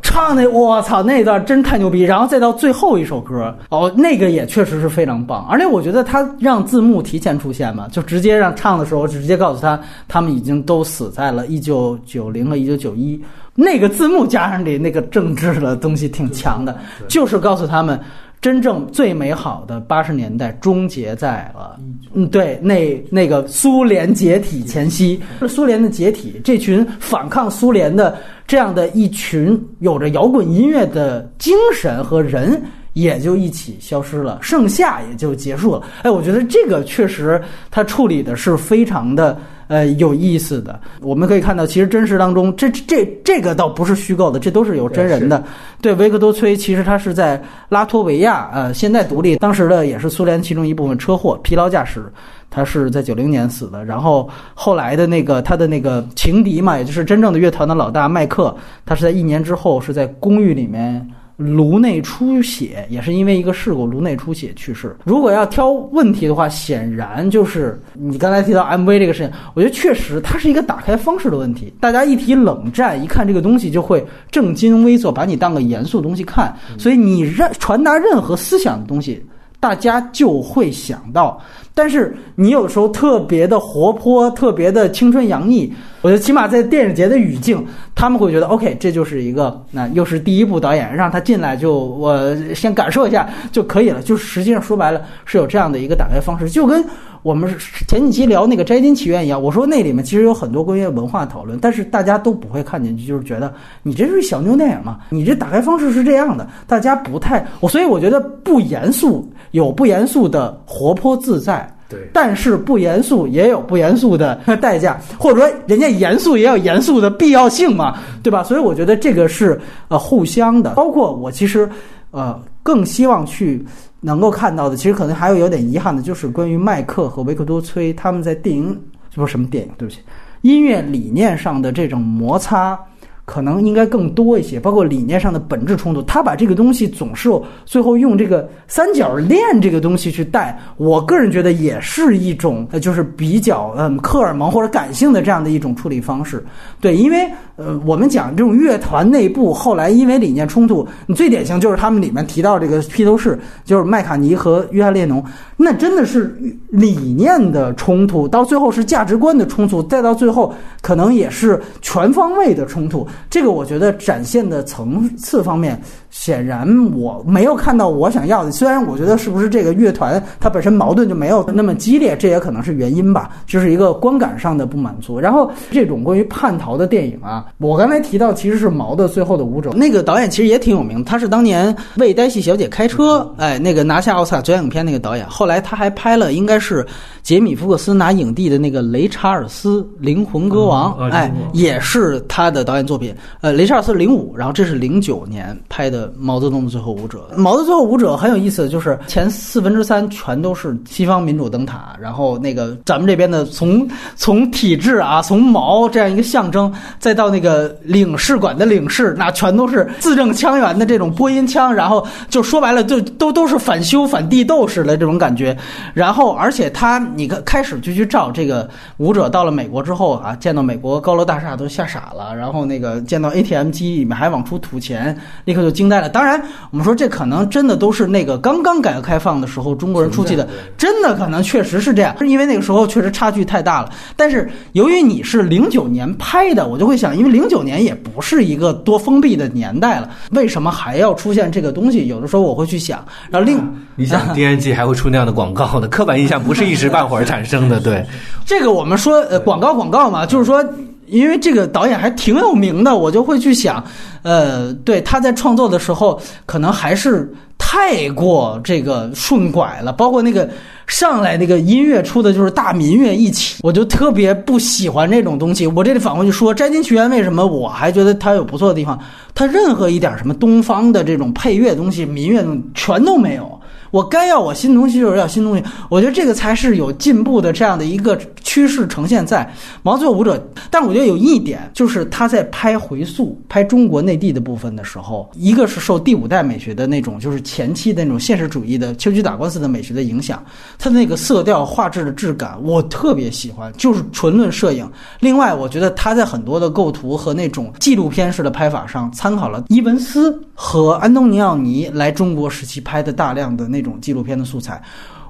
唱那，我操，那段真太牛逼！然后再到最后一首歌，哦，那个也确实是非常棒。而且我觉得他让字幕提前出现嘛，就直接让唱的时候直接告诉他，他们已经都死在了一九九零和一九九一。那个字幕加上里那个政治的东西挺强的，就是告诉他们。真正最美好的八十年代终结在了，嗯，对，那那个苏联解体前夕，苏联的解体，这群反抗苏联的这样的一群有着摇滚音乐的精神和人。也就一起消失了，盛夏也就结束了。哎，我觉得这个确实他处理的是非常的呃有意思的。我们可以看到，其实真实当中，这这这个倒不是虚构的，这都是有真人的。对，维克多·崔其实他是在拉脱维亚，呃，现在独立，当时的也是苏联其中一部分车祸，疲劳驾驶，他是在九零年死的。然后后来的那个他的那个情敌嘛，也就是真正的乐团的老大麦克，他是在一年之后是在公寓里面。颅内出血也是因为一个事故，颅内出血去世。如果要挑问题的话，显然就是你刚才提到 MV 这个事情，我觉得确实它是一个打开方式的问题。大家一提冷战，一看这个东西就会正襟危坐，把你当个严肃东西看。所以你让传达任何思想的东西，大家就会想到。但是你有时候特别的活泼，特别的青春洋溢，我觉得起码在电影节的语境，他们会觉得 OK，这就是一个那又是第一部导演让他进来就我先感受一下就可以了。就实际上说白了是有这样的一个打开方式，就跟我们是前几期聊那个《摘金奇缘》一样。我说那里面其实有很多关于文化讨论，但是大家都不会看进去，就是觉得你这是小妞电影嘛？你这打开方式是这样的，大家不太我，所以我觉得不严肃有不严肃的活泼自在。对，但是不严肃也有不严肃的代价，或者说人家严肃也有严肃的必要性嘛，对吧？所以我觉得这个是呃互相的。包括我其实呃更希望去能够看到的，其实可能还有有点遗憾的，就是关于麦克和维克多·崔他们在电影，这不是什么电影，对不起，音乐理念上的这种摩擦。可能应该更多一些，包括理念上的本质冲突。他把这个东西总是最后用这个三角恋这个东西去带，我个人觉得也是一种，呃，就是比较嗯荷尔蒙或者感性的这样的一种处理方式。对，因为呃，我们讲这种乐团内部后来因为理念冲突，你最典型就是他们里面提到这个披头士，就是麦卡尼和约翰列侬，那真的是理念的冲突，到最后是价值观的冲突，再到最后可能也是全方位的冲突。这个我觉得展现的层次方面，显然我没有看到我想要的。虽然我觉得是不是这个乐团它本身矛盾就没有那么激烈，这也可能是原因吧，就是一个观感上的不满足。然后这种关于叛逃的电影啊，我刚才提到其实是毛的《最后的舞者》，那个导演其实也挺有名，他是当年为黛西小姐开车，哎，那个拿下奥斯卡最佳影片那个导演。后来他还拍了应该是杰米福克斯拿影帝的那个《雷查尔斯灵魂歌王》，哎，也是他的导演作品。呃，雷查尔斯零五，然后这是零九年拍的《毛泽东的最后舞者》。毛的最后舞者很有意思，就是前四分之三全都是西方民主灯塔，然后那个咱们这边的从从体制啊，从毛这样一个象征，再到那个领事馆的领事，那全都是字正腔圆的这种播音腔，然后就说白了，就都都是反修反地斗似的这种感觉。然后，而且他你看开始就去照这个舞者，到了美国之后啊，见到美国高楼大厦都吓傻了，然后那个。见到 ATM 机里面还往出吐钱，立刻就惊当然，我们说这可能真的都是那个刚刚改革开放的时候中国人出去的，真的可能确实是这样，是因为那个时候确实差距太大了。但是由于你是零九年拍的，我就会想，因为零九年也不是一个多封闭的年代了，为什么还要出现这个东西？有的时候我会去想。然后另你想 DNG 还会出那样的广告的，刻板印象不是一时半会儿产生的。对，这个我们说呃广告广告嘛，就是说。因为这个导演还挺有名的，我就会去想，呃，对他在创作的时候，可能还是太过这个顺拐了。包括那个上来那个音乐出的就是大民乐一起，我就特别不喜欢这种东西。我这里反过去说，《摘金奇缘》为什么我还觉得它有不错的地方？它任何一点什么东方的这种配乐东西、民乐全都没有。我该要我新东西就是要新东西，我觉得这个才是有进步的这样的一个趋势呈现在《毛最后舞者》。但是我觉得有一点，就是他在拍回溯、拍中国内地的部分的时候，一个是受第五代美学的那种，就是前期的那种现实主义的秋菊打官司的美学的影响，他的那个色调、画质的质感，我特别喜欢，就是纯论摄影。另外，我觉得他在很多的构图和那种纪录片式的拍法上，参考了伊文斯和安东尼奥尼来中国时期拍的大量的那。种纪录片的素材，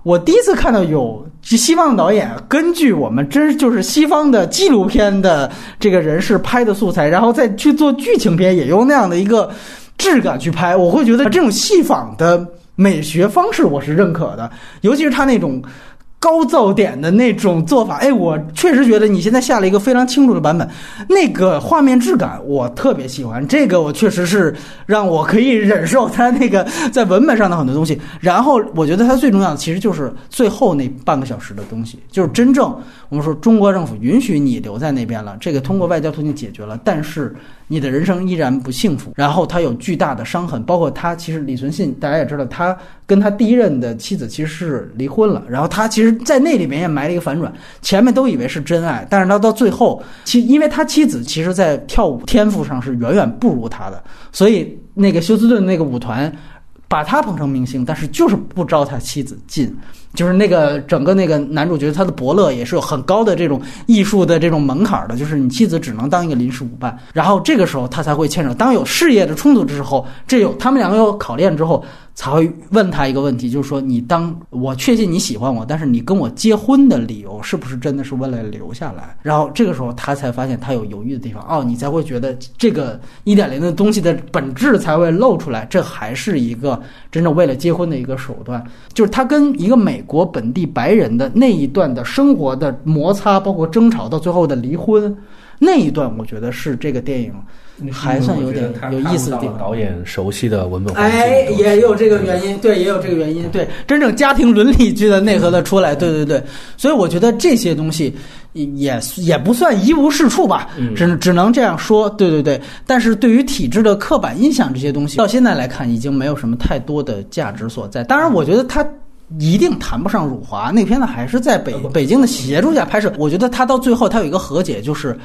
我第一次看到有西方导演根据我们真就是西方的纪录片的这个人士拍的素材，然后再去做剧情片，也用那样的一个质感去拍，我会觉得这种戏仿的美学方式我是认可的，尤其是他那种。高噪点的那种做法，哎，我确实觉得你现在下了一个非常清楚的版本，那个画面质感我特别喜欢，这个我确实是让我可以忍受它那个在文本上的很多东西。然后我觉得它最重要的其实就是最后那半个小时的东西，就是真正我们说中国政府允许你留在那边了，这个通过外交途径解决了，但是。你的人生依然不幸福，然后他有巨大的伤痕，包括他其实李存信，大家也知道，他跟他第一任的妻子其实是离婚了，然后他其实，在那里面也埋了一个反转，前面都以为是真爱，但是他到最后，其因为他妻子其实，在跳舞天赋上是远远不如他的，所以那个休斯顿那个舞团把他捧成明星，但是就是不招他妻子进。就是那个整个那个男主角他的伯乐也是有很高的这种艺术的这种门槛的，就是你妻子只能当一个临时舞伴，然后这个时候他才会牵扯。当有事业的冲突之后，这有他们两个有考验之后。才会问他一个问题，就是说，你当我确信你喜欢我，但是你跟我结婚的理由是不是真的是为了留下来？然后这个时候他才发现他有犹豫的地方，哦，你才会觉得这个一点零的东西的本质才会露出来，这还是一个真正为了结婚的一个手段。就是他跟一个美国本地白人的那一段的生活的摩擦，包括争吵，到最后的离婚那一段，我觉得是这个电影。还算有点有意思的地方。导演熟悉的文本，哎，也有这个原因，对，也有这个原因，对，真正家庭伦理剧的内核的出来，对对对，所以我觉得这些东西也也不算一无是处吧，只只能这样说，对对对。但是对于体制的刻板印象这些东西，到现在来看，已经没有什么太多的价值所在。当然，我觉得他一定谈不上辱华，那片子还是在北北京的协助下拍摄。我觉得他到最后，他有一个和解，就是。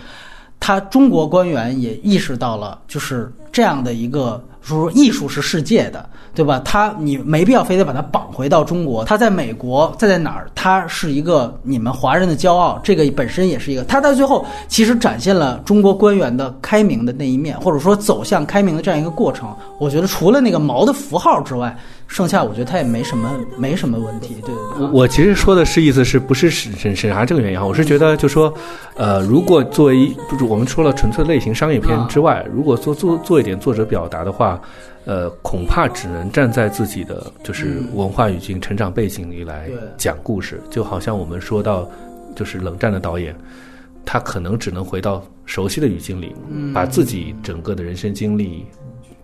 他中国官员也意识到了，就是这样的一个说艺术是世界的，对吧？他你没必要非得把它绑回到中国。他在美国，再在哪儿，他是一个你们华人的骄傲。这个本身也是一个，他到最后其实展现了中国官员的开明的那一面，或者说走向开明的这样一个过程。我觉得除了那个毛的符号之外。剩下我觉得他也没什么没什么问题，对。我我其实说的是意思是不是审审审查这个原因啊？我是觉得就说，呃，如果作为不是我们说了纯粹类型商业片之外，如果做做做一点作者表达的话，呃，恐怕只能站在自己的就是文化语境、成长背景里来讲故事。就好像我们说到，就是冷战的导演，他可能只能回到熟悉的语境里，把自己整个的人生经历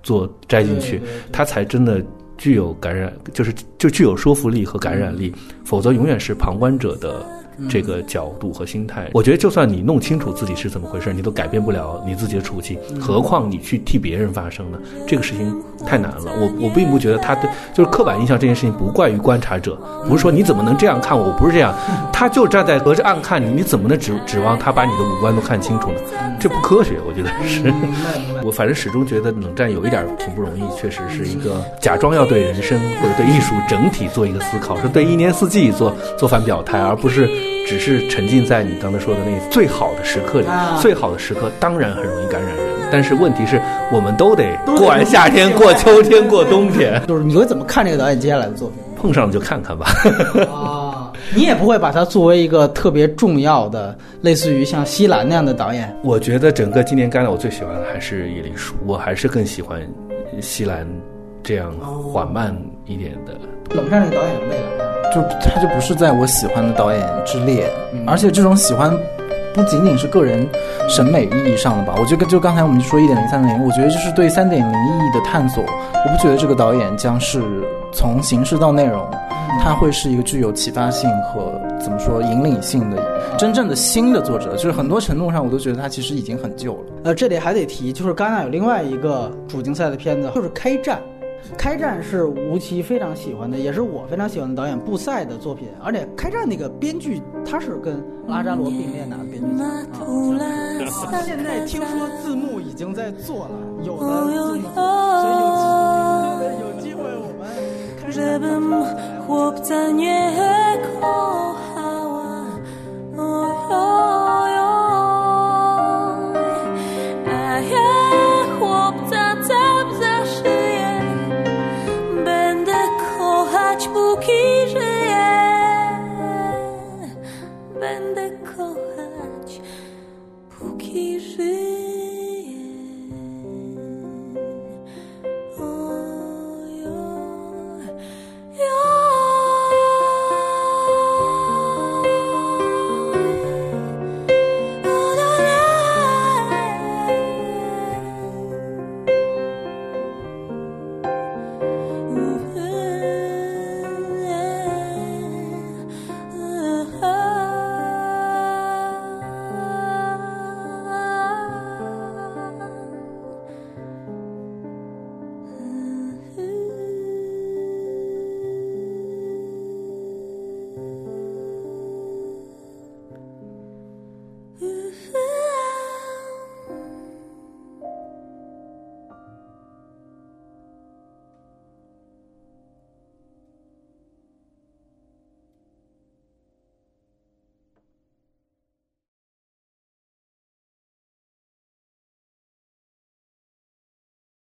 做摘进去，他才真的。具有感染，就是就具有说服力和感染力，否则永远是旁观者的。这个角度和心态，我觉得就算你弄清楚自己是怎么回事，你都改变不了你自己的处境，何况你去替别人发声呢？这个事情太难了。我我并不觉得他的就是刻板印象这件事情不怪于观察者，不是说你怎么能这样看我，我不是这样，他就站在隔着暗看你，你怎么能指指望他把你的五官都看清楚呢？这不科学，我觉得是。我反正始终觉得冷战有一点挺不容易，确实是一个假装要对人生或者对艺术整体做一个思考，是对一年四季做做反表态，而不是。只是沉浸在你刚才说的那最好的时刻里，最好的时刻当然很容易感染人，但是问题是我们都得过完夏天，过秋天，过冬天。就是你会怎么看这个导演接下来的作品？碰上了就看看吧。啊，你也不会把它作为一个特别重要的，类似于像西兰那样的导演。我觉得整个今年戛纳我最喜欢的还是叶丽书，我还是更喜欢西兰这样缓慢一点的。冷战那个导演的未来。就他就不是在我喜欢的导演之列，而且这种喜欢不仅仅是个人审美意义上的吧。我觉得就刚才我们说一点零三点零，我觉得就是对三点零意义的探索。我不觉得这个导演将是从形式到内容，他会是一个具有启发性和怎么说引领性的真正的新的作者。就是很多程度上，我都觉得他其实已经很旧了。呃，这里还得提，就是戛纳有另外一个主竞赛的片子，就是《开战》。开战是吴奇非常喜欢的，也是我非常喜欢的导演布赛的作品。而且开战那个编剧他是跟拉扎罗并列的编剧奖。现在听说字幕已经在做了，有的字幕，所以有机会，有机会我们开 choć